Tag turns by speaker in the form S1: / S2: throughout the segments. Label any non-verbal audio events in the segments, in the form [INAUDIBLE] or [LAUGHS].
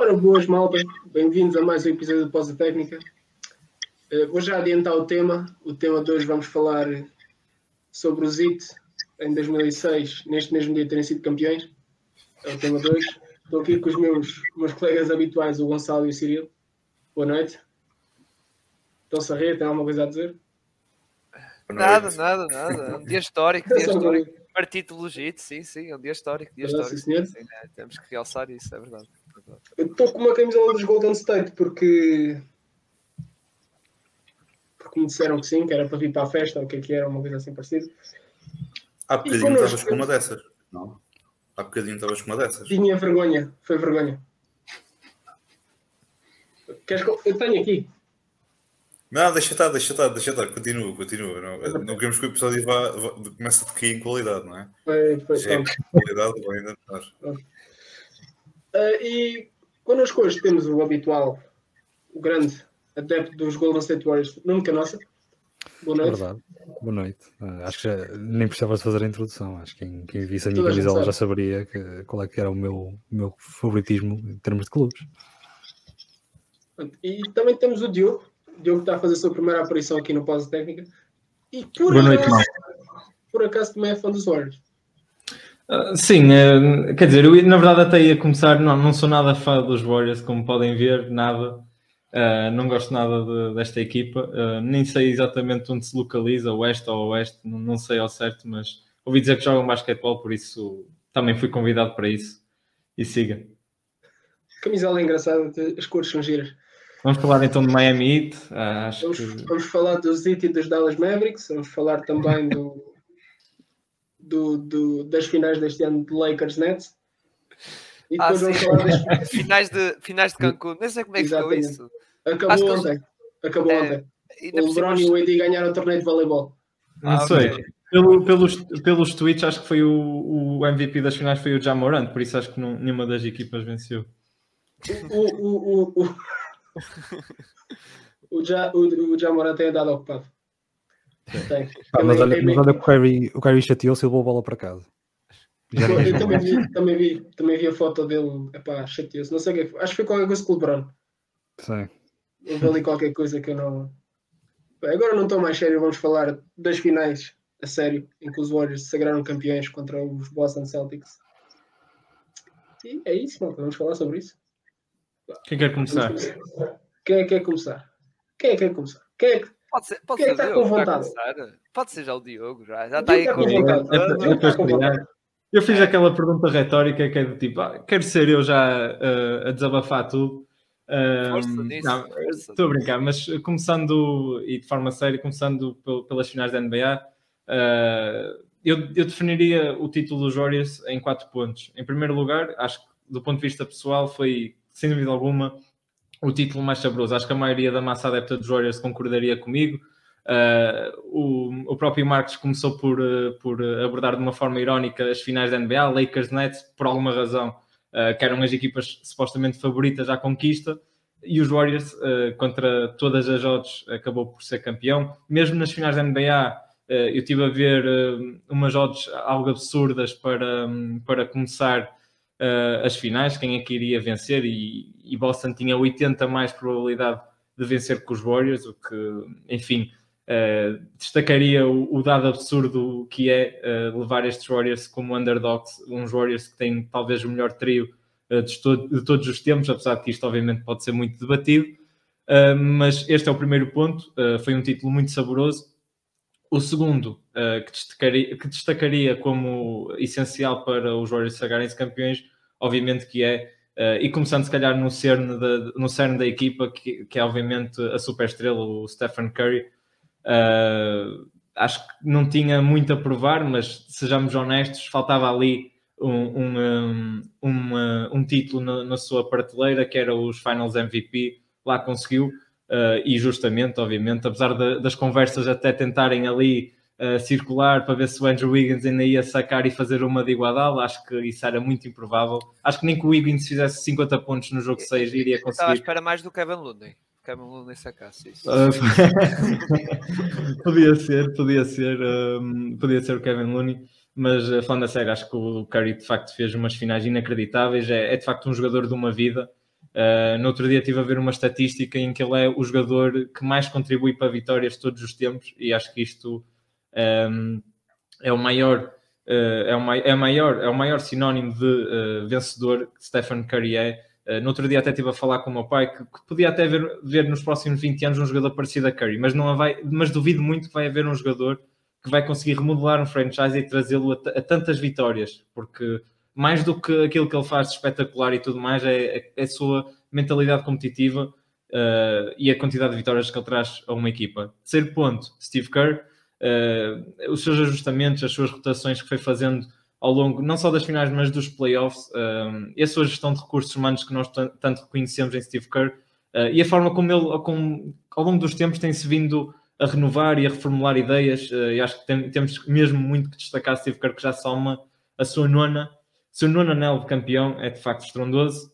S1: Ora, boas malta, bem-vindos a mais um episódio do Pós Técnica. Uh, vou já adiantar o tema. O tema de hoje vamos falar sobre o ZIT em 2006, neste mesmo dia terem sido campeões. É o tema de hoje. Estou aqui com os meus, meus colegas habituais, o Gonçalo e o Cirilo. Boa noite. Estão-se a rir? Tem alguma coisa a dizer?
S2: Nada, nada, nada. É um dia histórico, dia [LAUGHS] histórico. Partido legítimo, sim, sim, é um dia histórico. Dia histórico. Sim, sim, né? Temos que realçar isso, é verdade.
S1: Eu estou com uma camisola dos Golden State porque. Porque me disseram que sim, que era para vir para a festa, ou o que é que era, uma coisa assim parecida.
S3: Há bocadinho estavas com uma dessas, não? Há bocadinho estavas com uma dessas.
S1: Tinha vergonha, foi vergonha. Queres que eu tenho aqui?
S3: Não, deixa estar, deixa estar, deixa estar, continua, continua. Não, não queremos que o episódio vá, vá, comece a decair em qualidade, não é?
S1: Foi, foi.
S3: Já é qualidade, vai ainda estar.
S1: Uh, e connosco hoje temos o habitual, o grande adepto dos Golden State Warriors, Nuno Canossa. Boa noite.
S4: Verdade. Boa noite. Uh, acho que já, nem precisava fazer a introdução. Acho que quem, quem visse a minha camisola já saberia que, qual é que era o meu, meu favoritismo em termos de clubes.
S1: E também temos o Diogo. O Diogo está a fazer a sua primeira aparição aqui no Pós Técnica. E por
S4: Boa noite,
S1: acaso, por acaso também é fã dos Warriors.
S5: Uh, sim, uh, quer dizer, eu na verdade até ia começar, não, não sou nada fã dos Warriors, como podem ver, nada. Uh, não gosto nada de, desta equipa, nem sei exatamente onde se localiza, oeste ou oeste, não, não, sei ao certo, mas ouvi dizer que jogam basquetebol, por isso também fui convidado para isso. E siga.
S1: Camisola engraçada, as cores são giras.
S5: Vamos falar então de Miami Heat.
S1: vamos, que... vamos falar dos Heat e dos Dallas Mavericks, vamos falar também do, do, do, das finais deste ano de Lakers Nets.
S2: E ah, depois ah, vamos falar das [LAUGHS] finais de, finais de Cancún. Nem sei como é que ficou isso.
S1: Acabou ontem. Acabou é, ontem. O LeBron e o AD ganharam o torneio de voleibol.
S5: Não ah, sei. Okay. Pelo, pelos, pelos tweets, acho que foi o, o MVP das finais foi o Jamorant, por isso acho que não, nenhuma das equipas venceu.
S1: O, o, o, o, o, [LAUGHS] ja, o, o Jamorant tem andado ocupado.
S4: Ah, mas, olha, mas olha que o Kyrie, o Kyrie chateou-se e levou a bola para casa.
S1: Eu, eu também, vi, também, vi, também vi a foto dele, epá, chateou-se. Não sei o que é Acho que foi qualquer coisa com o LeBron.
S4: Sim.
S1: Houve ali qualquer coisa que eu não. Bem, agora não estou mais sério, vamos falar das finais a sério, em que os Warriors se sagraram campeões contra os Boston Celtics. E é isso, malta, vamos falar sobre isso.
S5: Quem quer começar?
S1: Quem é que quer começar? Quem é que quer começar? Quem é que
S2: Pode ser, pode Quem ser está com vontade? Pode ser já o Diogo, já, já está aí com vontade.
S5: Eu fiz aquela pergunta retórica que é do tipo, ah, quero ser eu já uh, a desabafar tudo. Uh, nisso, não, estou a brincar, mas começando e de forma séria, começando pelas finais da NBA, uh, eh, eu, eu, definiria o título dos Warriors em quatro pontos. Em primeiro lugar, acho que do ponto de vista pessoal foi, sem dúvida alguma, o título mais saboroso. Acho que a maioria da massa adepta dos Warriors concordaria comigo. Uh, o, o, próprio Marcos começou por, uh, por abordar de uma forma irónica as finais da NBA, Lakers Nets, por alguma razão, uh, que eram as equipas supostamente favoritas à conquista, e os Warriors, contra todas as odds, acabou por ser campeão. Mesmo nas finais da NBA, eu estive a ver umas odds algo absurdas para, um, para começar uh, as finais, quem é que iria vencer, e, e Boston tinha 80 mais probabilidade de vencer que os Warriors, o que, enfim, uh, destacaria o, o, dado absurdo que é uh, levar estes Warriors como underdogs, uns Warriors que têm talvez o melhor trio de, de, todos os tempos, apesar de que isto obviamente pode ser muito debatido. mas este é o primeiro ponto, foi um título muito saboroso. O segundo, uh, que, destacaria, que, destacaria, como essencial para os Warriors sagarem-se campeões, obviamente que é, uh, e começando se calhar no cerne da, no cerne da equipa, que, que é obviamente a super estrela, o Stephen Curry. Uh, acho que não tinha muito a provar, mas sejamos honestos, faltava ali um, um, um, um título na, na, sua prateleira, que era os Finals MVP, lá conseguiu. Uh, e justamente, obviamente, apesar de, das conversas até tentarem ali uh, circular para ver se o Andrew Wiggins ainda ia sacar e fazer uma de Iguadal, acho que isso era muito improvável. Acho que nem que o Wiggins fizesse 50 pontos no jogo 6 iria conseguir. Estava à
S2: espera mais do Kevin Looney. Kevin Looney sacasse isso.
S5: Uh, [LAUGHS] podia ser, podia ser, podia ser o Kevin Looney mas falando a sério, acho que o Curry de facto fez umas finais inacreditáveis, é, é, de facto um jogador de uma vida Uh, no outro dia estive a ver uma estatística em que ele é o jogador que mais contribui para vitórias de todos os tempos e acho que isto é o maior uh, é, o é, maior, é o maior sinónimo de uh, vencedor que Stephen Curry é. no outro dia até estive a falar com o meu pai que, que podia até ver, ver, nos próximos 20 anos um jogador parecido a Curry, mas, não vai, mas duvido muito que vai haver um jogador que vai conseguir remodelar um franchise e trazê-lo a, a tantas vitórias, porque mais do que aquilo que ele faz de espetacular e tudo mais, é, é, é a sua mentalidade competitiva uh, e a quantidade de vitórias que ele traz a uma equipa. Terceiro ponto, Steve Kerr, uh, os seus ajustamentos, as suas rotações que foi fazendo ao longo não só das finais, mas dos playoffs, uh, e a sua gestão de recursos humanos que nós tanto reconhecemos em Steve Kerr, e a forma como ele, como, ao longo dos tempos, tem-se vindo a renovar e a reformular ideias, e acho que tem, temos mesmo muito que destacar Steve Kerr, que já soma a sua nona seu nono anel de campeão é de facto estrondoso.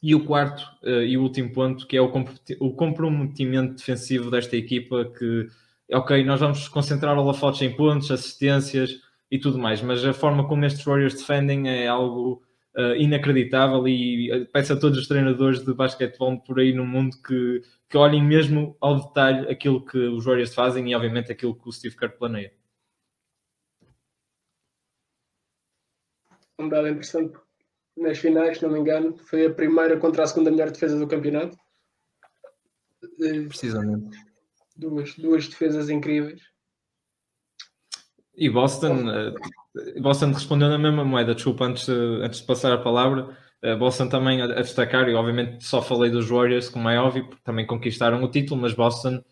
S5: E o quarto uh, e último ponto, que é o, o comprometimento defensivo desta equipa, que, ok, nós vamos concentrar holofotes em pontos, assistências e tudo mais, mas a forma como estes Warriors defendem é algo uh, inacreditável e eh, peço a todos os treinadores de basquetebol por aí no mundo que, que olhem mesmo ao detalhe aquilo que os Warriors fazem e obviamente aquilo que o Steve Kerr planeia.
S1: um dado interessante nas finais, se não me engano, foi a primeira contra a segunda melhor defesa do campeonato.
S5: Eh, Precisamente.
S1: Duas, duas defesas incríveis.
S5: E Boston, uh, Boston respondeu na mesma moeda, desculpa, antes, uh, antes de passar a palavra. Uh, Boston também a, destacar, e obviamente só falei dos Warriors, como é óbvio, porque também conquistaram o título, mas Boston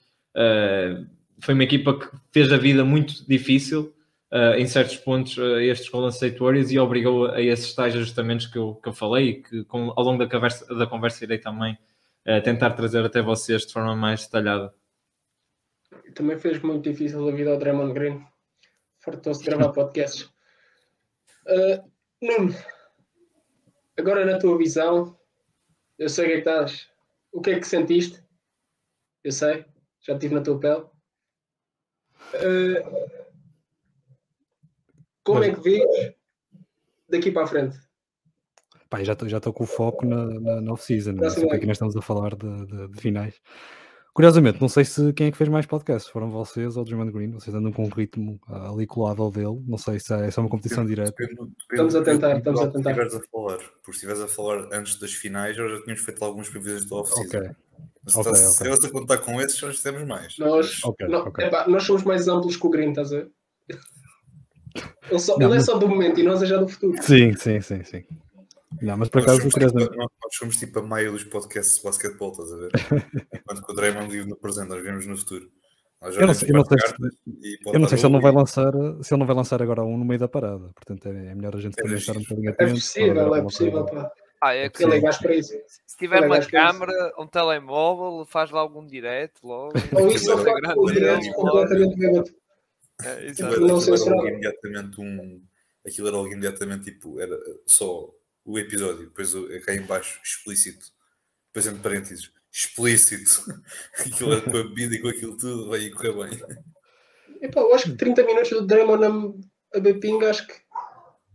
S5: foi uma equipa que fez a vida muito difícil uh, em certos pontos uh, estes Golden State Warriors e obrigou a, esses tais ajustamentos que eu, que eu falei e que com, ao longo da conversa, da conversa irei também uh, tentar trazer até vocês de forma mais detalhada.
S1: Também fez muito difícil a vida ao Draymond Green. Fartou-se de gravar [LAUGHS] podcasts. Uh, Nuno, agora na tua visão, eu sei o que é que estás. O que é que sentiste? Eu sei, já estive na tua pele. Uh, como Mas... é que vês daqui para a frente?
S4: Pá, já estou já com o foco na, na, na off-season, não sei que nós estamos a falar de, de, de, finais. Curiosamente, não sei se quem é que fez mais podcasts, foram vocês ou o Drummond Green, vocês andam com um ritmo uh, ali colado ao dele, não sei se é, se é uma competição direta.
S1: estamos a tentar, estamos a tentar.
S3: a falar, porque se estiveres a falar antes das finais, já tínhamos feito algumas previsões da off-season. Ok. Se okay, okay. a contar com esses, nós temos mais.
S1: Nós, okay, não, okay. Epá, nós somos mais amplos que o Green, estás a ver? [LAUGHS] Ele, só, não, ele é só do momento e nós é já do futuro.
S4: Sim, sim, sim, sim. Não, mas por acaso
S3: nós somos, tipo, nós somos tipo a maio dos podcasts de basquetebol, estás a ver? [LAUGHS] Enquanto que o Draymond vive no presente, nós vivemos no futuro.
S4: Eu não, sei, eu não sei, se, eu não sei se ele não vai lançar se ele não vai lançar agora um no meio da parada, portanto é, é melhor a gente também estar um bocadinho atento.
S1: É possível, é possível, pá.
S2: Ah, é que é isso. Se tiver uma câmera, um telemóvel, faz lá algum direto logo.
S1: Ou isso, um direto completamente
S3: é, exato. Não aquilo, era logo imediatamente um. Aquilo era logo imediatamente tipo, era só o episódio, depois cá em baixo, explícito, depois entre parênteses, explícito. [LAUGHS] aquilo era com a bebida e com aquilo tudo, vai correr bem.
S1: Epá, eu acho que 30 minutos do Draymond a, a Bepinga, acho que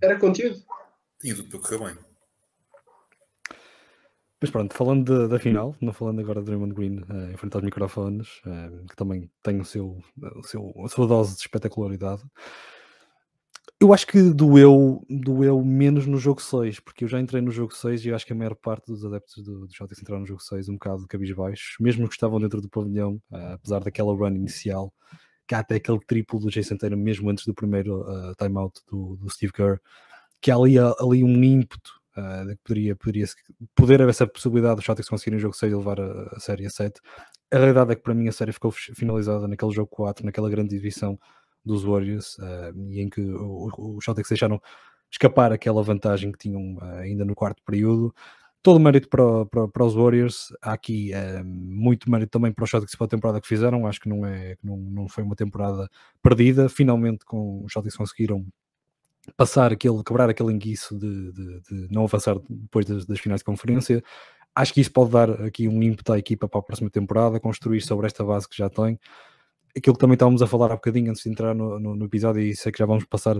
S1: era conteúdo.
S3: Tinha tudo para correr bem.
S4: Mas pronto, falando da final, não falando agora de Draymond Green uh, em frente aos microfones, uh, que também tem o seu, o seu, a sua dose de espetacularidade. Eu acho que doeu, doeu menos no jogo 6, porque eu já entrei no jogo 6 e eu acho que a maior parte dos adeptos do, do Celtics entraram no jogo 6 um bocado de cabisbaixo, mesmo que estavam dentro do pavilhão, uh, apesar daquela run inicial, que há até aquele triplo do Jason Tatum mesmo antes do primeiro uh, timeout do, do Steve Kerr, que há ali, ali um ímpeto Uh, poderia, poderia poder haver essa possibilidade dos Celtics conseguirem o jogo 6 e levar a, a série a 7. A realidade é que para mim a série ficou finalizada naquele jogo 4, naquela grande divisão dos Warriors, uh, e em que os Celtics deixaram escapar aquela vantagem que tinham uh, ainda no quarto período. Todo o mérito para, para, para os Warriors, há aqui muito mérito também para os Celtics pela temporada que fizeram. Acho que não, é, não, não foi uma temporada perdida. Finalmente, com os Celtics conseguiram passar aquele, quebrar aquele enguiço de, de, de não avançar depois das, das, finais de conferência. Acho que isso pode dar aqui um ímpeto à equipa para a próxima temporada, construir sobre esta base que já tem. Aquilo que também estávamos a falar há bocadinho antes de entrar no, no, no episódio, e sei que já vamos passar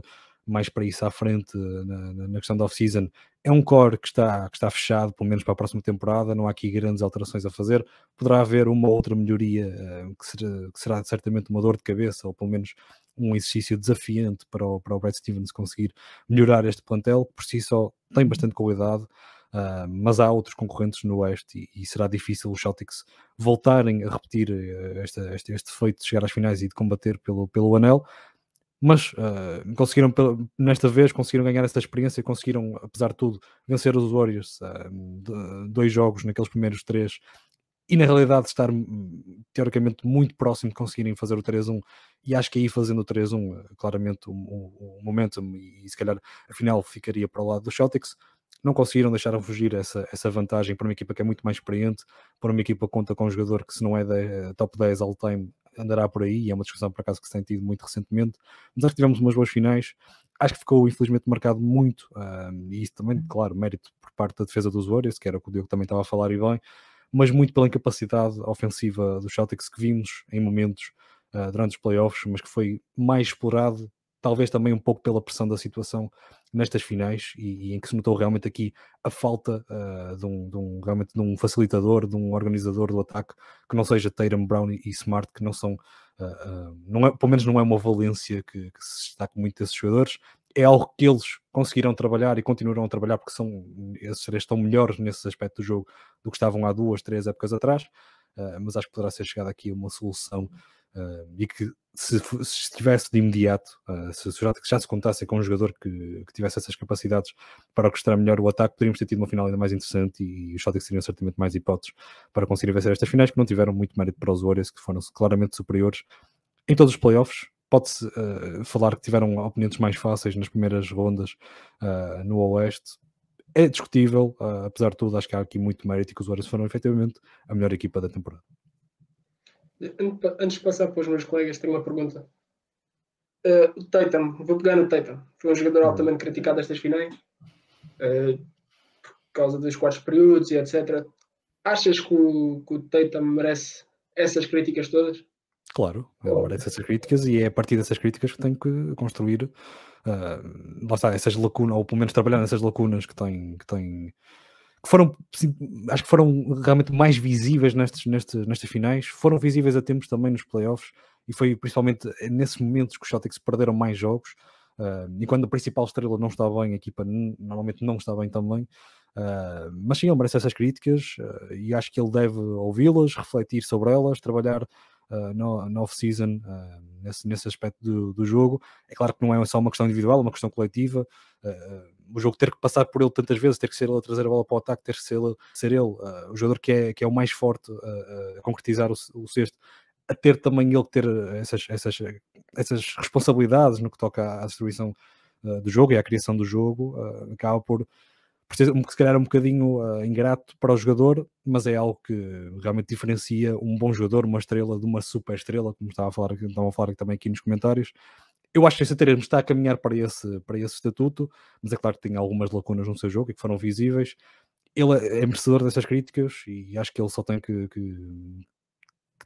S4: mais para isso à frente na, na questão da off-season. É um core que está, que está fechado, pelo menos para a próxima temporada, não há aqui grandes alterações a fazer. Poderá haver uma outra melhoria uh, que, será, que, será, certamente uma dor de cabeça, ou pelo menos um exercício desafiante para o, para o Brad Stevens conseguir melhorar este plantel, que por si só tem bastante qualidade. Uh, mas há outros concorrentes no Oeste e, e, será difícil os Celtics voltarem a repetir uh, esta, este, este feito de chegar às finais e de combater pelo, pelo anel. Mas uh, conseguiram nesta vez conseguiram ganhar essa experiência conseguiram apesar de tudo vencer os Warriors uh, dois jogos naqueles primeiros três e na realidade estar hum, teoricamente muito próximo de conseguirem fazer o 3-1 e acho que aí fazendo o 3-1 claramente o, o, o momentum e, se calhar afinal ficaria para o lado dos Celtics não conseguiram deixar fugir essa, essa vantagem para uma equipa que é muito mais experiente, para uma equipa que conta com um jogador que se não é de, top 10 all time andará por aí, e é uma discussão por acaso que se tem tido muito recentemente, mas acho que tivemos umas boas finais, acho que ficou infelizmente marcado muito, um, e isso também, claro, mérito por parte da defesa dos Warriors, que era o que o Diogo também estava a falar e bem, mas muito pela incapacidade ofensiva dos Celtics que vimos em momentos uh, durante os playoffs, mas que foi mais explorado talvez também um pouco pela pressão da situação nestas finais e, e em que se notou realmente aqui a falta uh, de, um, de, um, realmente de um facilitador, de um organizador do ataque que não seja Tatum, Brown e Smart, que não são, uh, uh, não é, pelo menos não é uma valência que, que se destaca muito desses jogadores, é algo que eles conseguiram trabalhar e continuarão a trabalhar porque são, esses três estão melhores nesse aspecto do jogo do que estavam há duas, três épocas atrás, mas acho que poderá ser chegada aqui uma solução Uh, e que se, se, estivesse de imediato, uh, se, se já, já, se contasse com um jogador que, que, tivesse essas capacidades para orquestrar melhor o ataque, poderíamos ter tido uma final ainda mais interessante e, os Celtics teriam certamente mais hipóteses para conseguir vencer estas finais que não tiveram muito mérito para os Warriors, que foram claramente superiores em todos os playoffs. Pode-se uh, falar que tiveram oponentes mais fáceis nas primeiras rondas no Oeste, é discutível, apesar de tudo, acho que há aqui muito mérito e que os Warriors foram efetivamente a melhor equipa da temporada.
S1: Antes de passar para os meus colegas, tenho uma pergunta. Uh, o Tatum, vou pegar no Tatum. Foi um jogador altamente criticado nestas finais, uh, por causa dos quartos períodos e etc. Achas que o, que o Tatum merece essas críticas todas?
S4: Claro, oh. merece essas críticas e é a partir dessas críticas que tem que construir uh, lá está, essas lacunas, ou pelo menos trabalhar nessas lacunas que tem, que tem que foram, acho que foram realmente mais visíveis nestes, nestes, nestas finais, foram visíveis a tempos também nos playoffs, e foi principalmente nesses momentos que os Celtics perderam mais jogos, uh, e quando a principal estrela não está bem, a equipa normalmente não está bem também, uh, mas sim, ele merece essas críticas, uh, e acho que ele deve ouvi-las, refletir sobre elas, trabalhar uh, na off-season uh, nesse, nesse aspecto do, do, jogo. É claro que não é só uma questão individual, é uma questão coletiva. Uh, o jogo ter que passar por ele tantas vezes, ter que ser ele a trazer a bola para o ataque, ter que ser ele, ser ele o jogador que é, que é o mais forte a concretizar o, o sexto, a ter também ele que ter essas, essas, essas responsabilidades no que toca à distribuição do jogo e à criação do jogo, acaba por se calhar um bocadinho uh, ingrato para o jogador, mas é algo que realmente diferencia um bom jogador, uma estrela de uma super estrela, como estava a falar, estava a falar também aqui nos comentários. Eu acho que esse termo está a caminhar para esse, para esse estatuto, mas é claro que tem algumas lacunas no seu jogo e que foram visíveis. Ele é merecedor dessas críticas e acho que ele só tem que, que, que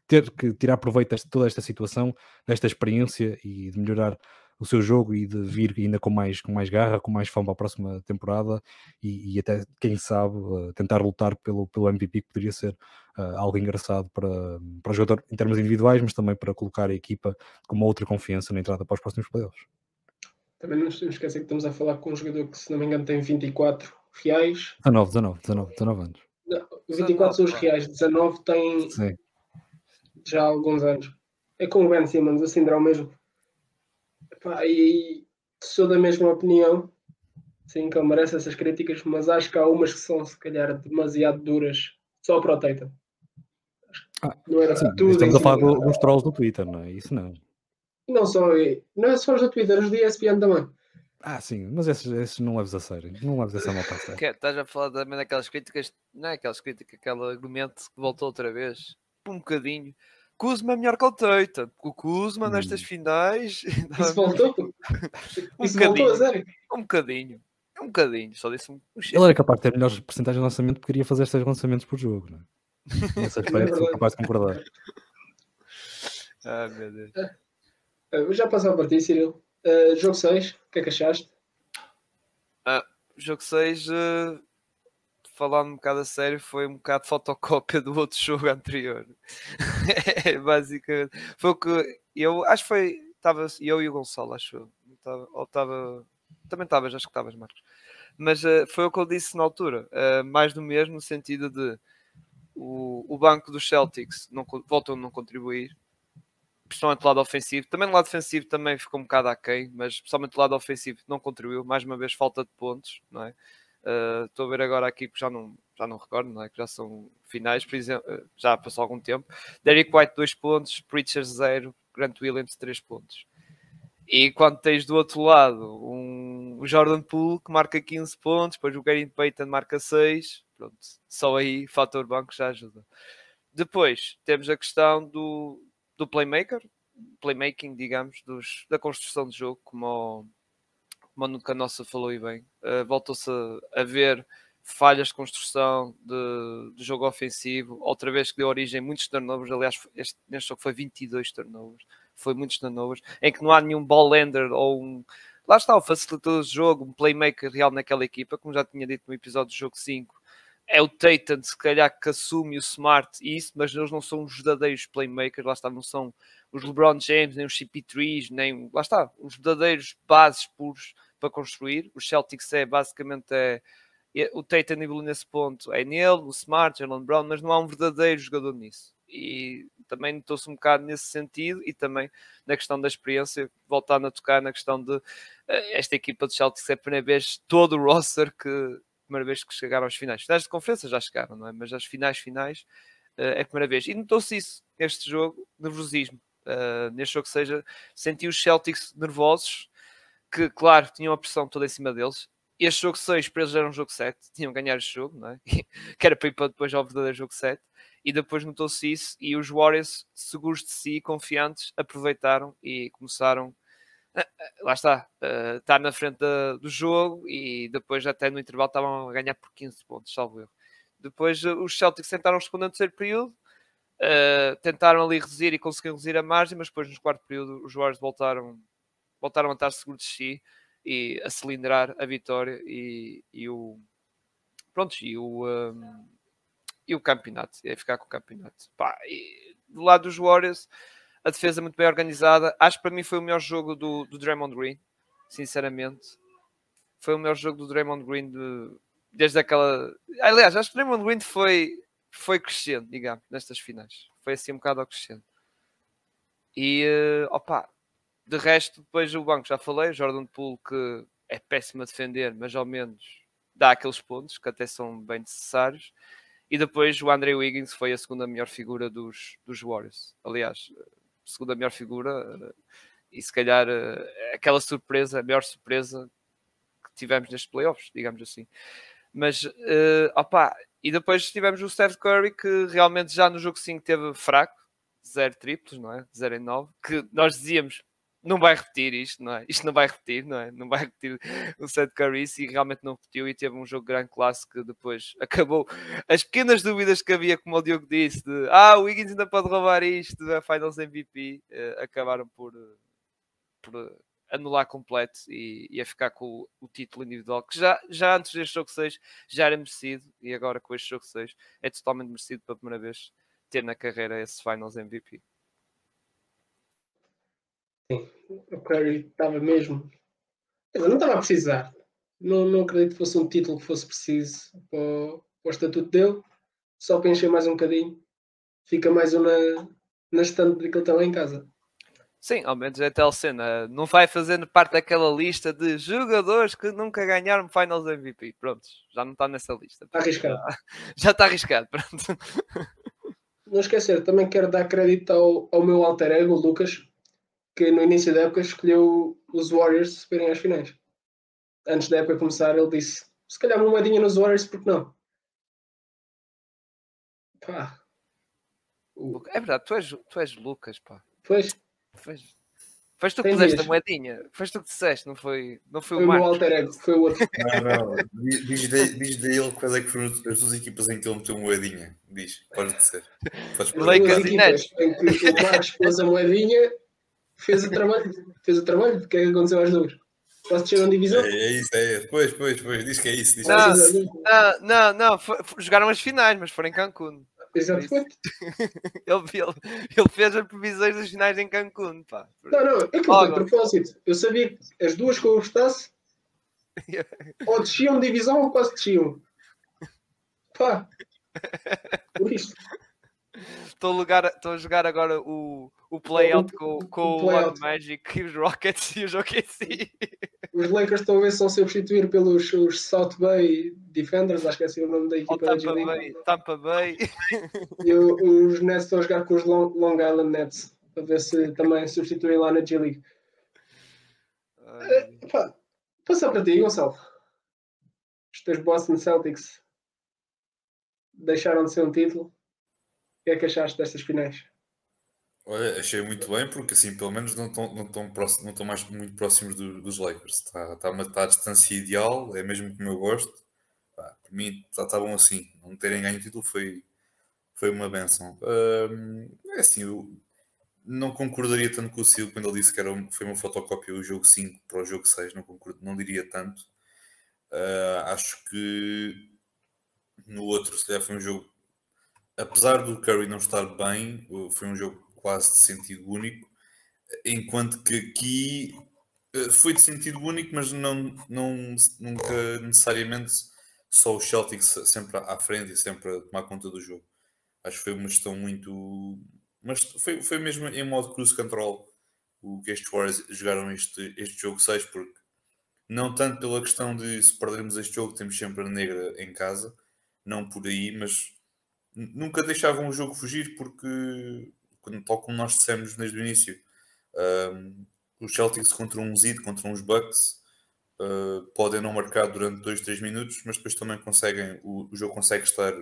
S4: ter que tirar proveito de toda esta situação, desta experiência e de melhorar o seu jogo e de vir ainda com mais, com mais garra, com mais fome para a próxima temporada e, e até, quem sabe, uh, tentar lutar pelo, pelo MVP, que poderia ser uh, algo engraçado para, para o jogador em termos individuais, mas também para colocar a equipa com uma outra confiança na entrada para os próximos playoffs.
S1: Também não nos esquecer que estamos a falar com um jogador que, se não me engano, tem 24 reais.
S4: 19, 19, 19, 19 anos.
S1: Não, 24 são os reais, 19 tem Sim. já há alguns anos. É com o Ben Simmons, o síndrome mesmo. Pá, e sou da mesma opinião. Sim, que ele merece essas críticas, mas acho que há umas que são, se calhar, demasiado duras só para o Tatum.
S4: Ah, não era sim, tudo. Estamos a falar do, dos trolls do Twitter, não é? Isso não.
S1: Não só, não é só os do Twitter, os do ESPN também.
S4: Ah, sim, mas esses, esses não leves a sério. Não leves malta a [LAUGHS] sério.
S2: Que, estás a falar também daquelas críticas, não é aquelas críticas, aquele argumento que voltou outra vez, um bocadinho. Kuzma é melhor que o Teita. O Kuzma hum. nestas finais. [LAUGHS]
S1: Isso voltou? [LAUGHS]
S2: um Isso voltou a sério? Um bocadinho. Um bocadinho, só disse um.
S4: Ele era capaz de ter melhores porcentagens de lançamento porque queria fazer seis lançamentos por jogo, não é? Nesse aspecto, sou capaz de concordar.
S2: Ah, meu Deus.
S1: Uh, já passou para ti, Cirilo. Uh, jogo 6, o que é que achaste?
S2: Uh, jogo 6, uh, falando um bocado a sério, foi um bocado fotocópia do outro [LAUGHS] jogo anterior. Basicamente. Foi o que eu acho que foi. Estava eu e o Gonçalo, acho. Tava, ou estava. Também estavas, acho que estavas, Marcos. Mas uh, foi o que eu disse na altura. Uh, mais do mesmo, no sentido de o, o banco dos Celtics não, voltam a não contribuir principalmente do lado ofensivo. Também no lado defensivo também ficou um bocado aquém, mas principalmente do lado ofensivo não contribuiu. Mais uma vez, falta de pontos, não é? Uh, estou a ver agora aqui, porque já não, já não recordo, não é? que já são finais, por exemplo, uh, já passou algum tempo. Derek White, 2 pontos, Preacher 0, Grant Williams, 3 pontos. E quando tens do outro lado um, o Jordan Poole que marca 15 pontos, depois o Gary Payton marca 6, pronto, só aí fator banco já ajuda. Depois temos a questão do, do playmaker, playmaking, digamos, dos, da construção de jogo, como o, como o Canossa falou e bem. Uh, Voltou-se a, a, ver falhas de construção de, de, jogo ofensivo, outra vez que deu origem a muitos turnovers. Aliás, este, neste jogo foi 22 turnovers, foi muitos turnovers, em que não há nenhum ball lender ou um. Lá está o facilitador de jogo, um playmaker real naquela equipa, como já tinha dito no episódio do jogo 5 é o Tatum, se calhar, que assume o Smart e isso, mas eles não são os verdadeiros playmakers, lá está, não são os LeBron James, nem os CP3, nem, lá está, os verdadeiros bases puros para construir. Os Celtics é basicamente é, é o Tatum nível nesse ponto, é nele, o Smart, Jalen Brown, mas não há um verdadeiro jogador nisso. E também notou-se um bocado nesse sentido e também na questão da experiência, voltando a tocar na questão de eh, esta equipa de Celtics é a primeira vez todo o roster que primeira vez que chegaram aos finais. Finais de conferência já chegaram, não é? Mas as finais finais uh, é a primeira vez. E notou-se isso neste jogo, nervosismo. Uh, neste jogo seja, senti os Celtics nervosos, que claro, tinham a pressão toda em cima deles. Este jogo 6 para eles era um jogo 7, [LAUGHS] tinham que ganhar este jogo, não é? [LAUGHS] que era para ir para depois ao verdadeiro jogo 7. E depois notou-se isso, e os Warriors, seguros de si, confiantes, aproveitaram e começaram lá está, está na frente do jogo e depois até no intervalo estavam a ganhar por 15 pontos, salvo erro. Depois uh, os Celtics tentaram responder no terceiro período, uh, tentaram ali reduzir e conseguiram reduzir a margem, mas depois no quarto período os Warriors voltaram, voltaram a estar seguros de si e a cilindrar a vitória e, e o pronto, e o, um, e o campeonato, e ficar com o campeonato. Pá, do lado dos Warriors a defesa muito bem organizada. Acho que para mim foi o melhor jogo do, do Draymond Green, sinceramente. Foi o melhor jogo do Draymond Green de, desde aquela. Aliás, acho que o Draymond Green foi, foi crescendo, digamos, nestas finais. Foi assim um bocado ao crescendo. E uh, opa, de resto, depois o banco já falei, Jordan Poole que é péssimo a defender, mas ao menos dá aqueles pontos que até são bem necessários. E depois o André Wiggins foi a segunda melhor figura dos, dos Warriors. Aliás, segunda melhor figura eh, e se calhar eh, aquela surpresa, a melhor surpresa que tivemos nestes playoffs, digamos assim. Mas, uh, opa, e depois tivemos o Steph Curry que realmente já no jogo 5 teve fraco, 0 triplos, não é? 0 em 9, que nós dizíamos não vai repetir isto, não é? [LAUGHS] Isto não vai repetir, não é? Não vai repetir o Seth Curry e realmente não repetiu e teve um jogo grande classe que depois [LAUGHS] acabou. As pequenas dúvidas que havia, como o Diogo disse, de ah, o Wiggins ainda pode roubar isto, a Finals MVP, eh, acabaram por, por anular completo e, e a ficar com o, o, título individual, que já, já antes deste jogo 6 já era merecido e agora com este jogo 6 é totalmente merecido pela primeira vez ter na carreira esse Finals MVP.
S1: Sim, o Curry estava mesmo. não estava a precisar. Não, não acredito que fosse um título que fosse preciso para o, para o estatuto dele. Só para encher mais um bocadinho. Fica mais um na, estante que ele lá em casa.
S2: Sim, ao menos é tal cena. Não vai fazendo parte daquela lista de jogadores que nunca ganharam Finals MVP. Pronto, já não está nessa lista.
S1: Está arriscado.
S2: Já, já está arriscado, pronto.
S1: Não esquecer, também quero dar crédito ao, ao meu alter ego, Lucas, que no início da época escolheu os Warriors subirem às finais. Antes da época começar, ele disse: se calhar uma moedinha nos Warriors, porque não?
S2: Pá. É verdade, tu és, tu és Lucas, pá.
S1: Pois.
S2: Pois. Foste tu que puseste a moedinha. Foste tu que disseste, não foi, não foi,
S1: foi o Marcos. alter ego, foi o outro. [LAUGHS]
S3: Não, não. Diz, diz, diz dele quais é que foram as duas equipas em que ele meteu moedinha. Diz, pode dizer.
S1: Lakers e Nets. Em que o Marcos pôs a moedinha fez o trabalho, fez o trabalho, o que é que aconteceu às duas? Posso descer uma divisão?
S3: É, é isso, é. Depois, depois, depois, diz que é isso. Diz
S2: não,
S3: é
S2: isso. não, não, não, foi, jogaram as finais, mas foram em Cancún.
S1: Exatamente. [LAUGHS]
S2: ele, ele, ele, fez as previsões das finais em Cancún, pá.
S1: Não, não, aquilo foi de propósito. Eu sabia que as duas que eu gostasse [LAUGHS] ou desciam divisão ou quase desciam. Pá. Por isto.
S2: Estou a, lugar, estou a jogar agora o, o playout com, com o, o Magic e os Rockets e os [LAUGHS] OKC.
S1: Os Lakers se vão substituir pelos os South Bay Defenders, acho que é assim o nome da equipa
S2: da Tampa Bay, Tampa Bay.
S1: E o, os Nets estão a jogar com os Long, Long Island Nets, para ver se também substituem lá na G League. Uh, pá, passar para ti, Gonçalo. Os teus Boston Celtics deixaram de ser um título que é que achaste destas finais?
S3: Olha, achei muito bem, porque assim, pelo menos não estão, não estão, próximos, não estão mais muito próximos do, dos Lakers. Está, está, uma, está a distância ideal, é mesmo como eu gosto. Pá, para mim está, está bom assim. Não terem ganho o título foi, foi uma benção. é assim, eu não concordaria tanto com o Sil quando ele disse que era, foi uma fotocópia o jogo 5 para o jogo 6, não, concordo, não diria tanto. Uh, acho que no outro, se calhar, foi um jogo apesar do Curry não estar bem, foi um jogo quase de sentido único, enquanto que aqui eh, foi de sentido único, mas não, não nunca necessariamente só o Celtics sempre à frente e sempre a tomar conta do jogo. Acho que foi uma gestão muito. Mas foi, foi mesmo em modo cruise control o que estes Warriors jogaram este, este jogo 6, porque não tanto pela questão de se perdermos este jogo temos sempre a negra em casa, não por aí, mas nunca deixavam o jogo fugir porque, tal como nós dissemos desde o início, um, os Celtics contra um Zid, contra uns Bucks, uh, podem não marcar durante 2, 3 minutos, mas depois também conseguem, o, o, jogo consegue estar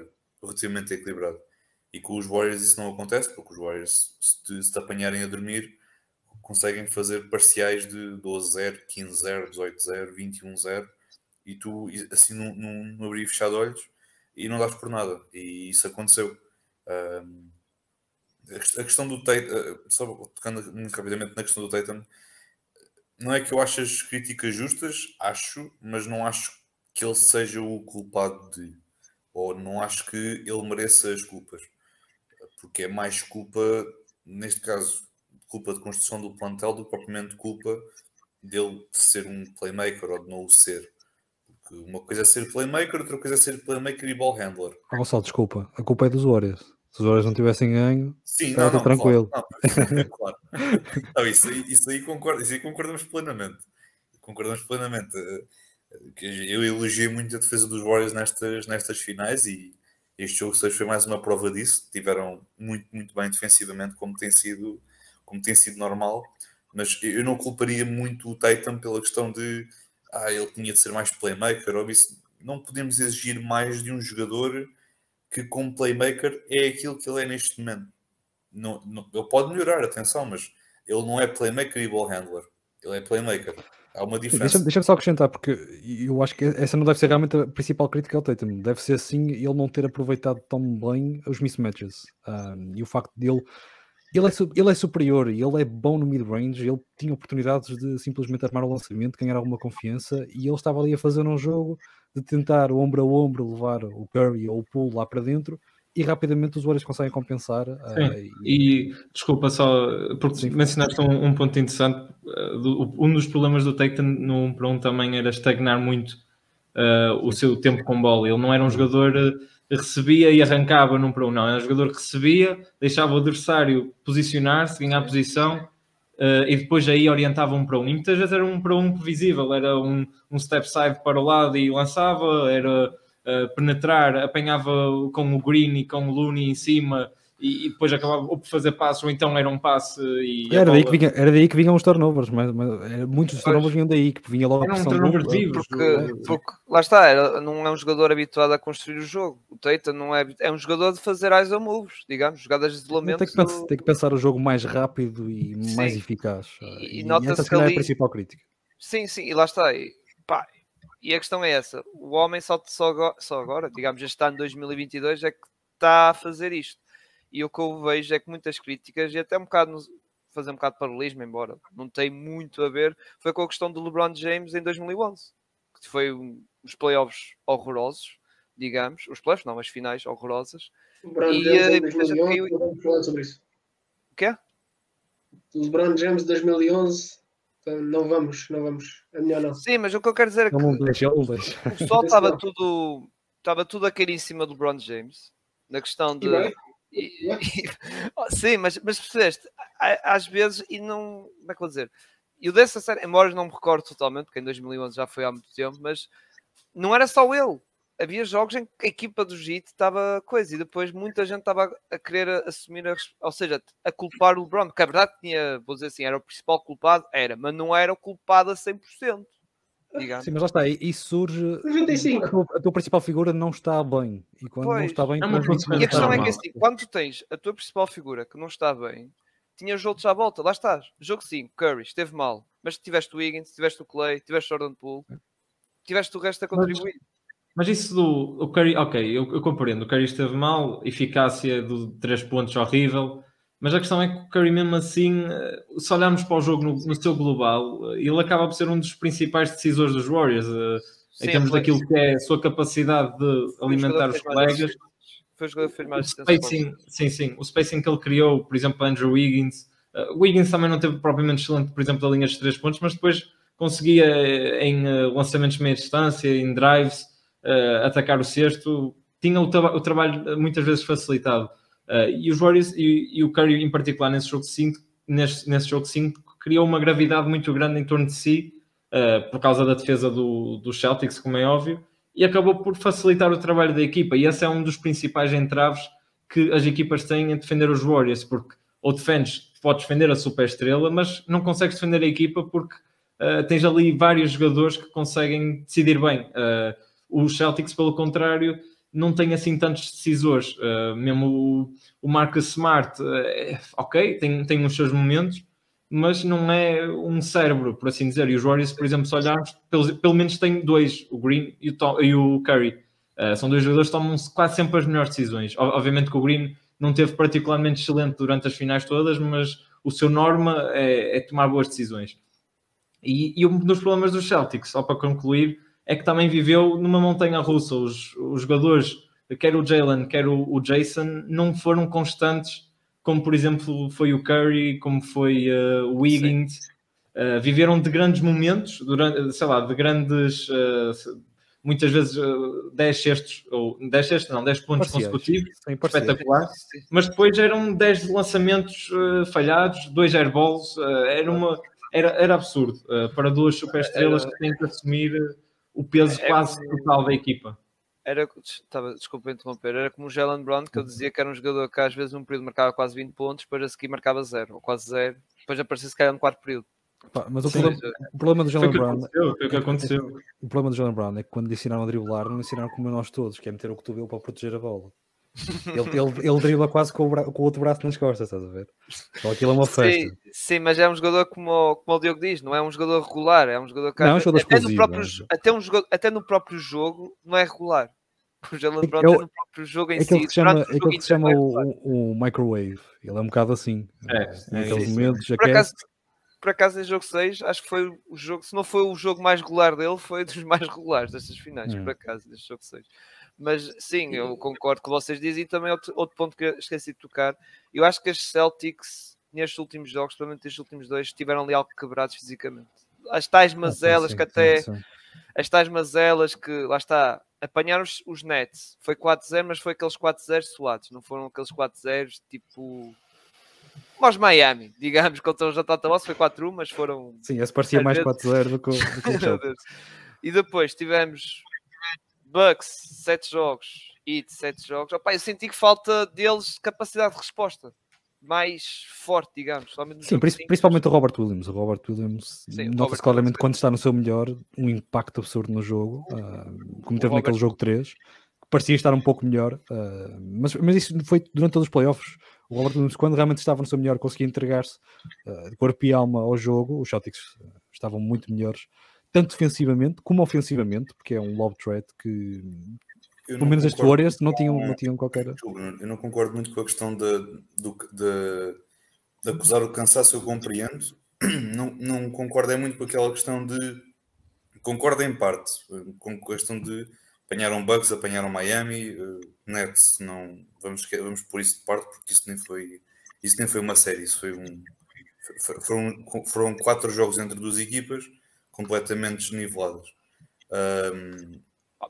S3: relativamente equilibrado. E com os Warriors isso não acontece, porque os Warriors, se te, se te apanharem a dormir, conseguem fazer parciais de 12-0, 15-0, 18-0, 21-0, e tu, assim, num abrir e fechar de olhos, e não dás por nada. E isso aconteceu. Um, a questão do Tatum, uh, só tocando muito rapidamente na questão do Tatum, não é que eu acho as críticas justas, acho, mas não acho que ele seja o culpado de, ou não acho que ele mereça as culpas, porque é mais culpa, neste caso, culpa de construção do plantel do que propriamente culpa dele ser um playmaker ou de não o ser. Uma coisa é ser playmaker, outra coisa é ser playmaker e ball handler.
S4: Ah, Gonçalo, desculpa, a culpa é dos Warriors. Se os Warriors não tivessem ganho,
S3: Sim, não, não, tranquilo. Claro, não, claro. [LAUGHS] não, isso, aí, isso, aí concordo, isso aí concordamos plenamente. Concordamos plenamente. Eu elogiei muito a defesa dos Warriors nestas, nestas finais e este jogo 6 foi mais uma prova disso. Tiveram muito, muito bem defensivamente, como tem sido, como tem sido normal. Mas eu não culparia muito o Tatum pela questão de ah, ele tinha de ser mais playmaker, ou isso. Não podemos exigir mais de um jogador que, como playmaker, é aquilo que ele é neste momento. Não, não, ele pode melhorar, atenção, mas ele não é playmaker e ball handler. Ele é playmaker. Há uma diferença.
S4: Deixa-me deixa só acrescentar, porque eu acho que essa não deve ser realmente a principal crítica ao Tatum. Deve ser sim ele não ter aproveitado tão bem os mismatches. Um, e o facto dele ele é, ele é superior ele é bom no mid-range. Ele tinha oportunidades de simplesmente armar o lançamento, ganhar alguma confiança. E ele estava ali a fazer um jogo de tentar ombro a ombro levar o Curry ou o Poole lá para dentro. E rapidamente os Warriors conseguem compensar. Uh,
S5: e... e... desculpa só, porque Sim. mencionaste um, um, ponto interessante. Uh, do, um dos problemas do Tatum no 1 para 1 também era estagnar muito uh, o seu tempo com bola. Ele não era um jogador recebia e arrancava num para um. Não, era um jogador que recebia, deixava o adversário posicionar-se, ganhar posição uh, e depois aí orientava um para um. E muitas vezes era um para um previsível, era um, um step side para o lado e lançava, era uh, penetrar, apanhava com o Green e com o Looney em cima e, e, depois acabava ou por fazer passos, ou então era um passe e
S4: era, bola... daí que vinha, era daí que vinham os turnovers, mas, mas muitos dos turnovers vinham daí, que vinha logo a
S2: pressão um vivos, porque, porque, lá está, era, não é um jogador habituado a construir o jogo. O Teita não é, é um jogador de fazer ISO moves, digamos, jogadas de isolamento.
S4: Tem que, pensar, tem que pensar o jogo mais rápido e sim. mais eficaz. E, e, e essa que ali... é a principal crítica.
S2: Sim, sim, e lá está. E, pá, e a questão é essa: o homem só, só, só agora, digamos, este ano 2022, é que está a fazer isto e o que eu vejo é que muitas críticas, e até um bocado, fazer um bocado de paralelismo, embora não tem muito a ver, foi com a questão do LeBron James em 2011, que foi um, os playoffs horrorosos, digamos, os playoffs não, as finais horrorosas.
S1: LeBron e, James em 2011, caiu... vamos falar sobre isso.
S2: O quê?
S1: LeBron James 2011 então não vamos, não vamos. É melhor não.
S2: Sim, mas o que eu quero dizer é que
S4: não deixa,
S2: o pessoal estava tudo, estava tudo a cair em cima do LeBron James na questão de. E, [LAUGHS] e, sim, mas, mas percebeste, às vezes, e não. Como é que vou dizer? E o dessa série, embora não me recordo totalmente, porque em 2011 já foi há muito tempo, mas não era só ele havia jogos em que a equipa do JIT estava coisa e depois muita gente estava a querer assumir, a, ou seja, a culpar o LeBron, porque a verdade tinha, vou dizer assim, era o principal culpado, era, mas não era o culpado a 100%. Digamos.
S4: Sim, mas lá está, isso surge. 95. A tua principal figura não está bem. E quando pois, não está bem, é
S2: e a questão é que assim, quando tu tens a tua principal figura que não está bem, tinhas outros à volta, lá estás. Jogo 5, Curry, esteve mal, mas tiveste o Wiggins, tiveste o Clay, tiveste o Jordan Poole, tiveste o resto a contribuir. Mas
S5: mas isso do o Curry, ok, eu, eu compreendo. O Curry esteve mal, eficácia de 3 pontos horrível. Mas a questão é que o Curry, mesmo assim, eh, se olharmos para o jogo no, no seu global, eh, ele acaba por ser um dos principais decisores dos Warriors. Eh, Sim, em termos daquilo que é a sua capacidade de alimentar os colegas.
S2: Foi o jogador que fez mais
S5: o spacing, Sim, sim. O spacing que ele criou, por exemplo, Andrew Wiggins. Uh, Wiggins também não teve propriamente excelente, por exemplo, da linha de 3 pontos, mas depois conseguia em uh, lançamentos de meia distância, em drives, uh, atacar o sexto, tinha o, tra o, trabalho muitas vezes facilitado. Uh, e os Warriors e, e, o Curry em particular nesse jogo 5, nesse, nesse jogo 5, criou uma gravidade muito grande em torno de si, uh, por causa da defesa do, do Celtics, como é óbvio, e acabou por facilitar o trabalho da equipa. E esse é um dos principais entraves que as equipas têm em defender os Warriors, porque ou defendes, podes defender a super estrela, mas não consegues defender a equipa porque uh, tens ali vários jogadores que conseguem decidir bem. Uh, os Celtics, pelo contrário, não têm assim tantos decisores. Uh, mesmo o, o Marcus Smart, uh, ok, tem, tem os seus momentos, mas não é um cérebro, por assim dizer. E os Warriors, por exemplo, se olharmos, pelo, pelo menos tem dois, o Green e o, Tom, e o Curry. Uh, são dois jogadores que tomam quase sempre as melhores decisões. Obviamente que o Green não teve particularmente excelente durante as finais todas, mas o seu norma é, é tomar boas decisões. E, e um dos problemas dos Celtics, só para concluir, é que também viveu numa montanha russa. Os, os jogadores, quer o Jalen, quer o, o, Jason, não foram constantes, como por exemplo foi o Curry, como foi uh, o Wiggins. Uh, viveram de grandes momentos, durante, sei lá, de grandes, uh, muitas vezes uh, 10 cestos, ou 10 cestos, não, 10 pontos parciais. consecutivos, espetacular. Mas depois eram 10 lançamentos falhados, 2 airballs, era, uma, era, era absurdo para duas superestrelas que têm que assumir o peso é, quase total da equipa.
S2: Era, estava, desculpa interromper, era como o Jalen Brown, que eu dizia que era um jogador que às vezes num período marcava quase 20 pontos, depois a seguir marcava zero, ou quase zero, depois aparecia se calhar no quarto período.
S4: Pá, mas o problema, o problema, do Jalen Brown
S5: foi o que aconteceu.
S4: O problema do Jalen Brown é que quando lhe ensinaram a driblar, não lhe ensinaram como nós todos, que é meter o cotovelo para proteger a bola. Ele, ele, ele dribla quase com o, bra... com o, outro braço nas costas, estás a ver? Então aquilo é uma festa.
S2: Sim, sim, mas é um jogador como, como o Diogo diz, não é um jogador regular, é um jogador que
S4: não, é um jogador
S2: até, no próprio, até, um jogador, até no próprio jogo não é regular. [LAUGHS] O Jalen Brown é, no próprio jogo em
S4: é
S2: si.
S4: Que chama, é aquele que se chama o, o, o, microwave. Ele é um bocado assim. É, naqueles é, momentos.
S2: Por acaso, por acaso em jogo 6, acho que foi o jogo, se não foi o jogo mais regular dele, foi dos [LAUGHS] mais regulares destas finais, hum. por acaso, deste jogo 6. Mas sim, eu concordo com vocês dizem. E também outro, outro ponto que eu esqueci de tocar. Eu acho que as Celtics, nestes últimos jogos, provavelmente estes últimos dois, estiveram ali algo quebrados fisicamente. As tais ah, mazelas sim, que até. Sim, sim. As tais mazelas que, lá está, apanharam os, os Nets. Foi 4-0, mas foi aqueles 4-0 suados. Não foram aqueles 4-0 tipo como os Miami, [LAUGHS] digamos, contra os Atlanta Boss foi 4-1, mas foram.
S4: Sim, esse parecia mais 4-0 do que o, do que o [LAUGHS]
S2: E depois tivemos Bucks, 7 jogos, Heat, 7 jogos. Opa, eu senti que falta deles capacidade de resposta mais forte, digamos.
S4: Sim, principalmente o Robert Williams. O Robert Williams nota-se claramente quando está no seu melhor um impacto absurdo no jogo, uh, como teve naquele jogo 3, que parecia estar um pouco melhor, uh, mas, mas isso foi durante todos os playoffs. O Robert Williams, quando realmente estava no seu melhor, conseguia entregar-se uh, de corpo e alma ao jogo. Os Celtics estavam muito melhores tanto defensivamente como ofensivamente, porque é um lob threat que, pelo menos este Warriors, não tinham, não tinham qualquer.
S3: Eu não concordo muito com a questão de, do, de, acusar o cansaço, eu compreendo. [CLEARS THROAT] Não, não concordo é muito com aquela questão de. Concordo em parte com a questão de apanharam Bucks, apanharam Miami, uh, Nets, não vamos, vamos por isso de parte porque isso nem foi isso nem foi uma série, isso foi um foram, foram quatro jogos entre duas equipas completamente desniveladas. Um,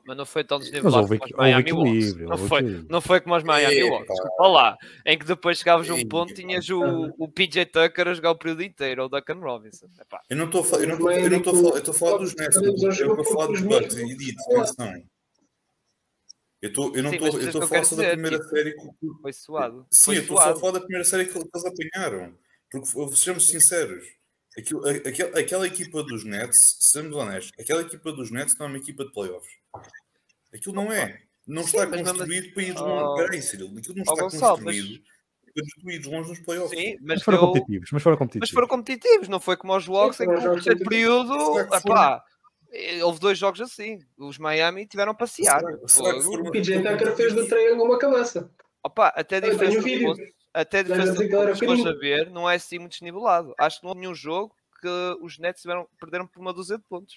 S2: mas não foi tão desnivelado como os Miami Hawks. Não foi, não foi como os Miami Hawks. Olha lá, em que depois chegavas a um ponto tinhas o, o PJ Tucker a jogar o período inteiro, ou o Duncan Robinson.
S3: Epá. Eu não estou a falar, eu não estou a falar dos Nets, eu estou a falar dos Bucks e de atenção. Eu, tô, eu não estou eu estou a falar só da primeira tipo, série. Que...
S2: Foi suado.
S3: Sim,
S2: foi
S3: eu estou só a falar da primeira série que, eles apanharam. Porque sejamos sinceros, aquilo, aquela, aquela equipa dos Nets, sendo honestos, aquela equipa dos Nets não é uma equipa de playoffs. Aquilo não é. Não Sim, está construído para ir longe. Oh, Peraí, Cirilo, aquilo não está Gonçalo, construído mas... para ir de longe nos playoffs.
S2: Sim, mas,
S4: mas foram eu... competitivos. Mas foram competitivos.
S2: Mas foram competitivos, não foi como aos jogos em que no terceiro período. Eh, houve dois jogos assim. Os Miami tiveram a passear. Será,
S1: será o PJ Tucker fez do triângulo uma cabeça.
S2: Opa, até a diferença de até a diferença de a ver, não é assim muito desnivelado. Acho que não houve nenhum jogo que os Nets tiveram, perderam por uma dúzia de pontos.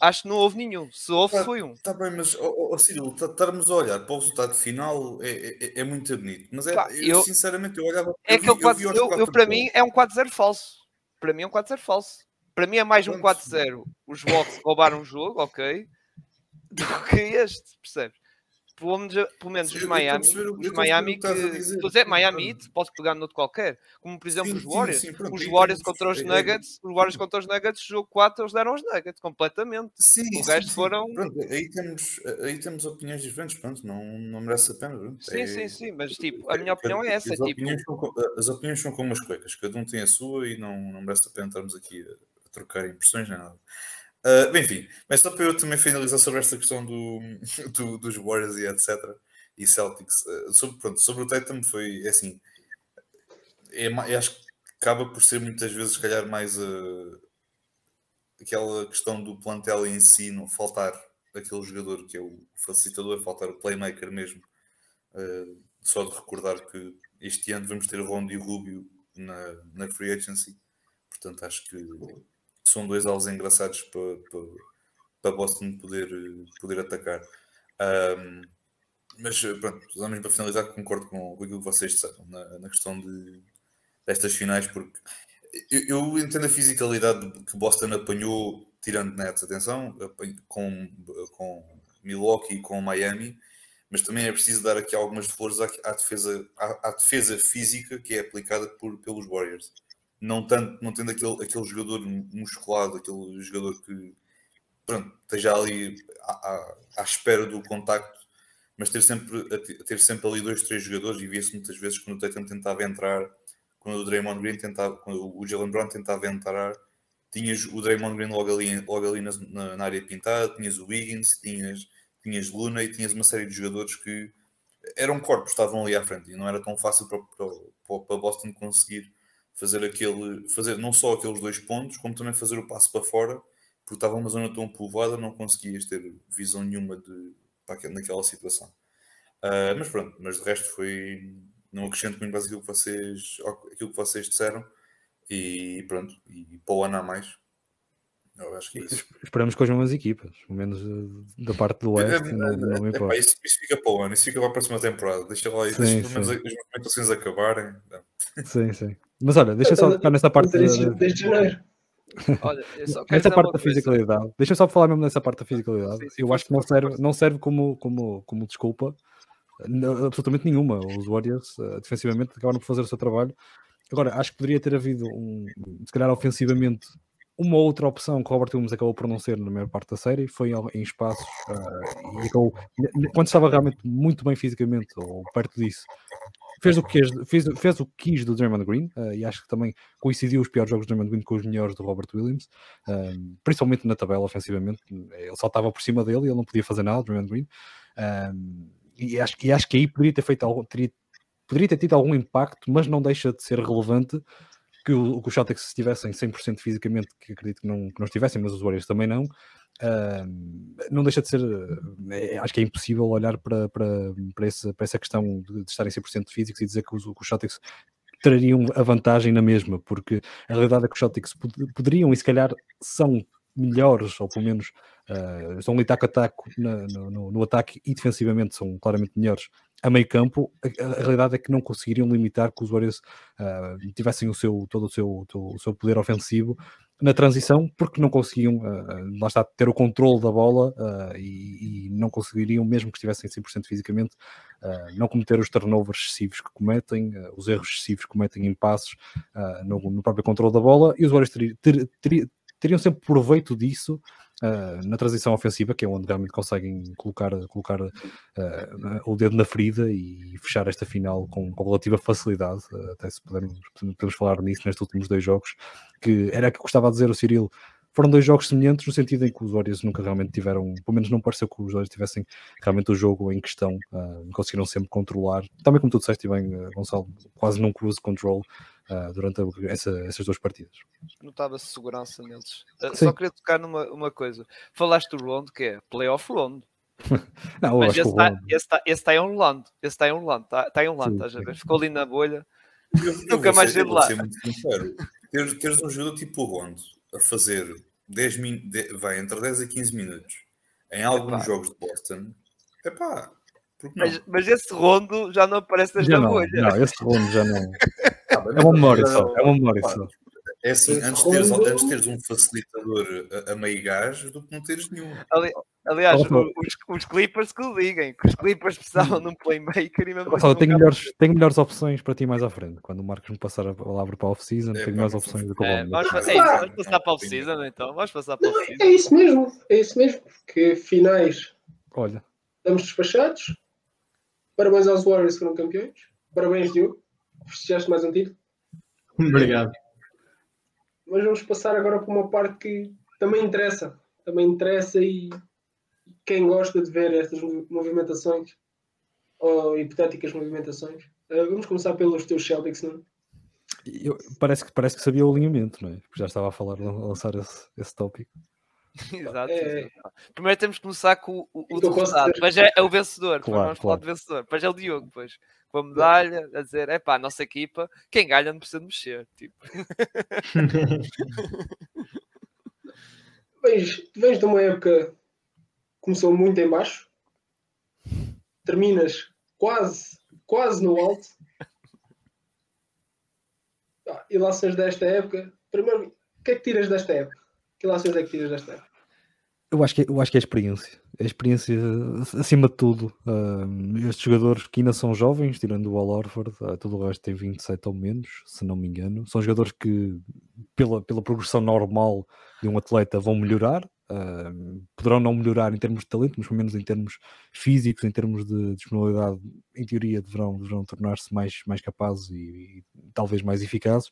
S2: Acho que não houve nenhum. Se houve, tá, foi um.
S3: Está bem, mas, oh, Ciro, estarmos a olhar para o resultado final é, é, é muito bonito. Mas é, Pá, eu, sinceramente, eu olhava.
S2: É eu que vi, 4, eu, eu, eu para mim, é um 4-0 falso. Para mim, é um 4-0 falso. Para mim, é mais um 4-0. Os Vox roubaram o jogo, ok. [LAUGHS] Do que este, percebes? Pelo menos, pelo menos os Miami, os Miami que, dizer, Miami Heat, posso pegar no outro qualquer, como por exemplo sim, os Warriors, sim, sim, pronto, os Warriors contra os é, é. Nuggets, os Warriors contra os Nuggets, jogo 4 eles deram os Nuggets completamente,
S3: sim, o resto foram pronto, aí temos, aí temos opiniões diferentes, pronto, não, não merece a pena pronto.
S2: sim, é, sim, sim, mas tipo, a minha opinião é essa,
S3: as,
S2: tipo...
S3: opiniões são, as opiniões são como as cuecas, cada um tem a sua e não, não merece a pena estarmos aqui a, a trocar impressões nem nada Uh, enfim, mas só para eu também finalizar sobre esta questão do, [LAUGHS] do dos Warriors e etc. E Celtics, uh, sobre, pronto, sobre o Tatum foi é assim, é, acho que acaba por ser muitas vezes, se calhar, mais uh, aquela questão do plantel em si, não faltar aquele jogador que é o facilitador, faltar o playmaker mesmo. só de recordar que este ano vamos ter Rondo e Rubio na, na Free Agency, portanto acho que são dois alvos engraçados para, para, para Boston poder, poder atacar. Um, mas pronto, mesmo para finalizar, concordo com, aquilo que vocês disseram na, na questão de, destas finais, porque eu, eu, entendo a fisicalidade que Boston apanhou, tirando Nets, atenção, com, com Milwaukee e com Miami, mas também é preciso dar aqui algumas flores à, à defesa, à, à, defesa física que é aplicada por, pelos Warriors não, tanto, não tendo aquele, aquele jogador musculado, aquele jogador que pronto, esteja ali à, à, à espera do contacto, mas ter sempre, ter sempre ali dois, três jogadores, e via-se muitas vezes quando o Tatum tentava entrar, quando o Draymond Green tentava, quando o Jalen Brown tentava entrar, tinhas o Draymond Green logo ali, logo ali na, na área pintada, tinhas o Wiggins, tinhas, tinhas Luna e tinhas uma série de jogadores que eram corpos, estavam ali à frente, e não era tão fácil para, para, para Boston conseguir fazer aquele, fazer não só aqueles dois pontos, como também fazer o passo para fora, porque estava uma zona tão povoada, não conseguias ter visão nenhuma de, para, naquela situação. Uh, mas pronto, mas de resto foi. Não acrescento muito mais aquilo que vocês, aquilo que vocês disseram e pronto, e para o ano a mais. Eu acho que é isso.
S4: Esperamos com as mesmas equipas, pelo menos eh, da parte do Oeste. É, não, não me importa.
S3: Isso, isso, fica para o ano, isso fica para a próxima temporada. Deixa lá, sim, deixa pelo menos as movimentações acabarem.
S4: Sim, sim. Mas olha, deixa só ficar nessa parte.
S1: Desde janeiro.
S2: Olha, [LAUGHS]
S4: nessa parte da fisicalidade, deixa só falar mesmo nessa parte da fisicalidade. Sim, sim, eu acho que não serve, não serve como, como, como desculpa absolutamente nenhuma. Os Warriors, uh, defensivamente, acabaram por fazer o seu trabalho. Agora, acho que poderia ter havido, um, se calhar ofensivamente, uma outra opção que o Robert Williams acabou por não ser na maior parte da série foi em espaços uh, e acabou, quando estava realmente muito bem fisicamente ou perto disso, fez o que quis, fez, fez o que quis do Draymond Green uh, e acho que também coincidiu os piores jogos do Draymond Green com os melhores do Robert Williams, uh, principalmente na tabela ofensivamente. Ele saltava por cima dele e ele não podia fazer nada, Draymond Green. E, acho, e acho que aí poderia ter feito algo, teria, poderia ter tido algum impacto, mas não deixa de ser relevante que, o, que os Celtics estivessem 100% fisicamente, que acredito que não, que não estivessem, mas os Warriors também não, uh, não deixa de ser, é, acho que é impossível olhar para, para, para, essa, para essa questão de, de estarem 100% físicos e dizer que os, que os Celtics trariam a vantagem na mesma, porque a realidade é que os Celtics poderiam e se calhar são melhores, ou pelo menos uh, são ali taco a taco no, no, no, ataque e defensivamente são claramente melhores a meio campo, a, a realidade é que não conseguiriam limitar que os Warriors uh, tivessem o seu, todo o seu, o seu poder ofensivo na transição, porque não conseguiam, uh, lá está, ter o controle da bola uh, e, e, não conseguiriam, mesmo que estivessem 100% fisicamente, não cometer os turnovers excessivos que cometem, os erros excessivos que cometem em passos no, no, próprio controle da bola, e os Warriors ter, ter, ter, teriam sempre proveito disso uh, na transição ofensiva, que é onde realmente conseguem colocar, colocar uh, o dedo na ferida e fechar esta final com, com relativa facilidade. Uh, até se pudermos, podemos falar nisso nestes últimos dois jogos, que era que gostava de dizer o Cirilo. Foram dois jogos semelhantes no sentido em que os Warriors nunca realmente tiveram, pelo menos não pareceu que os Warriors tivessem realmente o jogo em questão, conseguiram sempre controlar. Também como tu disseste bem, Gonçalo, quase num cruise control, uh, durante essa, essas duas partidas.
S2: Notava-se segurança neles. Uh, só queria tocar numa uma coisa. Falaste do Rondo, que é playoff Rondo. [LAUGHS] Não, Mas esse está, esse, tá, esse está em Orlando. Esse está em Orlando. Está, está em Orlando, estás a ver? Ficou ali na bolha. Eu, Nunca mais
S3: ser, de lá. muito sincero. Teres, teres um jogador tipo o Rondo a fazer 10 min, de, vai entre 10 a 15 minutos em alguns Epá. jogos de Boston, é pá.
S2: Mas, mas, esse rondo já não aparece nesta bolha.
S4: Não, esse rondo já não. [LAUGHS] é uma memória só. É uma memória só.
S3: É assim, antes de, teres, antes teres um facilitador a, a meio gás do que não teres nenhum.
S2: Ali, aliás, os, os, Clippers que o digam, que os Clippers precisavam de um playmaker e mesmo
S4: assim tenho, melhores, tenho melhores opções para ti mais à frente. Quando o Marcos me passar a palavra para a off-season, é, tenho mais opções do que o
S2: é, vamos, passar, é vamos passar para a off-season então. Vamos passar para a off-season.
S1: É isso mesmo, é isso mesmo. Que finais.
S4: Olha.
S1: Estamos despachados. Parabéns aos Warriors que foram campeões. Parabéns, Diogo. Festejaste mais um título.
S5: Obrigado.
S1: Mas vamos passar agora para uma parte que também interessa. Também interessa e quem gosta de ver estas movimentações ou hipotéticas movimentações. Uh, vamos começar pelos teus Celtics, não?
S4: Eu, parece, que, parece que sabia o alinhamento, não é? Porque já estava a falar, a lançar esse, esse tópico. [LAUGHS]
S2: Exato, é... Primeiro temos que começar com o, o resultado, mas é, é, o vencedor. Claro, vamos claro. falar do vencedor. Depois é o Diogo, depois com a medalha, a dizer: é pá, a nossa equipa, quem ganha não precisa de mexer. Tipo. [LAUGHS]
S1: vens, vens de uma época começou muito em baixo, terminas quase, quase no alto. Ah, e laças desta época, primeiro, o que é que tiras desta época? Que laças é que tiras desta época?
S4: Eu acho que, eu acho que é a experiência. A experiência acima de tudo. Uh, estes jogadores que ainda são jovens, tirando o Al Orford, uh, todo o resto tem 27 ou menos, se não me engano. São jogadores que, pela, pela progressão normal de um atleta, vão melhorar. Uh, poderão não melhorar em termos de talento, mas pelo menos em termos físicos, em termos de disponibilidade, em teoria deverão, deverão tornar-se mais, mais capazes e, e talvez mais eficazes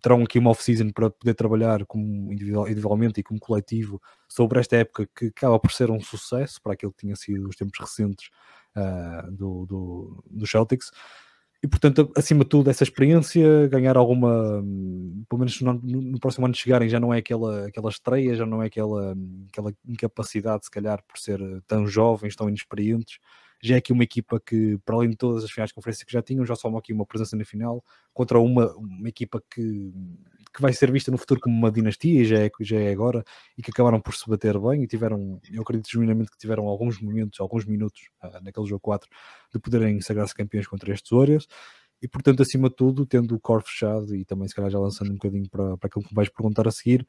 S4: terão aqui uma off-season para poder trabalhar como individual, individualmente e como coletivo sobre esta época que acaba por ser um sucesso para aquilo que tinha sido os tempos recentes uh, do, do, do, Celtics. E portanto, acima de tudo, essa experiência, ganhar alguma, pelo menos no, no, próximo ano chegarem, já não é aquela, aquela estreia, já não é aquela, aquela incapacidade, se calhar, por ser tão jovens, tão inexperientes, já é aqui uma equipa que, para além de todas as finais de conferência que já tinham, já soma aqui uma presença na final contra uma, uma equipa que, que vai ser vista no futuro como uma dinastia, e já é, já é agora, e que acabaram por se bater bem e tiveram, eu acredito genuinamente que tiveram alguns momentos, alguns minutos uh, naquele jogo 4 de poderem sagrar-se campeões contra estes Warriors. E portanto, acima de tudo, tendo o core fechado e também se calhar já lançando um bocadinho para, para aquilo que me vais perguntar a seguir,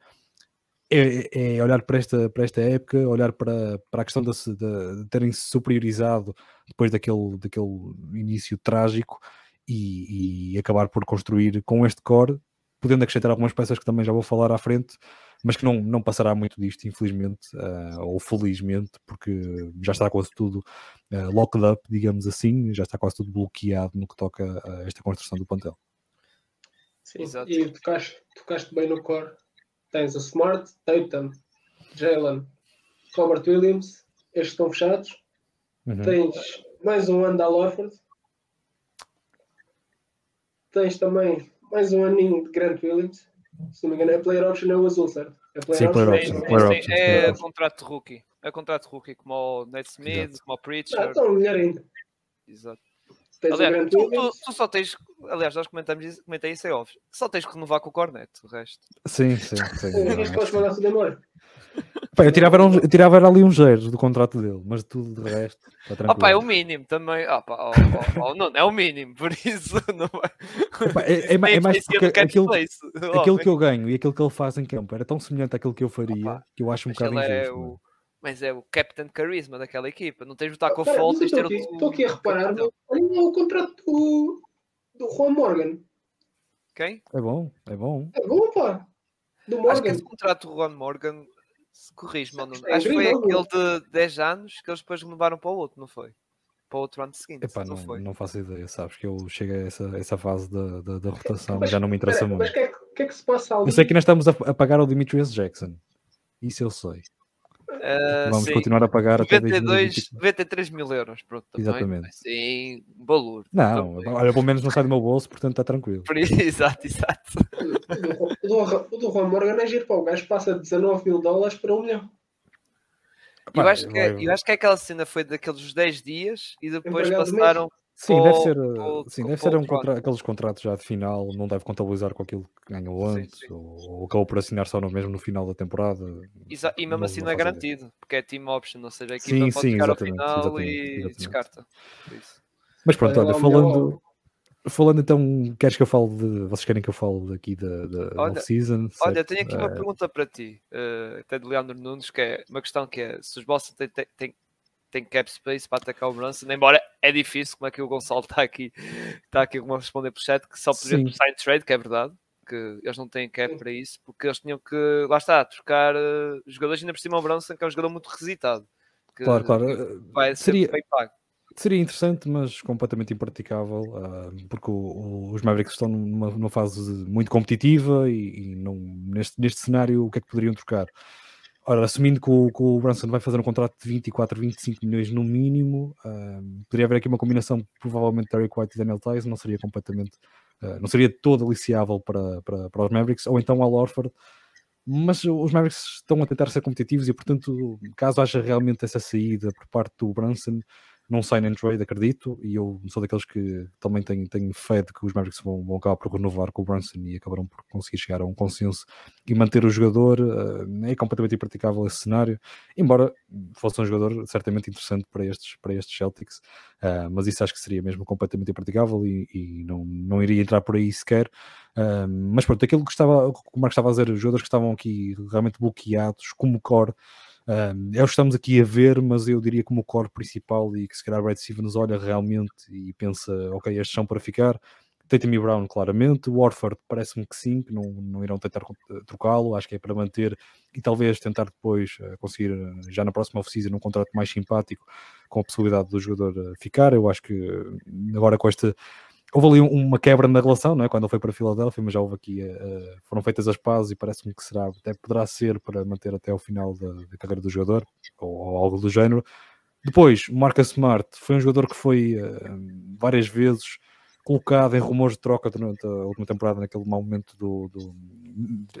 S4: é, é, olhar para esta, para esta época, olhar para, para a questão de, de, de terem se superiorizado depois daquele, daquele início trágico e, e, acabar por construir com este core, podendo acrescentar algumas peças que também já vou falar à frente, mas que não, não passará muito disto, infelizmente, uh, ou felizmente, porque já está quase tudo uh, locked up, digamos assim, já está quase tudo bloqueado no que toca a esta construção do plantel.
S1: Sim, Exato. e tocaste, tocaste bem no core tens o Smart, Tatum, Jalen, Robert Williams, estes estão fechados. Uhum. Tens mais um ano da Lawford. Tens também mais um aninho de Grant Williams. Se não me engano, é player option, é o azul, certo?
S2: É player sim, option. Player option. É, player option. é, é contrato rookie. É contrato rookie, como o Nate Smith, Exato. como o Preacher. Ah,
S1: então, melhor ainda.
S2: Exato.
S1: Tens
S2: aliás, tu, tu, tu, só tens, aliás, nós comentamos isso, comentei isso é óbvio. Só tens que renovar com o Cornet, o resto.
S4: Sim, sim, sim.
S1: o resto podes mandar-se de embora.
S4: Pá, eu, tirava, eu tirava ali uns zeros do contrato dele, mas tudo de resto.
S2: Tá opa, é o mínimo também. Opa, oh, oh, oh, não, é o mínimo, por isso [LAUGHS] não
S4: é. é, é, é mais porque aquilo, aquilo que eu ganho e aquilo que ele faz em campo era tão semelhante àquilo que eu faria opa, que eu acho um bocado injusto. O,
S2: mas é o Captain Carisma daquela equipa. Não tens de lutar com o Foles, tens ter
S1: o. Estou aqui a reparar no, o contrato do, do Juan Morgan.
S2: Quem?
S4: É bom, é bom.
S1: É bom, pá. Do Morgan.
S2: Acho que esse contrato do Juan Morgan corrige mano. É Acho que foi aquele de 10 anos que eles depois renovaram para o outro, não foi? Para o outro ano seguinte.
S4: Epá, não, não, não, faço ideia, sabes? Que eu cheguei a essa, essa fase da, da, da rotação, mas, já não me interessa pera, muito.
S1: Mas o que, é, que, é que se passa ali?
S4: Eu sei que nós estamos a, a pagar ao Dimitrius Jackson. Isso eu sei.
S2: Uh,
S4: Vamos
S2: sim.
S4: continuar a pagar
S2: 92, até 93 mil euros. Pronto,
S4: Exatamente.
S2: Sim, valor.
S4: Não, também. olha, pelo menos não sai do meu bolso, portanto está tranquilo. [LAUGHS]
S2: exato, exato.
S1: O do, o do Juan Morgan é giro para o gajo passa de 19 mil dólares para 1 milhão.
S2: Eu, acho que, é, eu acho que aquela cena foi daqueles 10 dias e depois passaram.
S4: Sim, deve ser, eh, sim, deve ser um contra, aqueles contratos já de final, não deve contabilizar com aquilo que ganhou antes, sim, sim. Ou, ou acabou por assinar só no mesmo no final da temporada.
S2: Exa e mesmo não, assim não, é garantido, ideia. porque é team option, ou seja, a equipa sim, pode chegar ao final exatamente, e exatamente. descarta.
S4: Mas pronto, olha, falando, falando então, queres que eu fale de. Vocês querem que eu fale aqui da, da off-season?
S2: Olha, tenho aqui uma uh... pergunta para ti, uh, até de Leandro Nunes, que é uma questão que é se os Boston têm, têm, tem cap space para atacar o Brunson, embora é difícil, como é que o Gonçalo está aqui, está aqui a responder por chat, que só poderia sign trade, que é verdade, que eles não têm cap para isso, porque eles tinham que, lá está, trocar uh, jogadores ainda por cima o Brunson, que é um jogador muito resitado. Que,
S4: claro, claro. Vai seria, bem pago. Seria interessante, mas completamente impraticável, uh, porque o, o, os Mavericks estão numa, numa fase muito competitiva e, e não, neste, neste cenário o que é que poderiam trocar? Ora, assumindo que o, que o Brunson vai fazer um contrato de 24, 25 milhões no mínimo, poderia haver aqui uma combinação, provavelmente, Derek White e Daniel Tice, não seria completamente, uh, não seria todo aliciável para, para, para os Mavericks, ou então Al Orford, mas os Mavericks estão a tentar ser competitivos e, portanto, caso haja realmente essa saída por parte do Brunson, não sign and trade, acredito, e eu sou daqueles que também tenho, tenho fé de que os Mavericks vão, vão acabar por renovar com o Brunson e acabarão por conseguir chegar a um consenso e manter o jogador. Uh, é completamente impraticável esse cenário, embora fosse um jogador certamente interessante para estes, para estes Celtics, uh, mas isso acho que seria mesmo completamente impraticável e, e não, não iria entrar por aí sequer. Uh, mas pronto, aquilo que, estava, o Marcos estava a dizer, os jogadores que estavam aqui realmente bloqueados como core um, é o que estamos aqui a ver, mas eu diria como o core principal e que se calhar Brad Stevens olha realmente e pensa, ok, estes são para ficar. Tatum e Brown, claramente. Warford parece-me que sim, que não, não irão tentar trocá-lo. Acho que é para manter e talvez tentar depois uh, conseguir, uh, já na próxima off-season, um contrato mais simpático com a possibilidade do jogador ficar. Eu acho que agora com este houve ali uma quebra na relação, não é? Quando ele foi para a Filadélfia, mas já houve aqui, uh, foram feitas as pazes e parece-me que será, até poderá ser para manter até o final da, da carreira do jogador, ou, ou, algo do género. Depois, o Marcus Smart foi um jogador que foi uh, várias vezes colocado em rumores de troca durante a última temporada, naquele mau momento do, do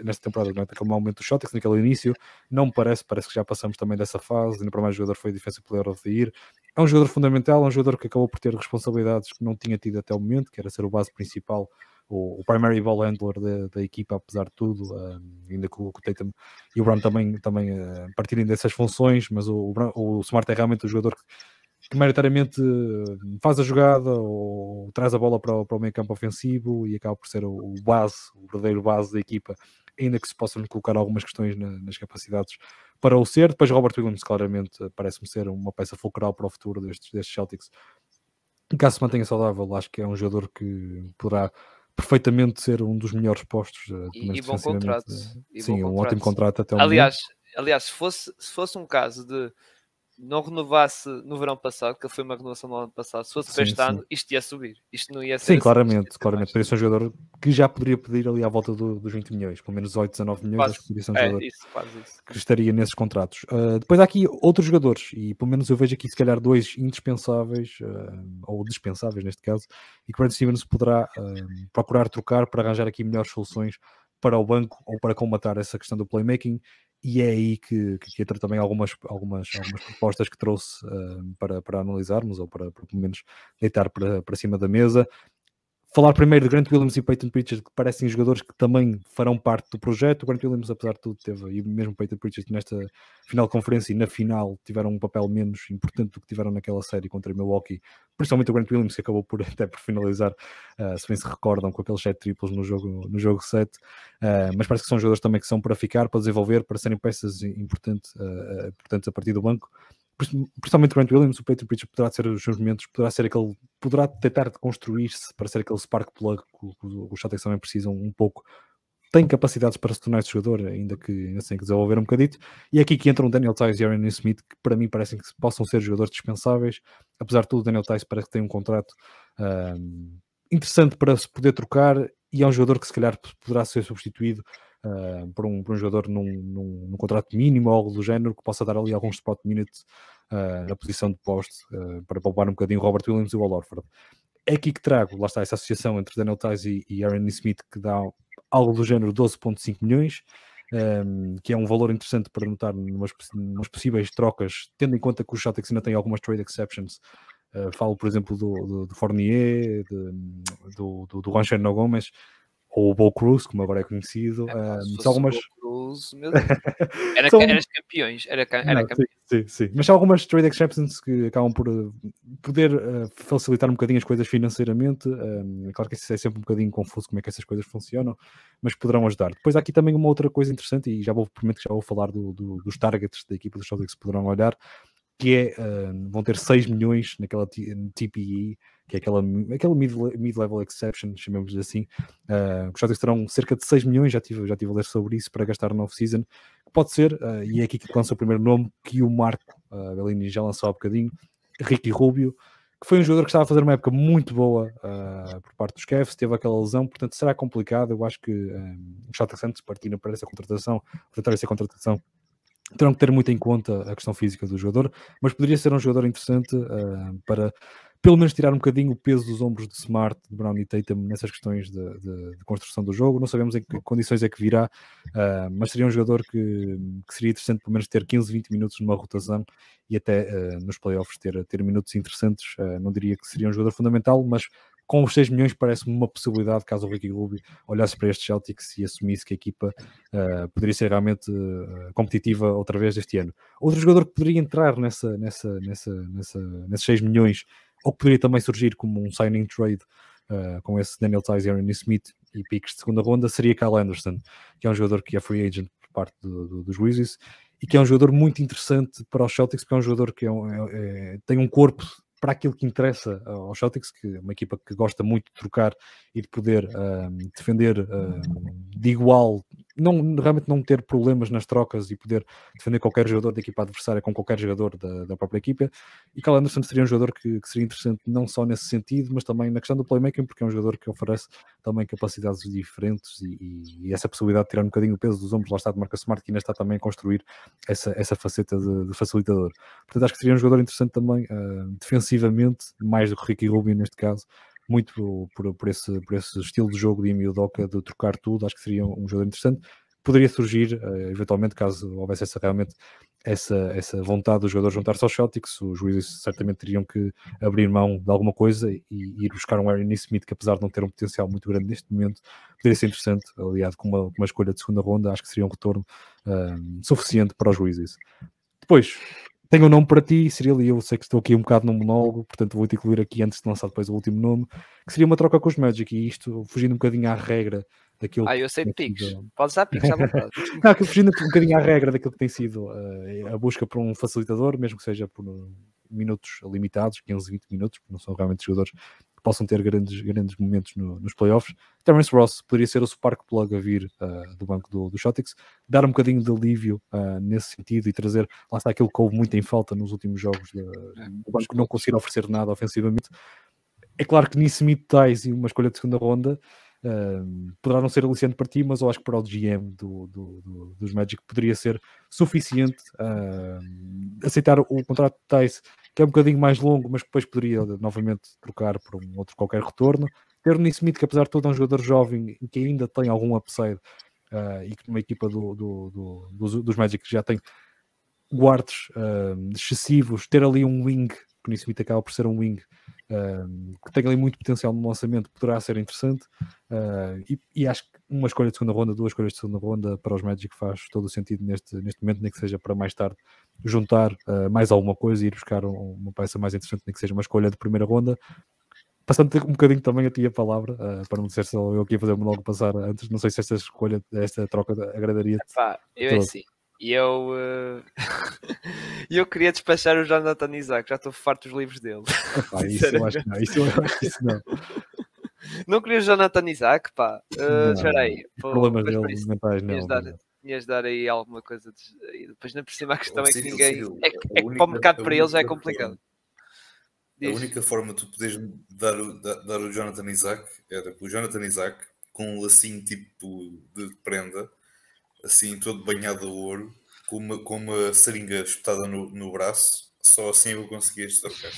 S4: nesta temporada, naquele mau momento do Celtics, naquele início, não me parece, parece que já passamos também dessa fase, ainda para mais jogador foi Defensive Player of the Year, é um jogador fundamental, é um jogador que acabou por ter responsabilidades que não tinha tido até o momento, que era ser o base principal, o, o primary ball handler da, equipa, apesar de tudo, uh, ainda que o, o Tatum e o Brown também, também uh, partirem dessas funções, mas o, o, o Smart é realmente o jogador que que maioritariamente faz a jogada ou traz a bola para o, para o meio campo ofensivo e acaba por ser o, base, o verdadeiro base da equipa, ainda que se possam colocar algumas questões na, nas capacidades para o ser. Depois Robert Williams claramente parece-me ser uma peça fulcral para o futuro destes, destes Celtics. Caso se mantenha saudável, acho que é um jogador que poderá perfeitamente ser um dos melhores postos.
S2: Eh, e, e bom contrato.
S4: Sim, bom um ótimo contrato até o
S2: aliás,
S4: momento.
S2: Aliás, se fosse, se fosse um caso de não renovasse no verão passado, que foi uma renovação no ano passado, se fosse para este sim. ano, isto ia subir. Isto não ia ser.
S4: Sim, assim, claramente, claramente. Poderia ser um jogador que já poderia pedir ali à volta do, dos 20 milhões, pelo menos 18, 19 milhões, quase. acho que poderia ser um é, jogador
S2: isso, isso.
S4: que estaria nesses contratos. Uh, depois há aqui outros jogadores, e pelo menos eu vejo aqui se calhar dois indispensáveis, uh, ou dispensáveis neste caso, e que Brad Stevens poderá uh, procurar trocar para arranjar aqui melhores soluções para o banco ou para combatar essa questão do playmaking e é aí que, que entra também algumas, algumas, algumas propostas que trouxe uh, para, para analisarmos ou para, para pelo menos deitar para, para cima da mesa falar primeiro de Grant Williams e Peyton Pritchard, que parecem jogadores que também farão parte do projeto. O Grant Williams, apesar de tudo, teve, e mesmo Peyton Pritchard nesta final de conferência e na final tiveram um papel menos importante do que tiveram naquela série contra Milwaukee, principalmente o Grant Williams, que acabou por [LAUGHS] até por finalizar, uh, se bem se recordam, com aqueles 7 triplos no jogo, no jogo 7. Uh, eh, mas parece que são jogadores também que são para ficar, para desenvolver, para serem peças importantes, uh, importantes a partir do banco principalmente Grant Williams, o Peyton Pritchard poderá ser os seus momentos, poderá ser aquele, poderá tentar construir-se para ser aquele spark plug que, os Celtics também precisam um pouco. Tem capacidades para se tornar esse jogador, ainda que ainda tem que desenvolver um bocadito. E é aqui que entram Daniel Tice e Aaron Smith, que para mim parecem que possam ser jogadores dispensáveis. Apesar de tudo, Daniel Tice parece que tem um contrato um, interessante para se poder trocar e é um jogador que se calhar poderá ser substituído uh, por, um, por um jogador num, num, num, contrato mínimo ou algo do género que possa dar ali alguns spot minutes uh, na posição de poste uh, para poupar um bocadinho o Robert Williams e o Al Orford. É aqui que trago, lá está, essa associação entre Daniel Tice e, e Aaron Smith que dá algo do género 12.5 milhões. Um, que é um valor interessante para notar numas, possíveis trocas, tendo em conta que os Celtics ainda têm algumas trade exceptions. Uh, falo, por exemplo, do, do, do Fournier, de, do, do, do Gomes, ou o Bo Cruz, como agora é conhecido. É, um, algumas...
S2: Cruz, meu [LAUGHS] Deus. Era, são... Eras campeões, era, era Não, campeões.
S4: Sim, sim, sim, Mas há algumas trade exceptions que acabam por uh, poder uh, facilitar um bocadinho as coisas financeiramente. Um, é claro que isso é sempre um bocadinho confuso como é que essas coisas funcionam, mas poderão ajudar. Depois há aqui também uma outra coisa interessante, e já vou, prometo que já vou falar do, do, dos targets da equipa dos Celtics que poderão olhar, que é, uh, vão ter 6 milhões naquela TPE, que é aquela, aquela mid-level mid exception, chamemos assim. Uh, os Celtics terão cerca de 6 milhões, já tive, já tive a ler sobre isso, para gastar no off-season. Pode ser, uh, e é aqui que lança o primeiro nome, que o Marco uh, Bellini já lançou há bocadinho, Ricky Rubio, que foi um jogador que estava a fazer uma época muito boa uh, por parte dos Cavs, teve aquela lesão, portanto será complicado. Eu acho que um, os Celtics antes partiram para essa contratação, tentar essa contratação, terão que ter muito em conta a questão física do jogador, mas poderia ser um jogador interessante uh, para pelo menos tirar um bocadinho o peso dos ombros de Smart, de Brown e Tatum nessas questões de, de, de, construção do jogo. Não sabemos em que condições é que virá, uh, mas seria um jogador que, que, seria interessante pelo menos ter 15, 20 minutos numa rotação e até uh, nos playoffs ter, ter minutos interessantes. Não diria que seria um jogador fundamental, mas com os 6 milhões parece-me uma possibilidade caso o Ricky Rubio olhasse para estes Celtics e assumisse que a equipa uh, poderia ser realmente uh, competitiva outra vez este ano. Outro jogador que poderia entrar nessa, nessa, nessa, nessa, nesses 6 milhões, ou que poderia também surgir como um signing trade uh, com esse Daniel e Aaron Smith e piques de segunda ronda, seria Kyle Anderson, que é um jogador que é free agent por parte do, do, dos Wizards e que é um jogador muito interessante para os Celtics, porque é um jogador que é um, é, é, tem um corpo para aquilo que interessa aos Celtics, que é uma equipa que gosta muito de trocar e de poder um, defender um, de igual, não, realmente não ter problemas nas trocas e poder defender qualquer jogador da equipa adversária com qualquer jogador da, da própria equipa. E Cal Anderson seria um jogador que, que, seria interessante não só nesse sentido, mas também na questão do playmaking, porque é um jogador que oferece também capacidades diferentes e, e, e essa possibilidade de tirar um bocadinho o peso dos ombros, lá está de marca Smart, que ainda está também a construir essa, essa faceta de, de facilitador. Portanto, acho que seria um jogador interessante também uh, defensivamente, mais do que Ricky Rubin neste caso, muito por, por, esse, por esse estilo de jogo de Emil Doca de trocar tudo, acho que seria um, jogador interessante. Poderia surgir, uh, eventualmente, caso houvesse essa, realmente essa, essa vontade do jogador juntar-se aos Celtics, os juízes certamente teriam que abrir mão de alguma coisa e, e ir buscar um Aaron Smith que, apesar de não ter um potencial muito grande neste momento, poderia ser interessante, aliado com uma, uma escolha de segunda ronda, acho que seria um retorno uh, suficiente para os juízes. Depois, tenho um nome para ti, seria ali, eu sei que estou aqui um bocado no monólogo, portanto vou-te incluir aqui antes de lançar depois o último nome, que seria uma troca com os Magic, e isto fugindo um bocadinho à regra daquilo
S2: Ah, eu sei piques, sido... pode usar piques à vontade. [LAUGHS]
S4: Não, que fugindo um bocadinho à regra daquilo que tem sido uh, a busca por um facilitador, mesmo que seja por minutos limitados, 15, 20 minutos, porque não são realmente jogadores possam ter grandes, grandes momentos no, nos playoffs. Terence Ross poderia ser o spark plug a vir uh, do banco do, do Celtics, dar um bocadinho de alívio uh, nesse sentido e trazer, lá está aquilo que houve muito em falta nos últimos jogos, de, é, o banco não conseguir oferecer nada ofensivamente. É claro que Nissimith Tais e uma escolha de segunda ronda uh, poderá não ser aliciante para ti, mas eu acho que para o GM do, do, do, dos Magic poderia ser suficiente aceitar o contrato de Tais que é um bocadinho mais longo, mas que depois poderia novamente trocar por um outro qualquer retorno. Ter o Smith, que apesar de tudo é um jogador jovem que ainda tem algum upside, uh, e que numa equipa do, do, do, dos, dos Magic já tem guards uh, excessivos, ter ali um wing, que o Smith acaba por ser um wing uh, que tem ali muito potencial no lançamento, poderá ser interessante. Uh, e, e, acho que uma escolha de segunda ronda, duas escolhas de segunda ronda para os Magic faz todo o sentido neste, neste momento, nem que seja para mais tarde juntar mais alguma coisa e ir buscar um, uma peça mais interessante, nem que seja uma escolha de primeira ronda. Passando um bocadinho também a ti a palavra, para não dizer só eu aqui a fazer um logo passar antes, não sei se esta escolha, esta troca agradaria-te.
S2: Eu é assim, e eu, uh... [LAUGHS] eu queria despachar o Jonathan Isaac, já estou farto dos livros dele.
S4: Epá, [LAUGHS] isso eu acho que não, isso eu acho que isso não.
S2: Não queria o Jonathan Isaac, pá. Uh, espera aí.
S4: Problemas dele mentais, não.
S2: Dar, tinhas dar aí alguma coisa. De... Depois, na por cima, a questão é que ninguém. É, que, é que para o mercado para eles é complicado.
S3: A única forma de tu poderes dar o, dar o Jonathan Isaac era com o Jonathan Isaac com um lacinho tipo de prenda assim todo banhado a ouro, com uma, com uma seringa espetada no, no braço, só assim eu conseguia trocar.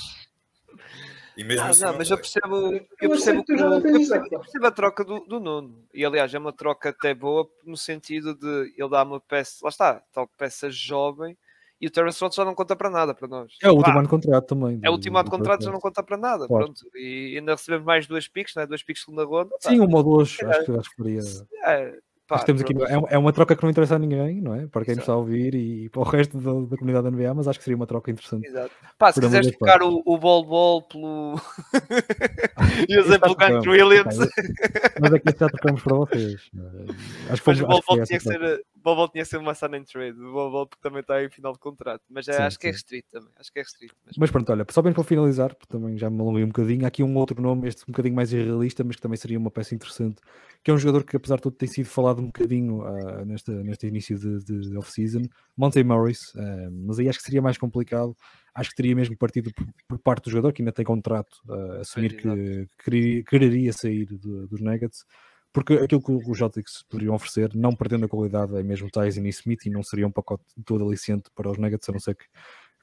S2: E mesmo assim, não, mas eu percebo, eu percebo, que, eu percebo, eu percebo a troca do, do Nuno. E aliás, é uma troca até boa no sentido de ele dar uma peça, lá está, tal peça jovem e o Terence Ross já não conta para nada para nós.
S4: É o último ano de contrato também.
S2: É o último ano de contrato, já não conta para nada. Claro. Pronto. E ainda recebemos mais duas piques, né? duas piques segunda ronda.
S4: Sim, uma ou duas, é, acho, que, acho que faria. É, Pá, temos aqui, é, é, uma troca que não interessa a ninguém, não é? Para quem Exato. nos está a ouvir e, para o resto da, da, comunidade da NBA, mas acho que seria uma troca interessante.
S2: Exato. Pá, se quiseres trocar o, o Ball Ball pelo. [LAUGHS] e usem pelo Grant Williams.
S4: mas é que já trocamos para vocês. [LAUGHS]
S2: Acho que mas o Ball Ball tinha que ser. Bobol tinha sido uma sign and trade, o Bobol também está em final de contrato, mas é, sim, acho sim. que é restrito também. Acho que é restrito.
S4: Mas, mas pronto, olha, só bem para finalizar, porque também já me alonguei um bocadinho, há aqui um outro nome, este um bocadinho mais irrealista, mas que também seria uma peça interessante, que é um jogador que apesar de tudo tem sido falado um bocadinho uh, neste, neste início de, de, de off-season, Monte Morris, uh, mas aí acho que seria mais complicado. Acho que teria mesmo partido por, por parte do jogador, que ainda tem contrato, uh, assumir que, que quereria sair de, dos Nuggets porque aquilo que os Celtics poderiam oferecer, não perdendo a qualidade, é mesmo Tyson e Smith, e não seria um pacote todo aliciente para os Nuggets, a não ser que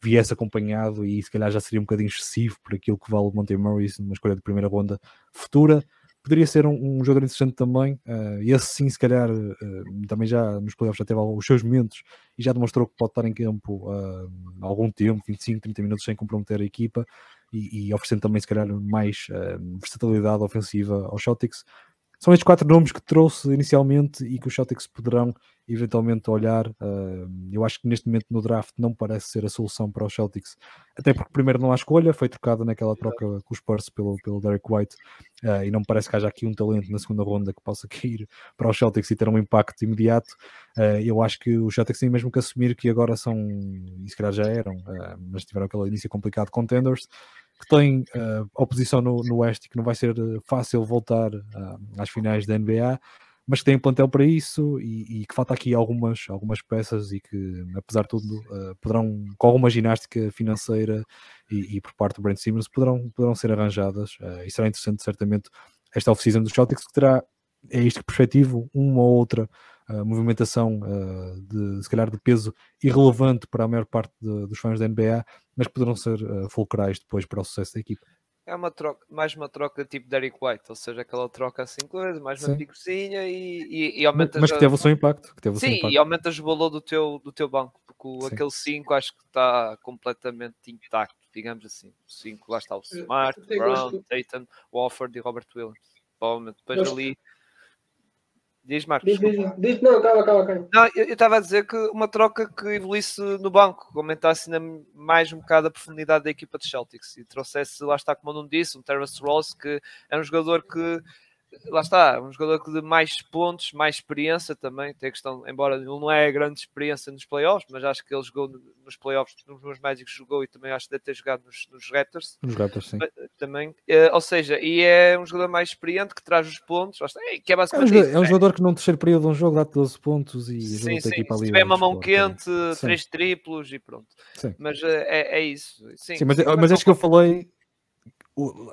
S4: viesse acompanhado, e se calhar já seria um bocadinho excessivo por aquilo que vale o Monte Morris numa escolha de primeira ronda futura. Poderia ser um, um jogador interessante também, uh, esse sim, se calhar, uh, também já nos playoffs já teve os seus momentos e já demonstrou que pode estar em campo uh, algum tempo, 25, 30 minutos sem comprometer a equipa e, e oferecendo também, se calhar, mais versatilidade ofensiva aos Celtics são estes quatro nomes que trouxe inicialmente e que os Celtics poderão eventualmente olhar. Uh, eu acho que neste momento no draft não parece ser a solução para os Celtics, até porque primeiro não há escolha, foi trocada naquela troca com os Spurs pelo, pelo Derek White uh, e não parece que haja aqui um talento na segunda ronda que possa [LAUGHS] cair para os Celtics e ter um impacto imediato. Uh, eu acho que os Celtics têm mesmo que assumir que agora são, e se calhar já eram, mas tiveram aquele início complicado contenders que tem uh, oposição no, no Oeste que não vai ser eh, fácil voltar uh, às finais da NBA, mas que tem um plantel para isso e, e, que falta aqui algumas, algumas peças e que, apesar de tudo, uh, poderão, com alguma ginástica financeira e, e, por parte do Brent Simmons, poderão, poderão ser arranjadas. Uh, e será interessante, certamente, esta off-season dos Celtics, que terá, é isto perspectivo, uma ou outra movimentação de, se calhar, de peso irrelevante para a maior parte de, dos fãs da NBA, mas poderão ser uh, fulcrais depois para o sucesso da equipa.
S2: É uma troca, mais uma troca tipo Derek White, ou seja, aquela troca assim coisa, mais uma picocinha e, e, e aumentas.
S4: Mas que teve o seu impacto. Que teve
S2: Sim,
S4: impacto.
S2: e aumentas o valor do teu, do teu banco, porque Sim. aquele 5 acho que está completamente intacto, digamos assim. O 5, lá está o Smart, Brown, Tatum, Wofford e Robert Williams. Provavelmente depois ali Diz, Marcos.
S1: Diz, diz, diz, não, calma, calma, calma.
S2: Não, eu estava a dizer que uma troca que evoluísse no banco, aumentasse ainda mais um bocado a profundidade da equipa de Celtics e trouxesse, lá está, como não disse, um Terrence Ross, que é um jogador que lá está, um jogador de mais pontos, mais experiência também. Tem a questão, embora ele não é grande experiência nos playoffs, mas acho que ele jogou nos playoffs, nos meus médicos jogou e também acho que deve ter jogado nos, nos Raptors.
S4: Nos Raptors, sim.
S2: Também, uh, ou seja, e é um jogador mais experiente que traz os pontos, está, que é basicamente.
S4: É um, jogador, é um jogador que num terceiro período de um jogo dá 12 pontos e
S2: sim, sim. Se tiver uma mão quente, sim. três triplos e pronto. Sim. Mas uh, é, é isso. Sim,
S4: sim mas, mas acho que eu falei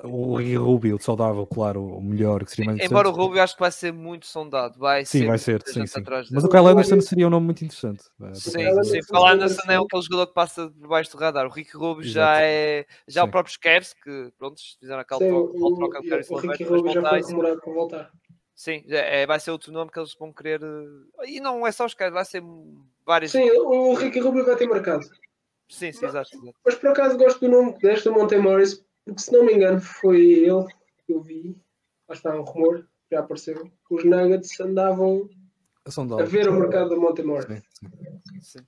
S4: o, o Rubio saudável, claro, o melhor que seria mais
S2: Embora o Rubio acho que vai ser muito sondado, vai
S4: sim,
S2: ser.
S4: vai ser, sim, sim. Mas o Kyle Anderson seria um nome muito interessante.
S2: Sim, sim. O Kyle Anderson é aquele jogador que passa por baixo do radar. O Rick Rubio já é. Já sim. o próprio Cavs, que pronto, fizeram aquela troca, troca
S1: o Rick Rubio já foi demorado para voltar.
S2: Sim, é, vai ser outro nome que eles vão querer. E não é só os caras, vai ser vários.
S1: Sim, o Ricky Rubio vai ter marcado.
S2: Sim, sim, exato, exato.
S1: Mas por acaso gosto do nome desta Monte Morris, porque se não me engano foi ele que eu vi. Lá está um rumor, já apareceu. Os Nuggets andavam a ver o mercado do Monte Morris. Sim, sim.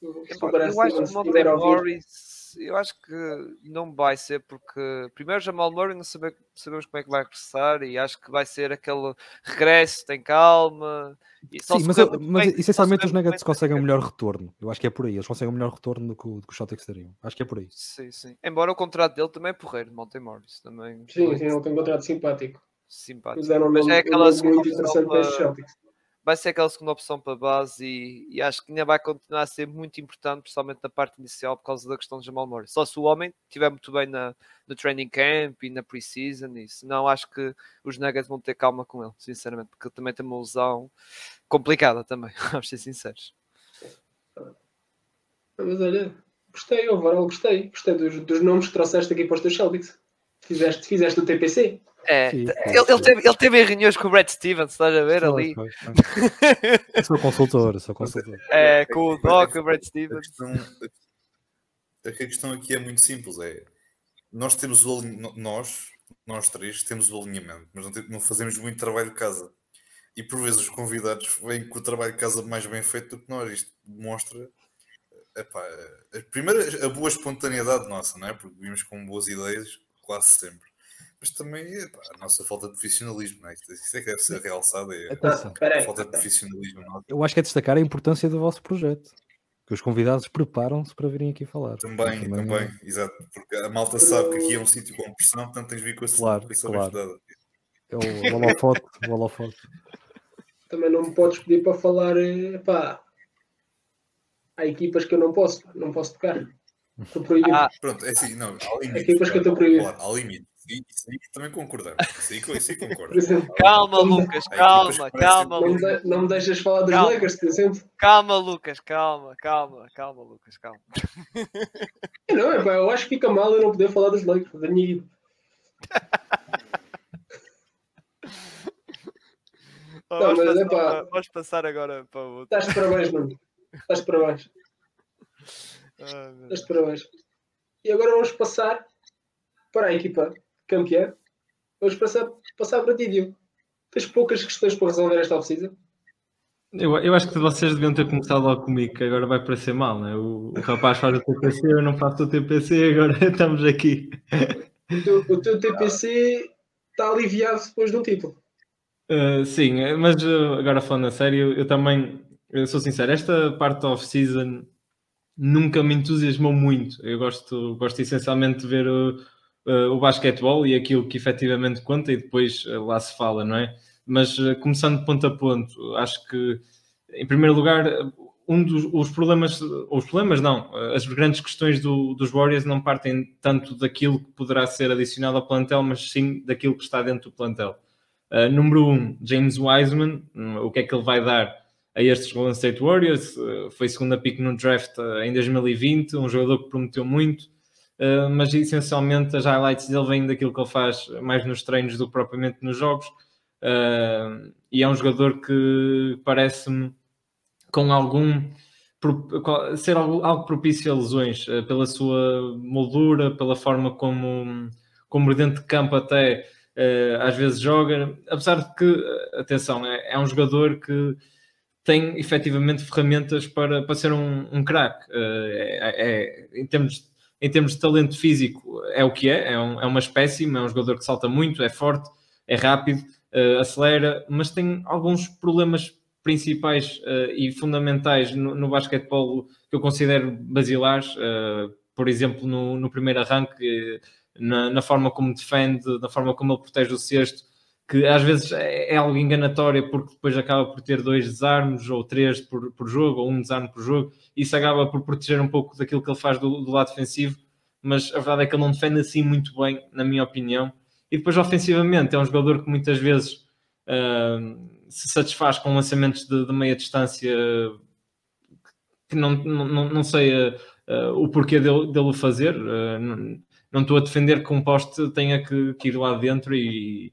S2: Eu, eu acho que o Monte Morris eu acho que não vai ser porque primeiro Jamal Murray não sabe, sabemos como é que vai regressar e acho que vai ser aquele regresso, tem calma.
S4: Sim, mas, eu, mas bem, essencialmente os Nuggets conseguem um melhor retorno. Eu acho que é por aí. Eles conseguem um melhor retorno do que, do que os Celtics teriam. Acho que é por aí.
S2: Sim, sim. Embora o contrato dele também é porreiro, Monte Morris. Também...
S1: Sim, sim, ele tem um contrato simpático.
S2: Simpático. Mas é aquela muito interessante para os Celtics vai ser aquela segunda opção para base e, e, acho que ainda vai continuar a ser muito importante, principalmente na parte inicial, por causa da questão de Jamal Murray. Só se o homem estiver muito bem na, no training camp e na pre-season, e senão acho que os Nuggets vão ter calma com ele, sinceramente, porque ele também tem uma lesão complicada também, [LAUGHS] vamos ser sinceros.
S1: Mas olha, gostei, overall, gostei. Gostei dos, dos nomes que trouxeste aqui para os teus Celtics. Fizeste, fizeste o TPC.
S2: É, sim, ele, ele, teve, ele teve em reuniões com o Brad Stevens, estás a ver ali? Foi,
S4: foi. sou consultor, sou consultor.
S2: É, com o Doc, o Brad Stevens.
S3: A questão, a questão aqui é muito simples: é nós temos o nós, nós três, temos o alinhamento, mas não, não fazemos muito trabalho de casa. E por vezes os convidados vêm com o trabalho de casa mais bem feito do que nós. Isto demonstra epá, a, primeira, a boa espontaneidade nossa, não é? Porque vimos com boas ideias quase sempre mas também epá, a nossa falta de profissionalismo, não é? Isso é que deve ser realçado, é a falta de profissionalismo. Não?
S4: Eu acho que é destacar a importância do vosso projeto. Que os convidados preparam-se para virem aqui falar.
S3: Também, também, também é... exato. Porque a malta sabe que aqui é um sítio com pressão, portanto tens de vir com essa,
S4: claro, claro. É o holofote, o holofote.
S1: Também não me podes pedir para falar, pá, há equipas que eu não posso, não posso tocar. Estou proibido. Ah,
S3: pronto, é assim, não, há
S1: limites. Equipas que eu estou proibido.
S3: Claro, há limite. Isso aí também concordamos. Isso aí, isso aí [LAUGHS] concordo.
S2: calma, Lucas, calma, calma.
S1: Não, de, não me deixas falar dos calma. Lakers, por exemplo.
S2: Calma, Lucas, calma, calma, calma, Lucas, calma.
S1: Não, é, pá, eu acho que fica mal eu não poder falar dos Lakers, da minha vida.
S2: não, vamos, mas, passar, é, pá, vamos passar agora para o outro.
S1: Estás de parabéns, mano. Estás de parabéns. Estás de parabéns. E agora vamos passar para a equipa campeã. Vamos passar, passar para ti, Diogo. Tens poucas questões para resolver esta oficina?
S5: Eu, eu acho que vocês deviam ter começado logo comigo, que agora vai parecer mal, né? O, o rapaz faz o TPC, eu não faço o TPC, agora [LAUGHS] estamos aqui.
S1: O teu, o teu TPC está aliviado depois do título.
S5: Uh, sim, mas uh, agora falando a sério, eu também eu sou sincero, esta parte off-season nunca me entusiasmou muito. Eu gosto, gosto essencialmente de ver uh, o basquetebol e aquilo que efetivamente conta e depois uh, lá se fala, não é? Mas uh, começando ponto a ponto, acho que em primeiro lugar um dos os problemas, os problemas não, as grandes questões do, dos Warriors não partem tanto daquilo que poderá ser adicionado ao plantel, mas sim daquilo que está dentro do plantel. Número um, James Wiseman, um, o que é que ele vai dar a estes Golden State Warriors? Foi segunda pick no draft em 2020, um jogador que prometeu muito, mas essencialmente as highlights dele vêm daquilo que ele faz mais nos treinos do que propriamente nos jogos. Uh, e é um jogador que parece-me com algum ser algo, algo propício a lesões uh, pela sua moldura, pela forma como, como dentro de campo até às vezes joga, apesar de que, atenção, é, é um jogador que tem efetivamente ferramentas para, para ser um, um craque. É, é, em termos em termos de talento físico, é o que é, é, um, é uma espécime, é um jogador que salta muito, é forte, é rápido, uh, acelera, mas tem alguns problemas principais uh, e fundamentais no, no basquetebol que eu considero basilares, uh, por exemplo, no, no primeiro arranque, na, na, forma como defende, na forma como ele protege o cesto, que às vezes é, é algo enganatório porque depois acaba por ter dois desarmes ou três por, por jogo, ou um desarme por jogo, isso acaba por proteger um pouco daquilo que ele faz do, do, lado defensivo, mas a verdade é que ele não defende assim muito bem, na minha opinião. E depois, ofensivamente, é um jogador que muitas vezes uh, se satisfaz com lançamentos de, de, meia distância que não, não, não sei uh, uh, o porquê dele, dele fazer. não, não estou a defender que um poste tenha que, que ir lá dentro e,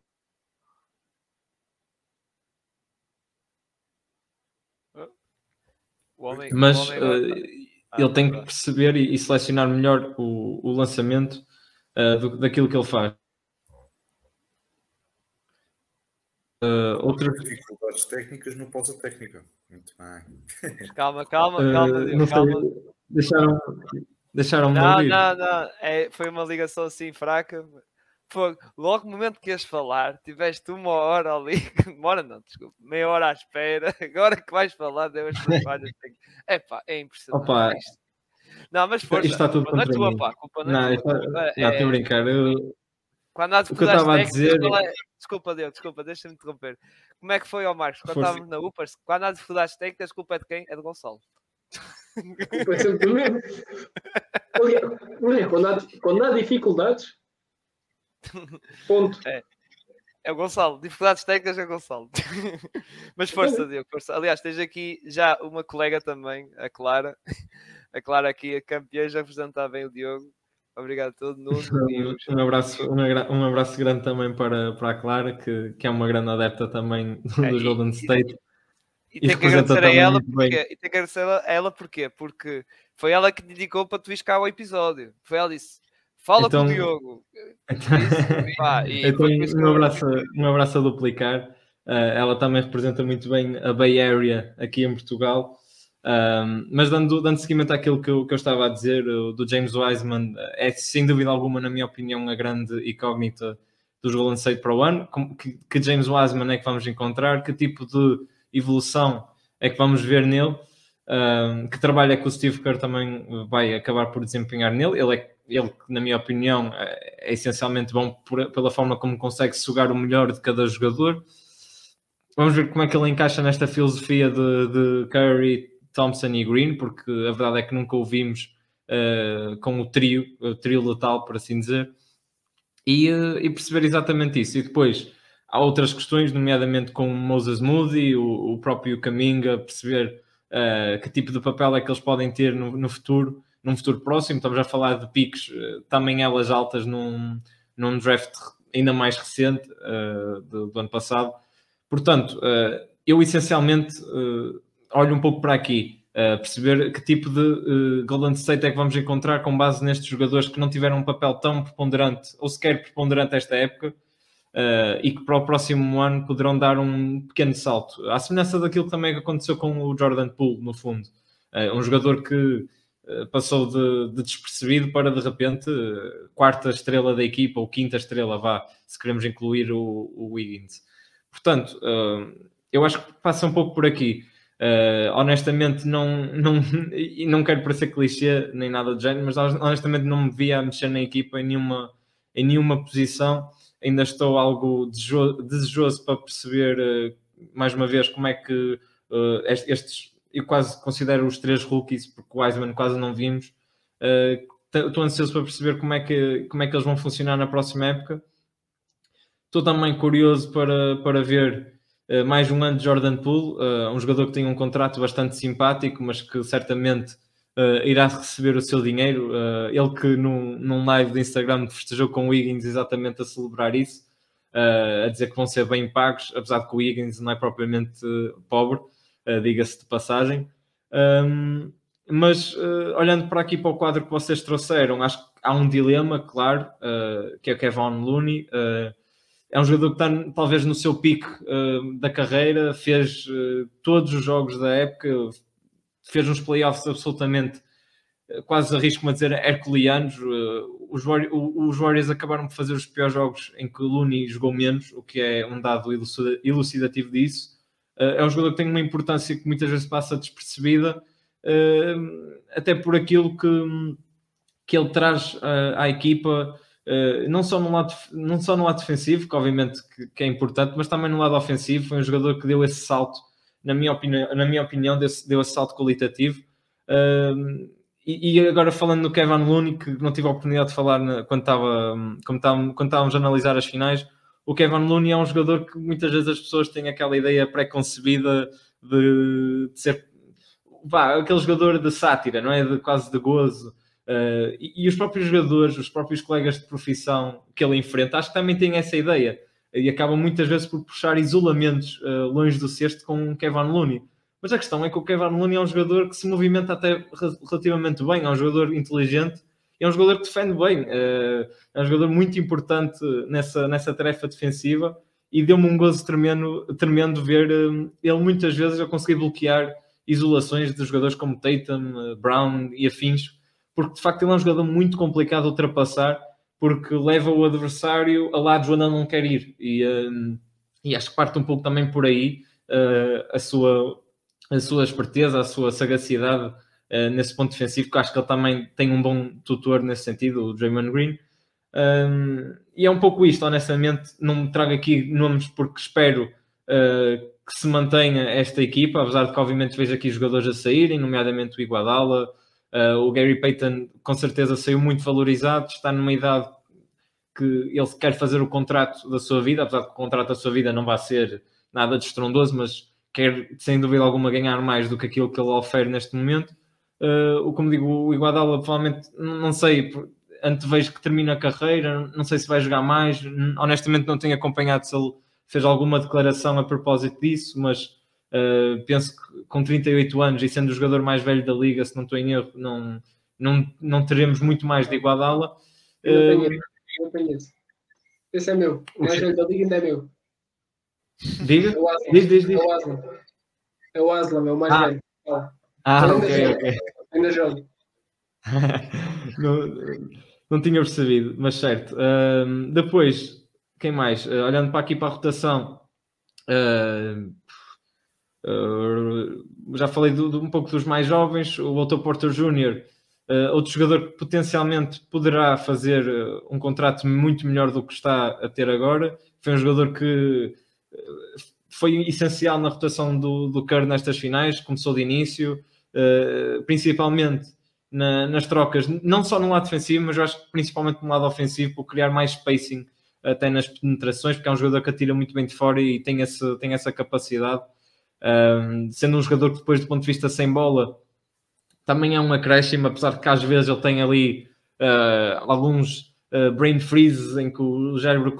S5: Homem, mas homem uh, ah, ele tem que perceber e, e selecionar melhor o, o lançamento uh, do, daquilo que ele faz.
S3: Uh, outras dificuldades técnicas no pausa técnica. Muito
S2: bem. Calma, calma, calma. Uh, calma. Sei,
S5: deixaram, deixaram
S2: Não, não, não. É, foi uma ligação assim fraca. Logo no momento que ias falar, tiveste uma hora ali, [LAUGHS] uma hora não, desculpa, meia hora à espera. [LAUGHS] Agora que vais falar, deu as falhas. [LAUGHS] É pá, é impressionante. Opa, não, mas força,
S5: está tudo
S2: culpa não é tua, pá, culpa não, não é tua.
S5: Está, é, não, estou a brincar. Eu,
S2: quando há o que eu estava a dizer. É... Desculpa, Deus, desculpa, deixa-me interromper. Como é que foi, ao Marcos? Quando estávamos na UPAS, quando há dificuldades técnicas, a culpa é de quem? É de Gonçalo.
S1: Culpa é sempre do mesmo. Quando há, quando há dificuldades, ponto.
S2: É. É o Gonçalo, dificuldades técnicas é o Gonçalo. [LAUGHS] Mas força, Diogo, força. Aliás, tens aqui já uma colega também, a Clara. A Clara aqui, a campeã, já apresentar bem o Diogo. Obrigado a todo mundo. [LAUGHS]
S5: Um, abraço, um, abraço grande também para, para a Clara, que, que é uma grande adepta também [LAUGHS] do, é, Golden State.
S2: E, e, tem que agradecer a ela porque, e tem que agradecer a ela porque, porque foi ela que te indicou para tu ir cá o episódio. Foi ela que disse: Fala então, com o Diogo. [LAUGHS]
S5: Então, pá, então um, abraço, um abraço a duplicar. Uh, ela também representa muito bem a Bay Area aqui em Portugal. Um, mas dando, dando seguimento àquilo que eu, que eu estava a dizer, do James Wiseman, é sem dúvida alguma, na minha opinião, a grande incógnita dos Golden State para o ano. Que, que, James Wiseman é que vamos encontrar? Que tipo de evolução é que vamos ver nele? Que trabalho é que o Steve Kerr também vai acabar por desempenhar nele? Ele é ele, na minha opinião, é, é essencialmente bom por, pela forma como consegue sugar o melhor de cada jogador. Vamos ver como é que ele encaixa nesta filosofia de, de Curry, Thompson e Green, porque a verdade é que nunca o vimos uh, com o trio, o trio letal, por assim dizer, e, uh, e, perceber exatamente isso. E depois há outras questões, nomeadamente com Moses Moody, o, o próprio Kaminga, perceber uh, que tipo de papel é que eles podem ter no, no, futuro, num futuro próximo. Estamos a falar de piques, também elas altas num, num draft ainda mais recente do, do, ano passado. Portanto, eu essencialmente olho um pouco para aqui, uh, perceber que tipo de uh, Golden State é que vamos encontrar com base nestes jogadores que não tiveram um papel tão preponderante ou sequer preponderante esta época uh, e que para o próximo ano poderão dar um pequeno salto. À semelhança daquilo que também aconteceu com o Jordan Poole, no fundo. um jogador que passou de, de, despercebido para de repente quarta estrela da equipa ou quinta estrela, vá, se queremos incluir o, o Wiggins. Portanto, eu acho que passa um pouco por aqui. Uh, honestamente, não, não, [LAUGHS] não quero parecer clichê nem nada do género, mas honestamente não me via a mexer na equipa em nenhuma, em nenhuma posição. Ainda estou algo desejoso, para perceber uh, mais uma vez como é que uh, estes, eu quase considero os três rookies, porque o Wiseman quase não vimos. estou ansioso para perceber como é, que, como é que eles vão funcionar na próxima época. Estou também curioso para, para ver eh, mais um ano de Jordan Poole, um jogador que tem um contrato bastante simpático, mas que certamente uh, irá receber o seu dinheiro. ele que num, num live do Instagram festejou com o Wiggins exatamente a celebrar isso, a dizer que vão ser bem pagos, apesar de que o Wiggins não é propriamente pobre, diga-se de passagem. Um, mas olhando para aqui para o quadro que vocês trouxeram, acho que há um dilema, claro, que é o Kevin Looney é um jogador que está talvez no seu pico uh, da carreira, fez uh, todos os jogos da época, fez uns playoffs absolutamente, uh, quase arrisco-me a dizer, herculeanos. Os, os, Warriors acabaram por fazer os piores jogos em que o Looney jogou menos, o que é um dado elucidativo disso. é um jogador que tem uma importância que muitas vezes passa despercebida, até por aquilo que, que ele traz à equipa não, só no lado, não só no lado defensivo, que obviamente que, é importante, mas também no lado ofensivo. Foi um jogador que deu esse salto, na minha opinião, na minha opinião deu, deu salto qualitativo. E, e, agora falando no Kevin Looney, que não tive a oportunidade de falar na, quando, estava, quando, estava, quando estávamos a analisar as finais, o Kevin Looney é um jogador que muitas vezes as pessoas têm aquela ideia pré-concebida de, de, ser vá, aquele jogador de sátira, não é? De, quase de gozo. Uh, e, e, os próprios jogadores, os próprios colegas de profissão que ele enfrenta, acho que também têm essa ideia e acabam muitas vezes por puxar isolamentos uh, longe do cesto com Kevin Looney. Mas a questão é que o Kevin Looney é um jogador que se movimenta até relativamente bem, é um jogador inteligente, é um jogador que defende bem, é um jogador muito importante nessa, nessa tarefa defensiva e deu-me um gozo tremendo, tremendo ver hum, ele muitas vezes a conseguir bloquear isolações de jogadores como Tatum, Brown e afins, porque de facto ele é um jogador muito complicado de ultrapassar, porque leva o adversário a lados onde não quer ir. E, hum, e acho que parte um pouco também por aí uh, a, sua, a sua esperteza, a sua sagacidade uh, nesse ponto defensivo, que acho que ele também tem um bom tutor nesse sentido, o Draymond Green. Um, e é um pouco isto, honestamente, não trago aqui nomes porque espero uh, que se mantenha esta equipa, apesar de que obviamente vejo aqui jogadores a saírem, nomeadamente o Iguadala, uh, o Gary Payton com certeza saiu muito valorizado, está numa idade que ele quer fazer o contrato da sua vida, apesar de que o contrato da sua vida não vai ser nada de estrondoso, mas quer sem dúvida alguma ganhar mais do que aquilo que ele oferece neste momento. Uh, como digo, o Iguadala provavelmente, não sei, antevejo que termina a carreira, não sei se vai jogar mais, honestamente não tenho acompanhado se ele fez alguma declaração a propósito disso, mas uh, penso que com 38 anos e sendo o jogador mais velho da liga, se não estou em erro, não, não, não teremos muito mais de Iguadala.
S1: Eu não eu tenho esse. Esse é meu. O mais velho da liga ainda é meu.
S5: Diga? É o Aslan. Diz, diz, diz.
S1: É o Aslan. É o Aslan, é o mais
S5: ah.
S1: velho.
S5: Ah, ok, ok.
S1: Ainda jogo. [LAUGHS]
S5: não, não tinha percebido, mas certo. Uh, depois, quem mais? Uh, olhando para aqui para a rotação, uh, já falei do, do, um pouco dos mais jovens, o Otto Porter Jr., outro jogador que potencialmente poderá fazer um contrato muito melhor do que está a ter agora. Foi um jogador que foi essencial na rotação do, do Kerr nestas finais, começou de início, principalmente na, nas trocas, não só no lado defensivo, mas eu acho que principalmente no lado ofensivo, por criar mais spacing até nas penetrações, porque é um jogador que atira muito bem de fora e tem, esse, tem essa capacidade. Um, sendo um jogador que depois do ponto de vista sem bola também é um acréscimo, apesar de que às vezes ele tem ali uh, alguns uh, brain freezes em que o cérebro,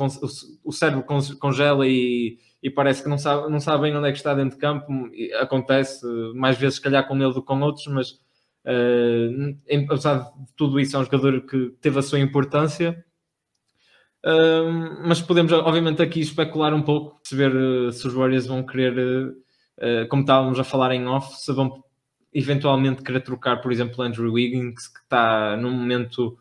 S5: o, cérebro congela e, e, parece que não sabe, não sabe bem onde é que está dentro de campo. Acontece mais vezes, se calhar, com ele do que com outros, mas Uh, apesar de tudo isso, é um jogador que teve a sua importância. Mas podemos, obviamente, aqui especular um pouco, perceber se os Warriors vão querer, como estávamos a falar em off, se vão eventualmente querer trocar, por exemplo, Andrew Wiggins, que está num momento,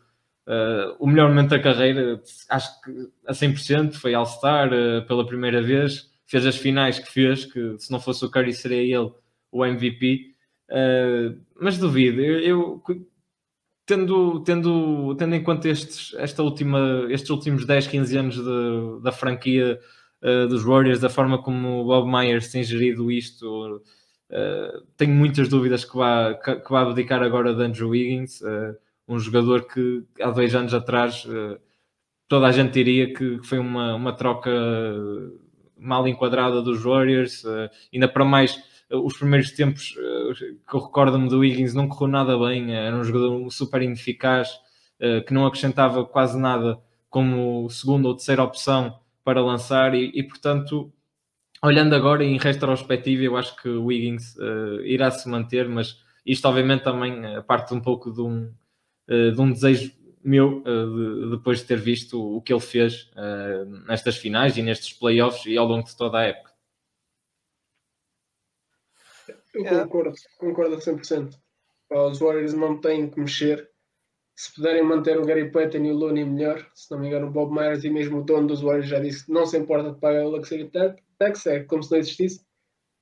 S5: o melhor momento da carreira, acho que a 100%, foi All-Star pela primeira vez, fez as finais que fez, que se não fosse o Curry seria ele o MVP. Uh, mas duvido, eu, eu, tendo, tendo, tendo em conta estes, esta última, estes últimos 10, 15 anos de, da franquia uh, dos Warriors, da forma como o Bob Myers tem gerido isto, uh, tenho muitas dúvidas que vá, que, que vá abdicar agora de Andrew Wiggins, um jogador que há dois anos atrás toda a gente diria que foi uma, uma troca mal enquadrada dos Warriors, ainda para mais os primeiros tempos eh, que eu recordo-me do Wiggins não correu nada bem, era um jogador super ineficaz, eh, que não acrescentava quase nada como segunda ou terceira opção para lançar e, e portanto, olhando agora em retrospectiva, eu acho que o Wiggins uh, irá se manter, mas isto obviamente também parte um pouco de um, uh, de um desejo meu, uh, de, depois de ter visto o que ele fez nestas finais e nestes playoffs e ao longo de toda a época.
S1: Eu é. concordo, concordo a 100%. os Warriors não têm que mexer. Se puderem manter o Gary Payton e o Looney melhor, se não me engano, o Bob Myers e mesmo o dono dos Warriors já disse que não se importa de pagar o Luxury Tax, é como se não existisse.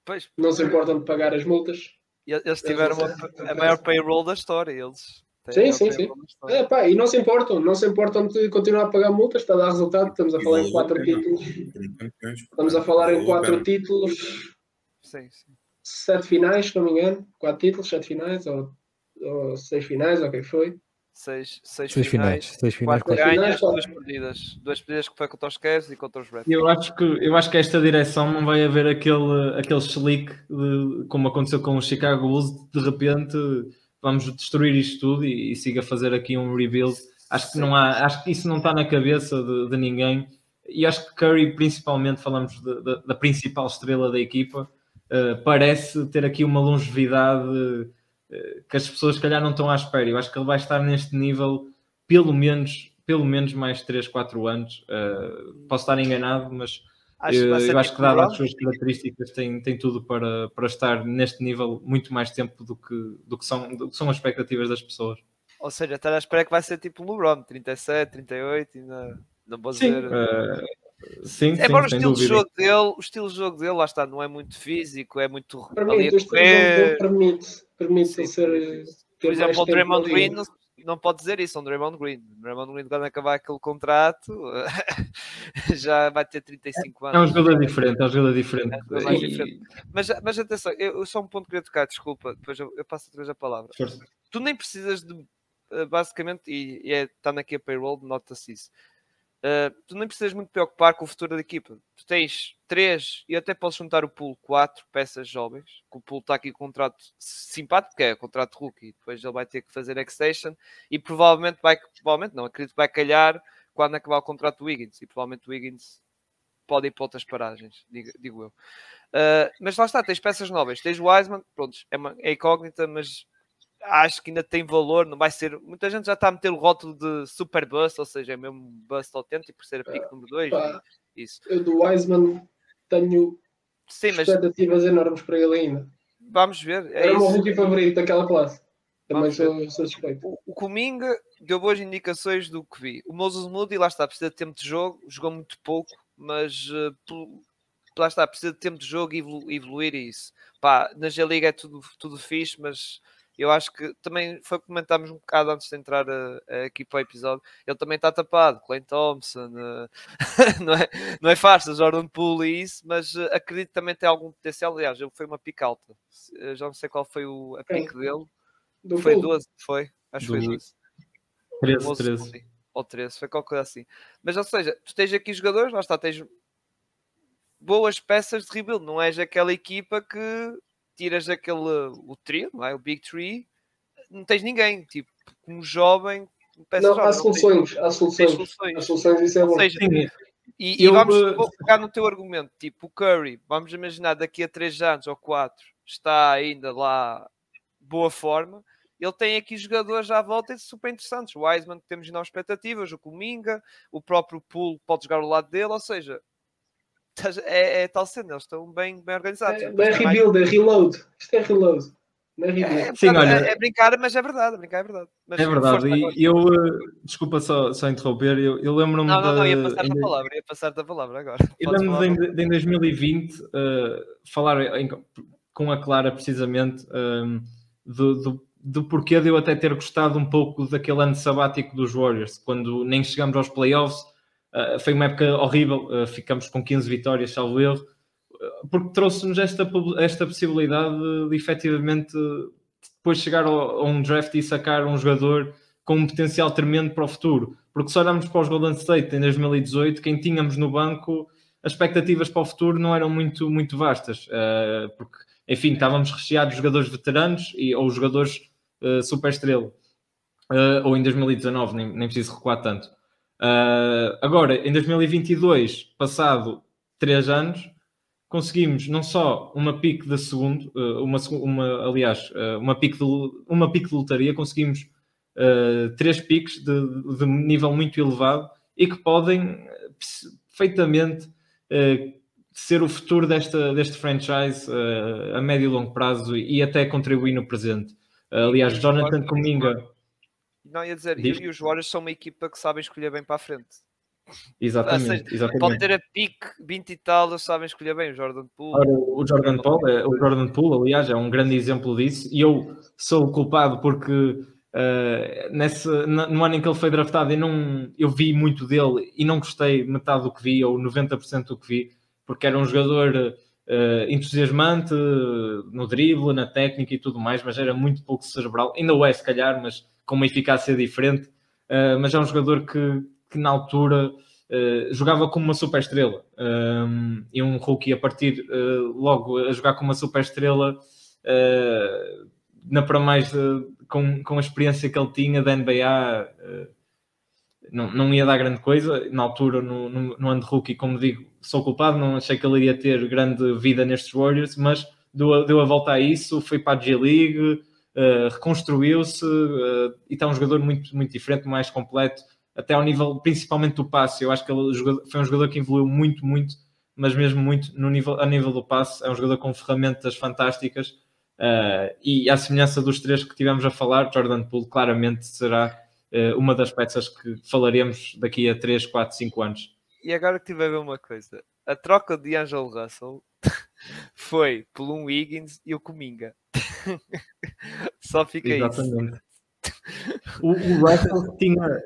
S2: Pois,
S1: não se importam de pagar as multas.
S2: Eles tiveram a, a maior payroll da história. Eles
S1: sim, sim, sim. É, pá, e não se importam, não se importam de continuar a pagar multas, está a dar resultado. Estamos a falar em quatro títulos. Estamos a falar em quatro títulos.
S2: Sim, sim
S1: sete finais, se não me engano, quatro títulos, sete finais, ou, ou seis finais, ou o que foi.
S2: Seis, seis,
S4: seis finais,
S2: finais,
S4: seis finais,
S2: quatro ganhas, duas perdidas. Duas perdidas que foi contra os Cavs e contra os Raptors.
S5: Eu acho que, eu acho que esta direção não vai haver aquele, aquele slick de, como aconteceu com o Chicago Bulls, de repente vamos destruir isto tudo e, e siga a fazer aqui um rebuild. Acho que, não há, acho que isso não está na cabeça de, de ninguém. E acho que Curry, principalmente, falamos de, de, da principal estrela da equipa, uh, parece ter aqui uma longevidade uh, que as pessoas, se calhar, não estão à espera. Eu acho que ele vai estar neste nível pelo menos, pelo menos mais 3, 4 anos. Uh, posso estar enganado, mas acho eu, eu acho que, dado as suas características, tem, tem tudo para, para estar neste nível muito mais tempo do que, do que, são, do que são as expectativas das pessoas.
S2: Ou seja, estar à espera que vai ser tipo o LeBron, 37, 38, ainda não vou
S5: dizer. Sim, uh, sim,
S2: é sim, o estilo de jogo dele, o estilo de jogo dele, lá está, não é muito físico, é muito permite, ali
S1: a permite, permite ser.
S2: Por exemplo, o Draymond Green não, não pode dizer isso, é um Draymond Green. O Draymond Green, quando acabar aquele contrato, [LAUGHS] já vai ter 35 anos.
S5: É um jogador diferente, é um jogador diferente. É um
S2: diferente. Mas, mas atenção, eu, só um ponto que queria tocar, desculpa, depois eu, eu passo outra vez a palavra. Força. Tu nem precisas de eh, basicamente, e, e é, está aqui a payroll, nota-se isso. Uh, tu nem precisas muito preocupar com o futuro da equipa. Tu tens três e até podes juntar o pool quatro peças jovens. Que o pool está aqui com um contrato simpático, que é contrato rookie. Depois ele vai ter que fazer extension e provavelmente vai, provavelmente não, acredito que vai calhar quando acabar o contrato do Wiggins. E provavelmente o Wiggins pode ir para outras paragens, digo, digo eu. Uh, mas lá está, tens peças novas. Tens o Wiseman, pronto, é, uma, é incógnita, mas acho que ainda tem valor, não vai ser. Muita gente já está a meter o rótulo de super bust, ou seja, é mesmo bust autêntico por ser a pick uh, número 2. Isso.
S1: Eu do Wiseman tenho Sim, mas... expectativas enormes para ele ainda.
S2: Vamos ver.
S1: É Era o meu rookie favorito daquela classe. Também sou, sou suspeito.
S2: O, o Cominga deu boas indicações do que vi. O Moses Moody, lá está, precisa de tempo de jogo, jogou muito pouco, mas uh, lá está, precisa de tempo de jogo e evolu evoluir isso. Pá, na G-Liga é tudo, tudo fixe, mas eu acho que também foi comentámos um bocado antes de entrar a, a aqui para o episódio. Ele também está tapado, Clay Thompson, uh, [LAUGHS] não, é, não é fácil, Jordan Poole e isso, mas uh, acredito que também tem algum potencial. Aliás, ele foi uma pick alta, uh, já não sei qual foi o, a pick é. dele, Do foi 12, foi? Acho que foi 12.
S5: 13, 13.
S2: Ou 13, foi qualquer coisa assim. Mas, ou seja, tu tens aqui jogadores, lá está, tens boas peças de rebuild, não és aquela equipa que tiras aquele o trio, não é? O Big Tree, não tens ninguém, tipo, um jovem.
S1: Não, jovem, há, soluções, tens, há soluções, há soluções, isso é bom. Seja,
S2: e, e, vamos uh... pegar no teu argumento, tipo, o Curry, vamos imaginar daqui a 3 anos ou 4 está ainda lá boa forma. Ele tem aqui jogadores à volta super interessantes. O Wiseman, que temos novas expectativas, o Cominga, o próprio Pool pode jogar ao lado dele, ou seja, é, é tal cena, eles estão bem, bem organizados. É,
S1: não é rebuild, é reload. Isto é reload. Não é, rebuild.
S2: é, Sim, olha, é, é, brincar, mas é verdade, brincar é verdade. Mas,
S5: é verdade, e eu, uh, desculpa só, só interromper, eu, eu lembro-me
S2: Não, não, não, ia passar a palavra, ia passar a palavra agora.
S5: Eu lembro-me de, em 2020 uh, falar em, com a Clara precisamente um, do, do, do porquê de eu até ter gostado um pouco daquele ano sabático dos Warriors, quando nem chegamos aos playoffs, Uh, foi uma época horrível, uh, ficamos com 15 vitórias, salvo erro, uh, porque trouxe-nos esta, esta possibilidade de, de efetivamente depois chegar a um draft e sacar um jogador com um potencial tremendo para o futuro. Porque se olharmos para os Golden State em 2018, quem tínhamos no banco, as expectativas para o futuro não eram muito, muito vastas, porque, enfim, estávamos recheados de jogadores veteranos e, ou jogadores super estrela. ou em 2019, nem, nem preciso recuar tanto. Uh, agora, em 2022, passado 3 anos, conseguimos não só uma pique de segundo, uh, uma, uma, aliás, uh, uma, pique de, uma pique de lotaria, conseguimos três piques de, de, nível muito elevado e que podem perfeitamente ser o futuro desta, deste franchise a médio e longo prazo e, e até contribuir no presente. aliás, Jonathan Cominga
S2: não, ia dizer, Diz... e os Warriors são uma equipa que sabem escolher bem para a frente.
S5: Exatamente, seja, exatamente.
S2: Pode ter a pique 20 e tal, eles sabem escolher bem o Jordan Poole.
S5: Ora, o Jordan Poole, é, o Jordan Poole, aliás, é um grande exemplo disso, e eu sou o culpado porque uh, nesse, no ano em que ele foi draftado eu, não, eu vi muito dele e não gostei metade do que vi, ou 90% do que vi, porque era um jogador uh, entusiasmante no drible, na técnica e tudo mais, mas era muito pouco cerebral, ainda o é se calhar, mas com uma eficácia diferente, uh, mas é um jogador que, que na altura uh, jogava como uma super estrela um, e um rookie a partir logo a jogar como uma super estrela na para mais com, com a experiência que ele tinha da NBA não, não ia dar grande coisa. Na altura no, no, no ano de rookie como digo sou culpado, não achei que ele iria ter grande vida nestes Warriors mas deu, deu a volta a isso, foi para a G-League, uh, reconstruiu-se uh, e está um jogador muito, muito diferente, mais completo, até ao nível principalmente do passe. Eu acho que ele foi um jogador que evoluiu muito, muito, mas mesmo muito no nível, a nível do passe. É um jogador com ferramentas fantásticas. Uh, e à semelhança dos três que tivemos a falar, Jordan Poole claramente será uma das peças que falaremos daqui a 3, 4, 5 anos.
S2: E agora que tive a ver uma coisa, a troca de Angelo Russell [LAUGHS] foi por um e o Cominga. [LAUGHS] Só fica Exatamente.
S5: isso. O, o, Russell tinha,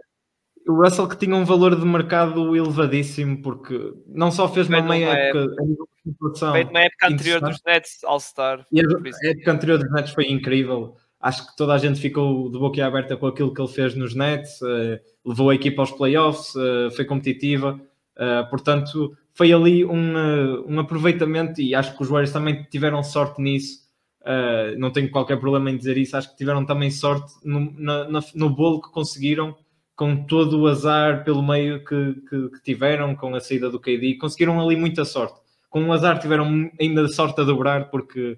S5: o Russell que tinha um valor de mercado elevadíssimo, porque não só fez uma meia época,
S2: época Feito na época anterior dos Nets All-Star.
S5: E a, a época anterior dos Nets foi incrível. Acho que toda a gente ficou de boca aberta com aquilo que ele fez nos Nets, uh, levou a equipa aos playoffs, uh, foi competitiva. Uh, portanto, foi ali um, um aproveitamento e acho que os Warriors também tiveram sorte nisso. Uh, não tenho qualquer problema em dizer isso. Acho que tiveram também sorte no, no bolo que conseguiram, com todo o azar pelo meio que, que, que, tiveram, com a saída do KD. Conseguiram ali muita sorte. Com o azar tiveram ainda sorte a dobrar, porque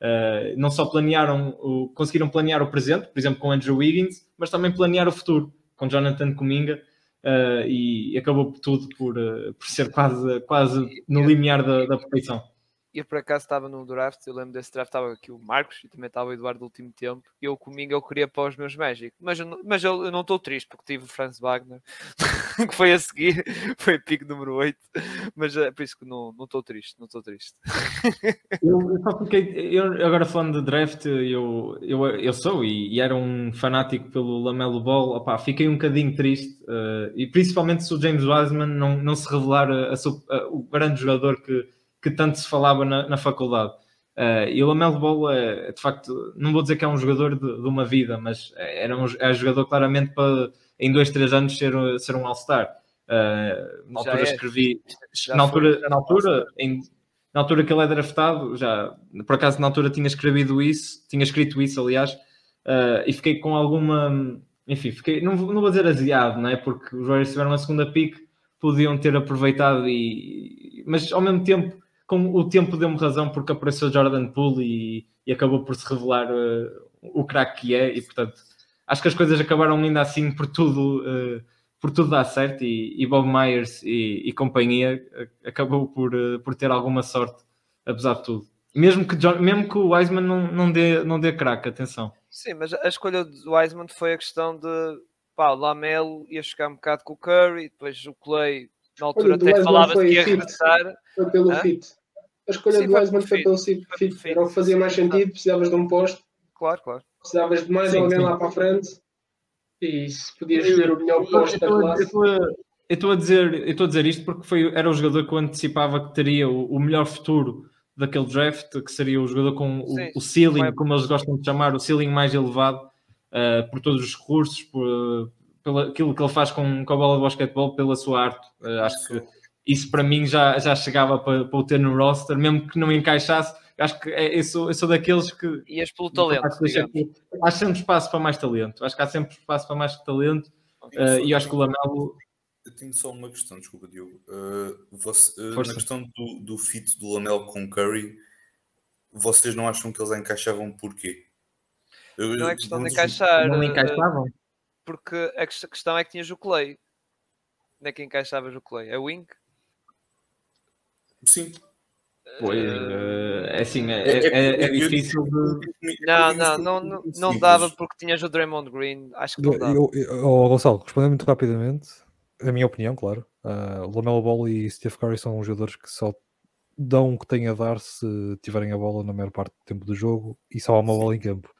S5: uh, não só planearam, o, conseguiram planear o presente, por exemplo, com Andrew Wiggins, mas também planear o futuro, com Jonathan Kuminga uh, e acabou tudo por, por ser quase, quase no limiar da, da perfeição
S2: eu por acaso estava no draft, eu lembro desse draft, estava aqui o Marcos e também estava o Eduardo do último tempo. Eu comigo eu queria para os meus Magic, mas eu, mas eu, eu não estou triste porque tive o Franz Wagner, [LAUGHS] que foi a seguir, [LAUGHS] foi pico número 8, mas é por isso que não estou triste, não estou triste. [LAUGHS]
S5: eu, eu só fiquei, eu, agora falando de draft, eu, eu, eu sou e, e era um fanático pelo Lamelo Ball, opá, fiquei um bocadinho triste, uh, e principalmente se o James Wiseman não, não se revelar a, a, a, o grande jogador que que tanto se falava na, na faculdade. Uh, e o Lamelo Ball é, de facto, não vou dizer que é um jogador de, de uma vida, mas era um, é um jogador claramente para em dois, três anos ser, ser um All-Star. Uh, na altura é. escrevi, já na altura, foi, na, altura em, na altura que ele é draftado, já por acaso na altura tinha escrevido isso, tinha escrito isso, aliás, uh, e fiquei com alguma, enfim, fiquei, não, não vou dizer aziado, não é? Porque os Warriors tiveram a segunda pick, podiam ter aproveitado e, mas ao mesmo tempo com o tempo deu-me razão porque apareceu Jordan Poole e, e acabou por se revelar uh, o craque que é e portanto acho que as coisas acabaram ainda assim por tudo uh, por tudo dar certo e, e Bob Myers e, e companhia uh, acabou por, por ter alguma sorte apesar de tudo mesmo que, John, mesmo que o Wiseman não, não dê, não dê craque, atenção
S2: Sim, mas a escolha do Wiseman foi a questão de pá, o Lamelo ia chegar um bocado com o Curry, depois o Clay na altura até falava que ia regressar.
S1: Foi pelo Hã? fit. A escolha Sim, do Wiseman foi pelo fit. Era o que fazia mais sentido, precisavas de um posto.
S2: Claro, claro.
S1: Precisavas de mais sim, alguém sim. lá para a frente. E se podias escolher o melhor posto da classe.
S5: Eu estou a dizer, eu estou a dizer isto porque foi, era o jogador que eu antecipava que teria o, o melhor futuro daquele draft, que seria o jogador com o, o ceiling, como eles gostam de chamar, o ceiling mais elevado, uh, por todos os recursos, por, pelo aquilo que ele faz com, com a bola de basquetebol, pela sua arte. Uh, acho que isso para mim já, já chegava para, para o ter no roster, mesmo que não encaixasse. Acho que é, eu, sou, eu sou daqueles que.
S2: Ias pelo talento.
S5: Há sempre espaço para mais talento. Acho que há sempre espaço para mais talento. Uh, e acho que o Lamelo.
S3: Eu tenho só uma questão, desculpa, Diogo. Uh, você, uh, na questão do, do fit do Lamelo com Curry, vocês não acham que eles encaixavam porquê?
S2: não é questão de encaixar.
S5: Não encaixavam?
S2: Porque a questão é que tinhas o Clay. Onde é que encaixavas o Clay? É Wing?
S3: Sim.
S5: Pois, uh, é assim, é, é, é, é difícil de...
S2: Não, não, não, não, não dava porque tinhas o Draymond Green, acho que não dava.
S4: Eu, eu, oh, Gonçalo, respondendo muito rapidamente, a minha opinião, claro, uh, Lamelo Ball e Steve Curry são jogadores que só dão o que têm a dar se tiverem a bola na maior parte do tempo do jogo e só há uma bola em campo.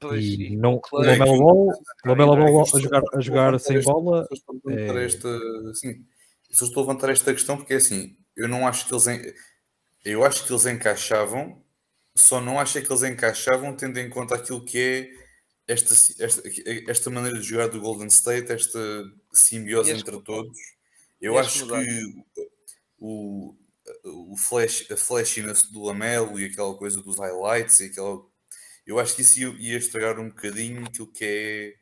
S4: Pois, e não, claro. Lamelo Ball, Lamelo Ball a jogar, a jogar sem bola...
S3: É... Esta, assim, só estou a levantar esta questão porque é assim, eu não acho que eles. Eu acho que eles encaixavam, só não acho que eles encaixavam tendo em conta aquilo que é esta, esta, esta maneira de jogar do Golden State, esta simbiose entre todos. Eu acho mudar. que o, o flash, a flashiness do Lamelo e aquela coisa dos highlights e aquela. Eu acho que isso ia, ia estragar um bocadinho aquilo que é.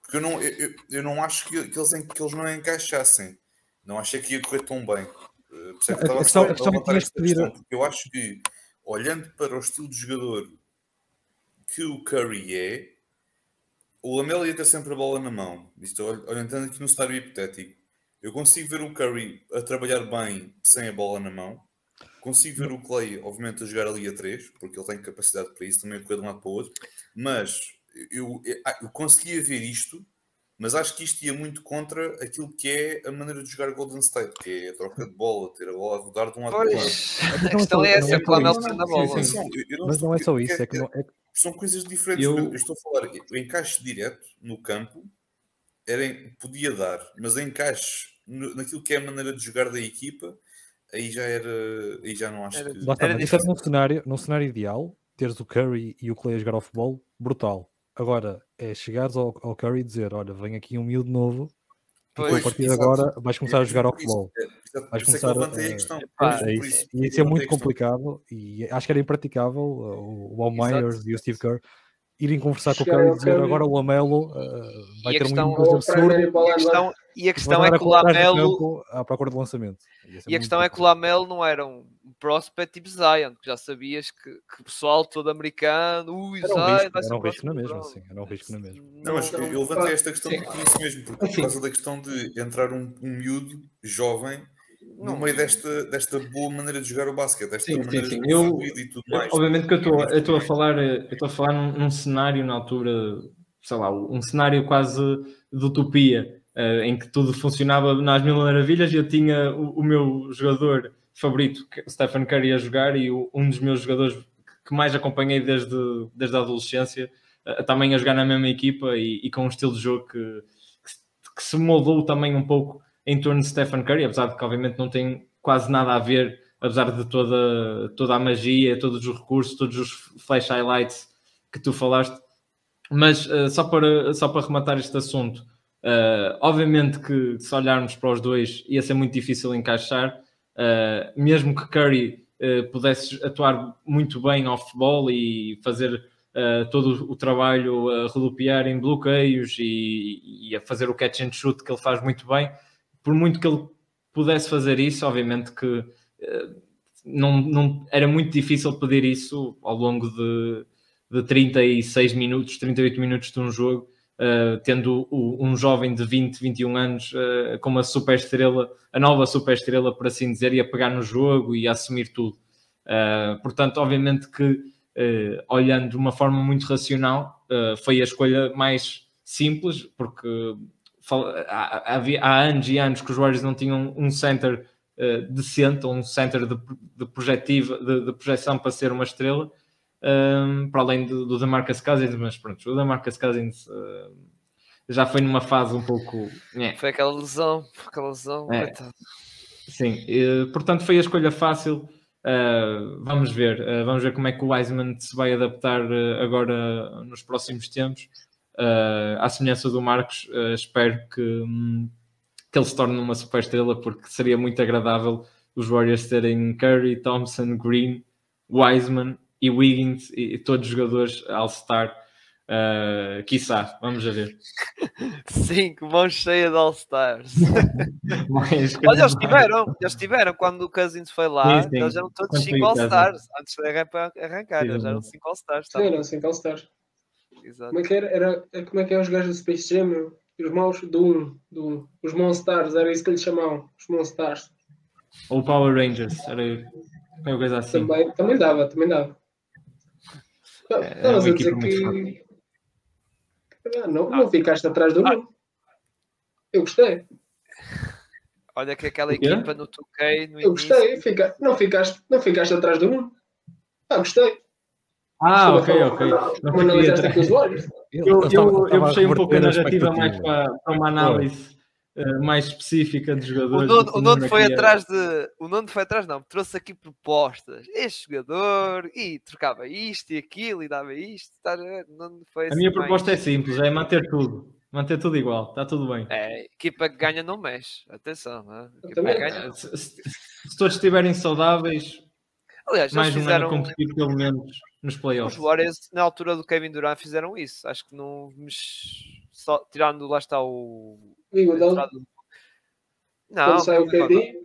S3: Porque eu não, eu, eu não acho que, que, eles, que eles não encaixassem. Não achei que ia correr tão bem.
S4: Eh, a questão, a questão é que tinhas
S3: pedir... Questão, eu acho que olhando para o estilo de jogador que o Curry é, o Lamelo ia ter sempre a bola na mão. Isto, olhando aqui no cenário hipotético, eu consigo ver o Curry a trabalhar bem sem a bola na mão. Consigo ver o Clay, obviamente, a jogar ali a 3, porque ele tem capacidade para isso, também correr de um lado para o outro. Mas eu, eu, ah, eu conseguia ver isto mas acho que isto ia muito contra aquilo que é a maneira de jogar Golden State, que é a troca de bola, ter a bola a rodar de um lado para o outro.
S2: A questão é essa, é o Nelson na bola.
S4: Mas não é só isso, é que não, é...
S3: são coisas diferentes. Eu... eu... estou a falar, o encaixe direto no campo era, podia dar, mas encaixe naquilo que é a maneira de jogar da equipa, aí já era, aí já não acho
S4: era,
S3: que.
S4: Basta, era num cenário, num cenário ideal, teres o Curry e o Clay a jogar ao futebol, brutal Agora, é chegares ao, ao Curry e dizer: Olha, vem aqui um miúdo novo, pois, a partir de agora vais começar a jogar ao futebol.
S3: É, vais começar a,
S4: isso. E isso é muito complicado e acho que era impraticável o Wall Myers e o Steve Kerr irem conversar com o Curry e dizer agora o Lamelo uh, vai ter questão, um coisa absurdo.
S2: E a questão, e a questão é que o Lamelo
S4: à procura de lançamento.
S2: E a questão é que o Lamelo não era um prospect tipo Zion, que já sabias que, que o pessoal todo americano, ui,
S4: era um
S2: Zion,
S4: risco, era um risco na mesma, sim, era um risco na mesma.
S3: Não, mas eu, levantei esta questão porque isso mesmo, porque por causa da questão de entrar um, um miúdo jovem no meio desta, desta boa maneira de jogar o basquete, desta sim, maneira sim, sim. eu, e tudo mais.
S5: Obviamente que eu estou a falar, eu estou a falar num, num, cenário na altura, sei lá, um cenário quase de utopia, uh, em que tudo funcionava nas mil maravilhas e eu tinha o, o meu jogador favorito, Stephen Curry, a jogar e o, um dos meus jogadores que mais acompanhei desde, desde a adolescência, uh, também a jogar na mesma equipa e, e com um estilo de jogo que, que, que se moldou também um pouco em torno de Stephen Curry, apesar de que obviamente não tem quase nada a ver, apesar de toda, toda a magia, todos os recursos, todos os flash highlights que tu falaste. Mas uh, só, para, só para rematar este assunto, uh, obviamente que se olharmos para os dois ia ser muito difícil encaixar, uh, mesmo que Curry pudesse atuar muito bem futebol e fazer todo o trabalho a rodopiar em bloqueios e, e a fazer o catch and shoot que ele faz muito bem, por muito que ele pudesse fazer isso, obviamente que uh, não, não, era muito difícil pedir isso ao longo de, de 36 minutos, 38 minutos de um jogo, uh, tendo o, um jovem de 20, 21 anos uh, com uma super estrela, a nova super estrela, por assim dizer, e a pegar no jogo e a assumir tudo. portanto, obviamente que, olhando de uma forma muito racional, foi a escolha mais simples, porque há, há anos e anos que os Warriors não tinham um center uh, decente, um center de, de, projetiva, de, de, projeção para ser uma estrela, um, ehm, para além do, do Demarcus Cousins, mas pronto, o Demarcus Cousins uh, já foi numa fase um pouco...
S2: Foi aquela lesão, aquela lesão, é.
S5: Sim, uh, portanto foi a escolha fácil, Uh, vamos ver, uh, vamos ver como é que o Wiseman se vai adaptar uh, agora nos próximos tempos uh, à semelhança do Marcos, uh, espero que, um, que ele se torne uma super estrela, porque seria muito agradável os Warriors terem Curry, Thompson, Green, Wiseman e Wiggins e, e todos os jogadores All-Star. Uh, quiçá, vamos ver. [LAUGHS]
S2: Cinco mãos cheias de All-Stars. [LAUGHS] Olha, eles tiveram, eles tiveram quando o Cousins foi lá, sim, sim. eles eram todos 5 All-Stars antes de arrancar, sim, eles eram 5 All-Stars.
S1: Sim, eram 5 All-Stars. Exato. Como é que era? era como é que é os gajos do Space Jam? Os maus do 1, do, os Monstars, era isso que eles chamavam, os Monstars.
S5: Ou Power Rangers, era uma coisa assim.
S1: Também, também dava, também dava. É, Estavas é a dizer que. Ah, não, não ficaste atrás do ah. Eu gostei.
S2: Olha que aquela equipa no 2K. No
S1: eu gostei, fica... não, ficaste, não ficaste atrás do mundo. Ah, gostei.
S5: Ah, ok, ok. Não
S1: fiquei
S5: Eu, eu, eu, eu puxei um pouco a narrativa mais para, para uma análise uh, mais específica de jogadores.
S2: O Nuno, o Nuno foi atrás de. O Nuno foi atrás, não, trouxe aqui propostas. Este jogador, e trocava isto e aquilo e dava isto. Tá, não foi
S5: a minha assim proposta é simples: é manter tudo. Manter tudo igual, está tudo bem.
S2: É, equipa que ganha não mexe. Atenção, não é?
S5: ganha... se, se, se todos estiverem saudáveis, Aliás, mais um fizeram... ano competir pelo menos nos playoffs.
S2: Os Warriors, na altura do Kevin Durant, fizeram isso. Acho que não. Só, tirando lá está o.
S1: Iguodala. Não, quando sai o KD.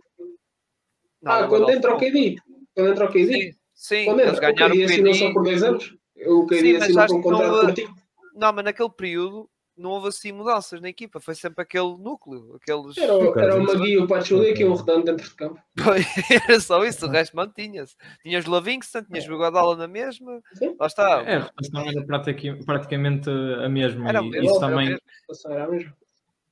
S1: Não, ah, quando entra o KD. Quando entra o KD.
S2: Sim, Sim, Quando eles ganharam o KD.
S1: assinou só por dois anos? O KD assinou por um contrato curtinho.
S2: Não, mas naquele período não houve assim mudanças na equipa, foi sempre aquele núcleo. Aqueles...
S1: Era, era o Magui, o Pachuli e um redando dentro de campo. [LAUGHS]
S2: era só isso, o resto mantinha-se. Tinhas Lavingston, tinhas Guadala na mesma, Sim. lá está.
S5: É, a rotação era praticamente a mesma. Era, e, isso também.
S1: Era a mesma.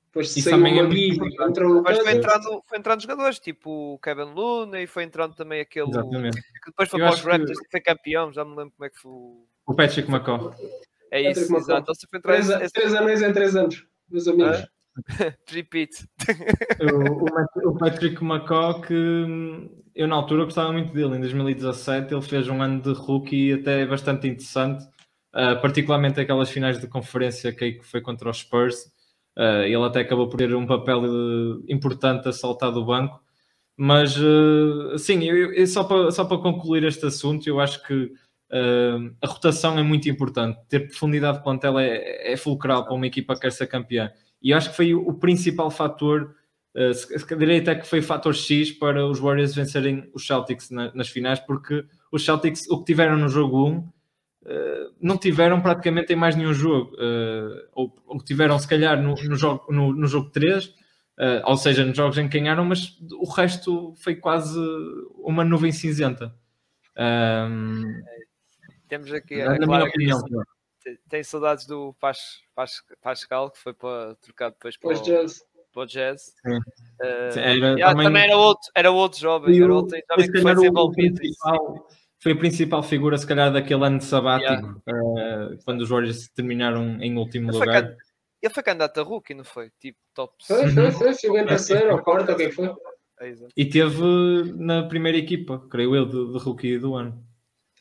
S1: Depois
S5: isso também é
S2: entrou Mas foi entrando, foi entrando jogadores, tipo o Kevin Luna e foi entrando também aquele Exatamente. que depois foi para os Raptors que... foi campeão, já me lembro como é que foi
S5: o Patrick McCaw.
S2: É isso, exato. Então,
S1: foi três, esse... três anos em três anos, meus amigos. [LAUGHS] Ah?
S2: Repeat.
S5: o, o, Patrick McCaw, que eu na altura gostava muito dele. Em 2017 ele fez um ano de rookie até bastante interessante, uh, particularmente aquelas finais de conferência que foi contra os Spurs. Uh, ele até acabou por ter um papel uh, importante a saltar do banco. Mas, uh, sim, eu, eu, só, para, só para concluir este assunto, eu acho que Uh, a rotação é muito importante. Ter profundidade de plantel é, é fulcral para uma equipa que quer ser campeã. E acho que foi o, principal fator, uh, se, se até que foi o fator X para os Warriors vencerem os Celtics na, nas finais, porque os Celtics, o que tiveram no jogo 1, uh, ah, não tiveram praticamente em mais nenhum jogo. Uh, ou, ou tiveram, se calhar, no, no, jogo, no, no jogo 3, ou seja, nos jogos em que ganharam, mas o resto foi quase uma nuvem cinzenta. Um,
S2: temos aqui Na minha opinião, tem, tem saudades do Pas, Pas, Pascal, que foi para trocar depois para, o, jazz. Para o jazz. Uh, era, yeah, também... também, era outro, era outro jovem, era outro jovem que foi desenvolvido.
S5: Foi a principal figura, se calhar, daquele ano sabático, yeah. uh, quando os Warriors terminaram em último ele lugar. Foi,
S2: ele foi candidato a rookie, não foi? Tipo, top.
S1: Foi, foi, foi. Chegou em terceiro ou quarto, quem foi.
S5: É, e teve na primeira equipa, creio eu, de, de rookie do ano.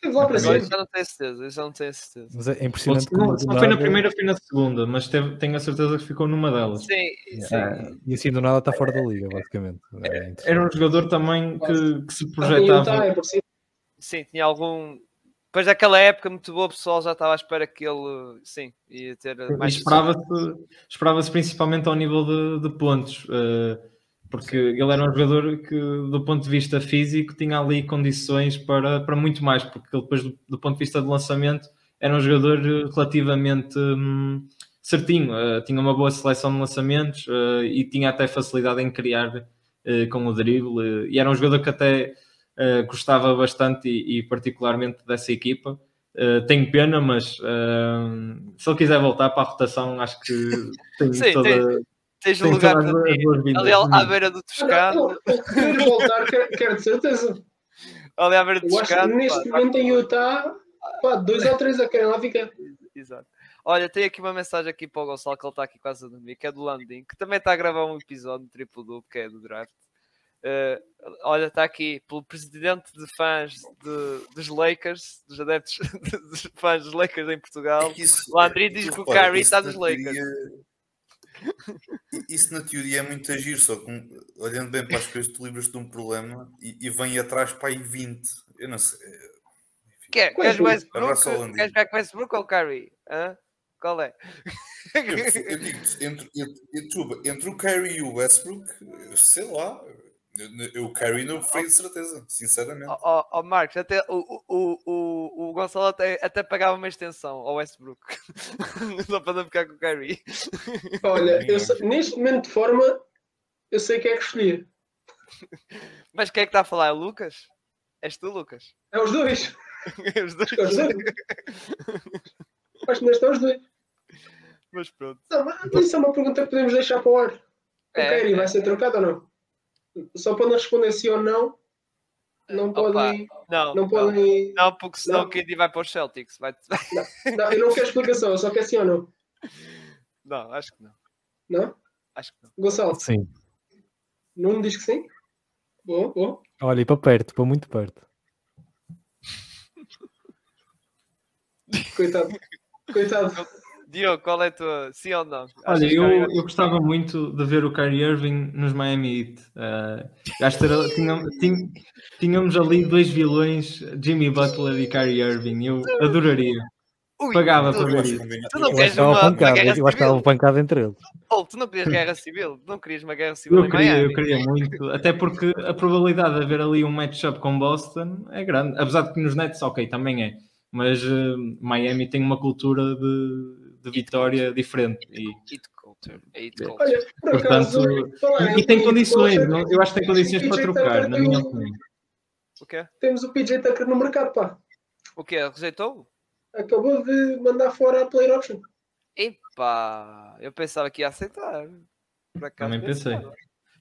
S2: Lá para Agora já não tenho certeza, já não tenho certeza.
S4: Mas é impressionante
S5: como não, não foi na primeira, foi na segunda, mas teve, tenho a certeza que ficou numa delas.
S2: Sim, sim. É,
S4: e assim do nada está fora da liga, basicamente.
S5: É Era um jogador também que, que se projetava. É
S2: sim, tinha algum. Depois daquela época muito boa, o pessoal já estava à espera que ele, sim, ia ter mais.
S5: Esperava-se esperava principalmente ao nível de, de pontos. Uh, porque ele era um jogador que, do ponto de vista físico, tinha ali condições para, para muito mais, porque ele depois, do, do ponto de vista de lançamento, era um jogador relativamente hum, certinho, uh, tinha uma boa seleção de lançamentos uh, e tinha até facilidade em criar uh, com o drible, e era um jogador que até gostava bastante e, e, particularmente dessa equipa. tenho pena, mas se ele quiser voltar para a rotação, acho que [LAUGHS] tem Sim, toda... Tem
S2: Tens um lugar para ti, ali à beira do Toscano.
S1: Queres voltar, quero de certeza.
S2: Ali à beira do Toscano.
S1: Neste momento em Utah, pá, dois ou três a querem lá ficar.
S2: Exato. Olha, tem aqui uma mensagem aqui para o Gonçalo que ele está aqui quase a dormir, que é do Landim, que também está a gravar um episódio de triplo duplo, que é do draft. Uh, olha, está aqui pelo presidente de fãs de, dos Lakers, dos adeptos [LAUGHS] dos fãs dos Lakers em Portugal. Isso, o André diz que o Kyrie está nos Lakers.
S3: Isso na teoria é muito agir, só que olhando bem para as coisas, tu livras de um problema e, e vem atrás para aí 20. Eu não sei.
S2: Quer, queres Westbrook? Queres com Westbrook ou Curry? Hã? Qual é?
S3: Eu, eu digo entre, entre, entre, o Curry e o Westbrook, sei lá, eu Curry não foi de certeza, sinceramente. Ó
S2: oh, oh, oh, Marcos, até o, o, o, o Gonçalo até, até pagava uma extensão ao Westbrook. [LAUGHS] Só para não ficar com o Curry.
S1: Olha, eu, neste momento de forma, eu sei quem é que escolhi. [LAUGHS]
S2: Mas quem é que está a falar? É o Lucas? És tu, Lucas?
S1: É os dois. [LAUGHS]
S2: é os dois.
S1: É os dois. Acho que neste é os dois.
S2: Mas pronto.
S1: Não, mas isso é uma pergunta que podemos deixar para o ar. O é, Curry vai ser trocado ou não? Só podem responder sim ou não. Não podem.
S2: Não,
S1: não, podem.
S2: Não, porque senão não. KD vai para os Celtics. Vai...
S1: Não, não, eu não quero explicação, eu só quero sim ou não. [LAUGHS]
S2: Não, acho que não.
S1: Não?
S2: Acho que não.
S1: Gonçalo?
S4: Sim.
S1: Não diz que sim? Boa, boa.
S4: Olha, e para perto, para muito perto.
S1: Coitado. Coitado. [LAUGHS]
S2: Diogo, qual é a tua. Sim ou não?
S5: Olha, eu, eu gostava muito de ver o Kyrie Irving nos Miami Heat. Uh, tínhamos, tínhamos ali dois vilões, Jimmy Butler e Kyrie Irving. Eu adoraria. Ui, pagava para ver
S2: isso. Tu não queres uma,
S4: uma guerra Eu acho que estava pancada entre eles.
S2: Ou tu não querias guerra civil? Tu não querias uma guerra civil
S5: eu queria, Miami? Eu queria muito, até porque a probabilidade de haver ali um matchup com Boston é grande. Apesar de que nos Nets, ok, também é. Mas uh, Miami tem uma cultura de, de vitória diferente. E,
S2: Olha,
S5: por acaso, Portanto, e, tem condições, não? eu acho que tem condições para trocar, na minha opinião.
S2: O quê?
S1: Temos o PJ Tucker no mercado, pá.
S2: O quê? Rejeitou?
S1: Acabou de mandar fora a player option.
S2: Epá, eu pensava que ia aceitar.
S5: Também pensei.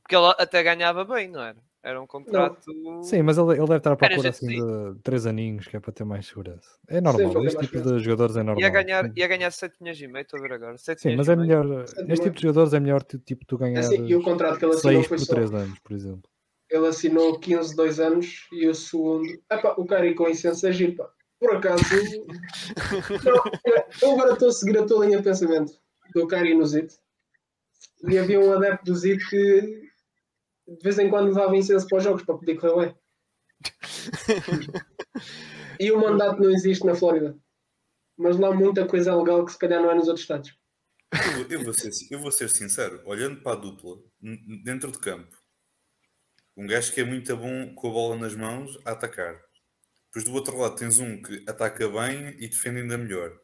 S2: Porque ele até ganhava bem, não era? Era um contrato. Não.
S4: Sim, mas ele, ele deve estar a procurar assim de três aninhos, que é para ter mais segurança. É normal, Sim, este tipo de jogadores é normal.
S2: Ia ganhar, ia ganhar 7 milhões e meio, estou a ver agora.
S4: Sim, mas é melhor. Neste tipo de jogadores é melhor tipo, tu ganhar assim,
S1: e o contrato que ele assinou
S4: 6 por 3 anos, por exemplo.
S1: Ele assinou 15, 2 anos e o segundo. Epá, o cara com licença é giro, pá. Por acaso. [LAUGHS] não, eu agora estou a seguir a tua linha de pensamento do Cari no Zit. E havia um adepto do Zit que de vez em quando levava incenso para os jogos para poder correr bem. [LAUGHS] e o mandato não existe na Flórida. Mas lá muita coisa legal que se calhar não é nos outros estados.
S3: Eu, eu, vou, ser, eu vou ser sincero, olhando para a dupla, dentro de campo, um gajo que é muito bom com a bola nas mãos a atacar. Depois do outro lado tens um que ataca bem e defende ainda melhor.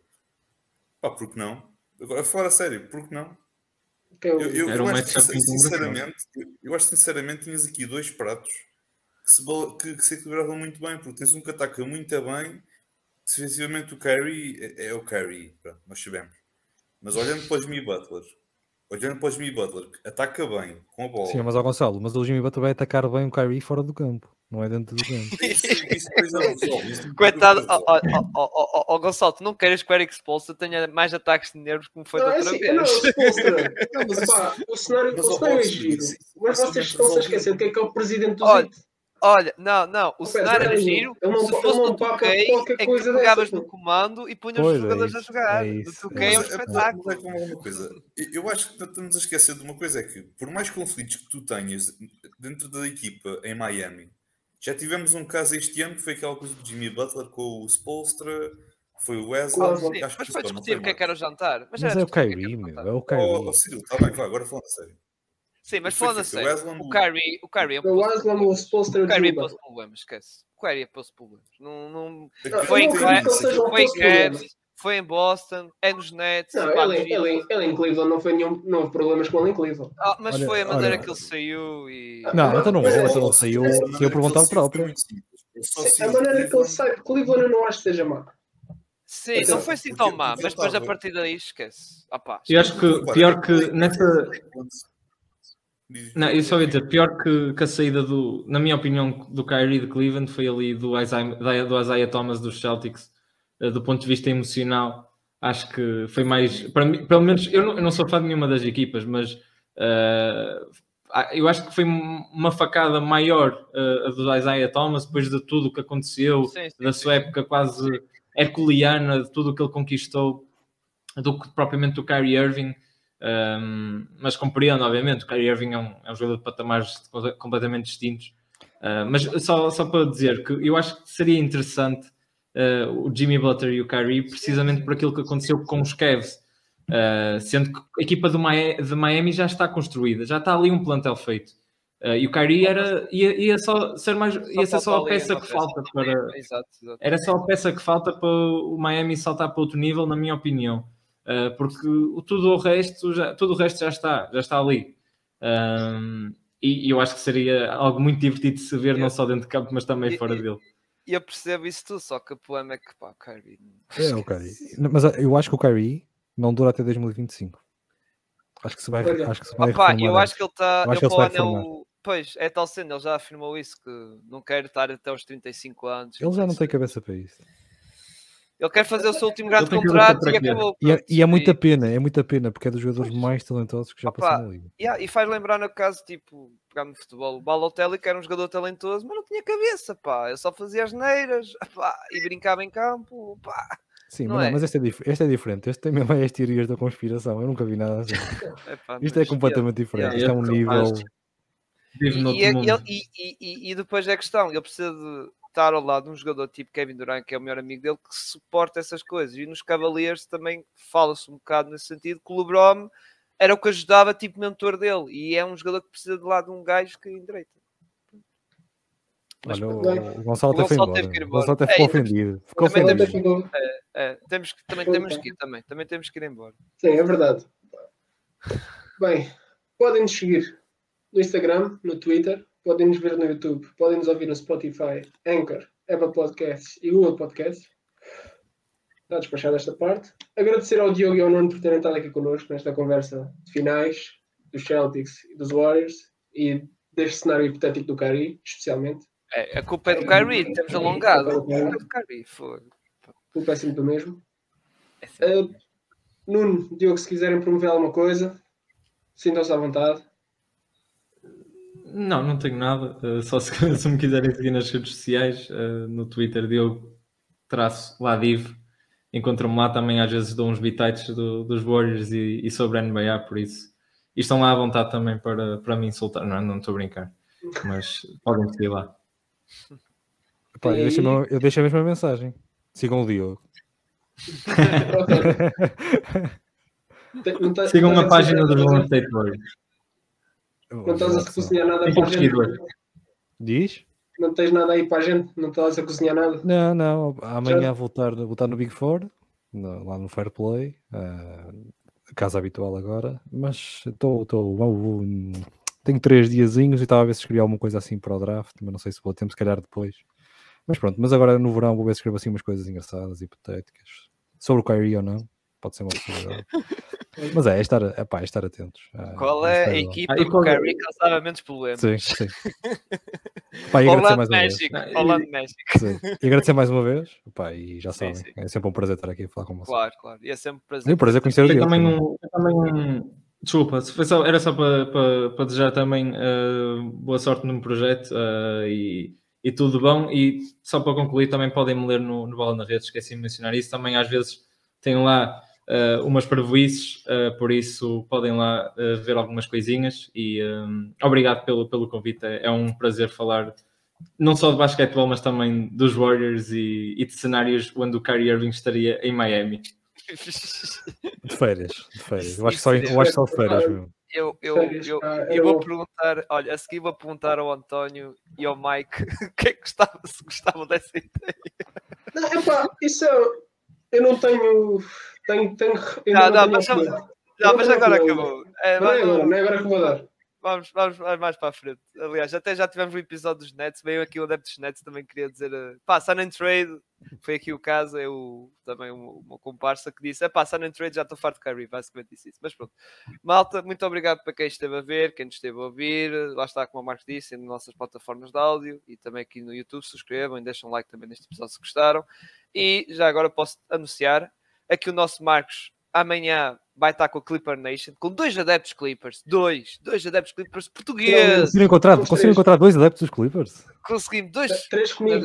S3: Pá, por que não? Agora, fora sério, por que não? Eu, eu, eu, acho, sinceramente, eu acho sinceramente tinhas aqui dois pratos que se, que, que se equilibravam muito bem, porque tens um que ataca muito bem, defensivamente o Curry é, é o Curry, pronto, nós sabemos. Mas olhando para os Jimmy Butler, olhando para o Jimmy Butler, ataca bem com a bola.
S4: Sim, mas ao Gonçalo, mas o Jimmy Butler vai atacar bem o Kyrie fora do campo, não é dentro do campo.
S2: Coitado, ó Gonçalo, tu não queres que o Eric Spolstra tenha mais ataques de nervos como foi
S1: não,
S2: da outra
S1: assim, vez? Não, [LAUGHS] o cenário, o cenário é giro, mas vocês estão a esquecer o que é que é o presidente do Olha,
S2: Olha, não, não, o cenário era giro. Ele não, se fosse do 2K, é que pegavas no comando e punhas os jogadores é a jogar. É do 2K é, um espetáculo.
S3: É como uma coisa. Eu acho que estamos a esquecer de uma coisa: é que por mais conflitos que tu tenhas dentro da equipa em Miami, já tivemos um caso este ano que foi aquela coisa do Jimmy Butler com o Spolstra. Foi o Wesley.
S2: Sim, mas foi discutir o que é que era o jantar.
S4: Mas, mas é o Kyrie, meu. É o Kyrie. Oh,
S3: Ciro, está bem, vai, agora falando sério.
S2: Sim, mas falando assim, o Curry, o Curry é
S1: um o Aslam o Spolster
S2: o Curry é pôs problemas, esquece. O Curry é pôs problemas. Não, não... Foi, em, foi, em foi em Boston, é nos Nets.
S1: Não, ele, ele, ele, em Cleveland não, foi nenhum, não houve problemas com ele em Cleveland.
S2: Ah, mas olha, foi a maneira olha. que ele saiu e.
S4: Não, então não houve, então ele saiu, saiu por vontade própria.
S1: A maneira que ele sai de Cleveland eu não acho que seja má.
S2: Sim, não foi assim tão má, mas depois a partir daí esquece. Opa,
S5: eu acho que pior que nessa. Não, eu só ia dizer, pior que, que, a saída do, na minha opinião, do Kyrie de Cleveland foi ali do Isaiah, do Isaiah Thomas dos Celtics, uh, do ponto de vista emocional. Acho que foi mais, para mim, pelo menos, eu não, eu não sou fã de nenhuma das equipas, mas uh, eu acho que foi uma facada maior uh, a do Isaiah Thomas depois de tudo o que aconteceu, sim, sim, da sua sim. época quase herculeana, de tudo o que ele conquistou, do que propriamente o Kyrie Irving. Um, mas compreendo, obviamente, o Kyrie Irving é um, é um jogador de patamares completamente distintos. Uh, mas só, só para dizer que eu acho que seria interessante uh, o Jimmy Butler e o Kyrie, precisamente por aquilo que aconteceu com os Cavs, uh, sendo que a equipa do Miami, de Miami já está construída, já está ali um plantel feito. e o Kyrie era, ia, ia só ser mais, ia ser só a peça que falta para. Era só a peça que falta para o Miami saltar para outro nível, na minha opinião. Uh, porque tudo o resto já, tudo o resto já está, já está ali. Um, e, e, eu acho que seria algo muito divertido de se ver, não só dentro de campo, mas também fora dele.
S2: E eu percebo isso tudo, só que o problema é que pá, o Kyrie.
S4: É, [LAUGHS] o Kyrie. Mas eu acho que o Kyrie não dura até 2025. Acho que se vai. Acho que se vai
S2: Opa, eu acho que ele está. Ele Pois, é tal sendo, ele já afirmou isso, que não quer estar até os 35 anos.
S4: Ele já não tem cabeça para isso.
S2: Ele quer fazer o seu último grande contrato e acabou.
S4: E é, e é muita pena, é muita pena, porque é dos jogadores pois. mais talentosos que já Opa, passaram na liga.
S2: Yeah, e faz lembrar no caso, tipo, pegar no futebol, o Balotelli que era um jogador talentoso, mas não tinha cabeça, pá. Eu só fazia as neiras [LAUGHS] pá, e brincava em campo, pá.
S4: Sim, não mas, é? mas este, é este é diferente. Este tem mesmo as teorias da conspiração. Eu nunca vi nada assim. [LAUGHS] Epá, Isto é completamente diferente. Yeah, Isto é um nível.
S2: E, e, e, e, depois é a questão, ele precisa de estar ao lado de um jogador tipo Kevin Durant, que é o melhor amigo dele, que suporta essas coisas. E nos Cavaliers também fala-se um bocado nesse sentido que o LeBron era o que ajudava, tipo mentor dele. E é um jogador que precisa de lado de um gajo que endireita.
S4: Olha, o, o Gonçalo até foi embora. O Gonçalo até ficou é, ofendido. Ficou
S2: também ofendido. Temos, é, é, temos que, também temos que ir também. Também temos que ir embora.
S1: Sim, é verdade. Bem, podem nos seguir no Instagram, no Twitter, podem nos ver no YouTube, podem nos ouvir no Spotify, Anchor, Apple Podcasts e Google Podcasts. Está despachada esta parte. Agradecer ao Diogo e ao Nuno por terem estado aqui connosco nesta conversa de finais dos Celtics e dos Warriors e deste cenário hipotético do Kyrie, especialmente.
S2: É, a culpa é do Kyrie, temos alongado. A culpa é do Kyrie, foi.
S1: A culpa é sempre do mesmo. Uh, Nuno, Diogo, se quiserem promover alguma coisa, sintam-se à vontade.
S5: Não, não tenho nada. Uh, só se, [LAUGHS] se, me quiserem seguir nas redes sociais, uh, no Twitter, Diogo traço Ladiv. Encontram-me lá também, às vezes dou uns bitites do, dos Warriors e, e, sobre a NBA, por isso. E estão lá à vontade também para, para me insultar. Não, não estou a brincar. Mas podem seguir lá.
S4: Epá, eu, deixo, eu deixo a mesma mensagem. Sigam o Diogo. [LAUGHS] [LAUGHS]
S5: Sigam a página do Golden State Warriors.
S1: Não estás a cozinhar nada para a gente.
S4: Diz?
S1: Não tens nada aí para a gente? Não estás a cozinhar nada?
S4: Não, não. Amanhã vou estar, vou estar no Big Four, no, lá no Fair Play. Uh, casa habitual agora. Mas estou. Tenho três diazinhos e estava a ver se escrevi alguma coisa assim para o draft, mas não sei se vou tempo, se calhar depois. Mas pronto, mas agora no verão vou ver se escrevo assim umas coisas engraçadas, hipotéticas. Sobre o Kyrie ou não, pode ser uma possibilidade. [LAUGHS] Mas é, é estar, é, pá, é estar atentos.
S2: É, Qual é, a equipa ah, que o Curry causava menos problemas?
S4: Sim, sim.
S2: pá, e agradecer mais México, uma vez. Holanda, México.
S4: Sim. E agradecer mais uma vez. Pá, e já sabem, sim, sim. é sempre um prazer estar aqui a falar com vocês.
S2: Claro, claro. E é sempre um prazer.
S4: E um prazer conhecer o Diogo.
S5: Também um, também um, desculpa, foi só, era só para, para, para desejar também uh, boa sorte no projeto uh, e, e tudo bom. E só para concluir, também podem me ler no, no Bola na Rede, esqueci de mencionar isso. Também às vezes tenho lá uh, umas parvoices, uh, por isso podem lá uh, ver algumas coisinhas e um, obrigado pelo, pelo convite, é, é, um prazer falar não só de basquetebol, mas também dos Warriors e, e de cenários onde o Kyrie Irving estaria em Miami. [LAUGHS]
S4: De férias, de férias. Eu acho, só, eu acho só de férias mesmo.
S2: Eu, eu, eu, eu, vou perguntar, olha, a seguir vou perguntar ao António e ao Mike [LAUGHS] o que é que gostavam, se gostavam dessa ideia.
S1: Não, epá, isso é, eu não tenho tenho, tenho,
S2: não, não, mas, não, mas agora acabou.
S1: É, não, é agora, não é agora que vou dar.
S2: Vamos, vamos mais para a frente. Aliás, até já tivemos um episódio dos Nets. Veio aqui o adepto dos Nets também queria dizer. Uh, pá, Sun and Trade foi aqui o caso. Eu também uma, comparsa que disse: é pá, Sun and Trade já estou farto de Kyrie. Basicamente disse isso. Mas pronto, malta, muito obrigado para quem esteve a ver, quem nos esteve a ouvir. Lá está, como o Marcos disse, nas nossas plataformas de áudio e também aqui no YouTube. Subscrevam e deixem um like também neste episódio se gostaram. E já agora posso anunciar aqui o nosso Marcos amanhã vai estar com a Clipper Nation, com dois adeptos Clippers, dois, dois adeptos Clippers portugueses.
S4: Conseguiram encontrar, conseguiram encontrar dois adeptos dos Clippers?
S2: Conseguimos, dois.
S1: Três comigo.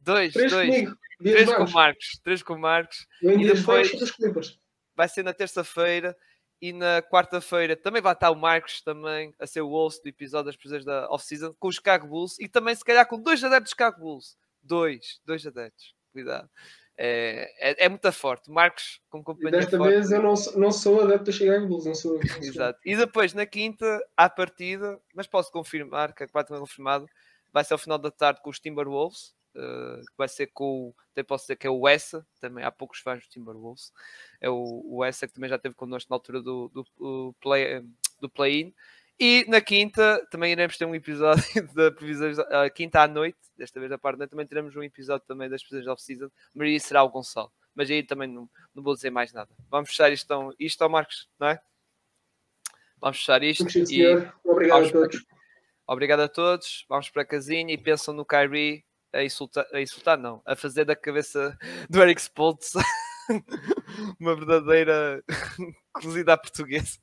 S2: Dois, três dois. Comigo. Três com o Marcos, três com o Marcos.
S1: E depois dos Clippers.
S2: vai ser na terça-feira e na quarta-feira também vai estar o Marcos também a ser o host do episódio das prisões da off-season com os Chicago Bulls e também se calhar com dois adeptos dos Chicago Bulls. Dois, dois adeptos. Cuidado. É, é, é, muito forte. Marcos, com companhia.
S1: E desta
S2: forte.
S1: vez eu não, não sou adepto do Chicago Bulls, não sou. [LAUGHS]
S2: Exato. E depois, na quinta, à partida, mas posso confirmar, que é praticamente confirmado, vai ser ao final da tarde com os Timberwolves, uh, que vai ser com, até posso dizer que é o Essa, também há poucos fãs dos Timberwolves, é o, o Essa que também já esteve connosco na altura do, do, do play-in. Do play e na quinta também iremos ter um episódio [LAUGHS] da previsão, uh, quinta à noite, desta vez da parte da noite, também teremos um episódio também das previsões off-season, aí será o Gonçalo. Mas aí também não, não vou dizer mais nada. Vamos fechar isto, então, isto ao Marcos, não é? Vamos fechar isto.
S1: Sim, senhor. Obrigado a todos. Para...
S2: Obrigado a todos. Vamos para a casinha e pensam no Kyrie a insultar, a insultar não, a fazer da cabeça do Eric Spoltz [LAUGHS] uma verdadeira [LAUGHS] cozida portuguesa.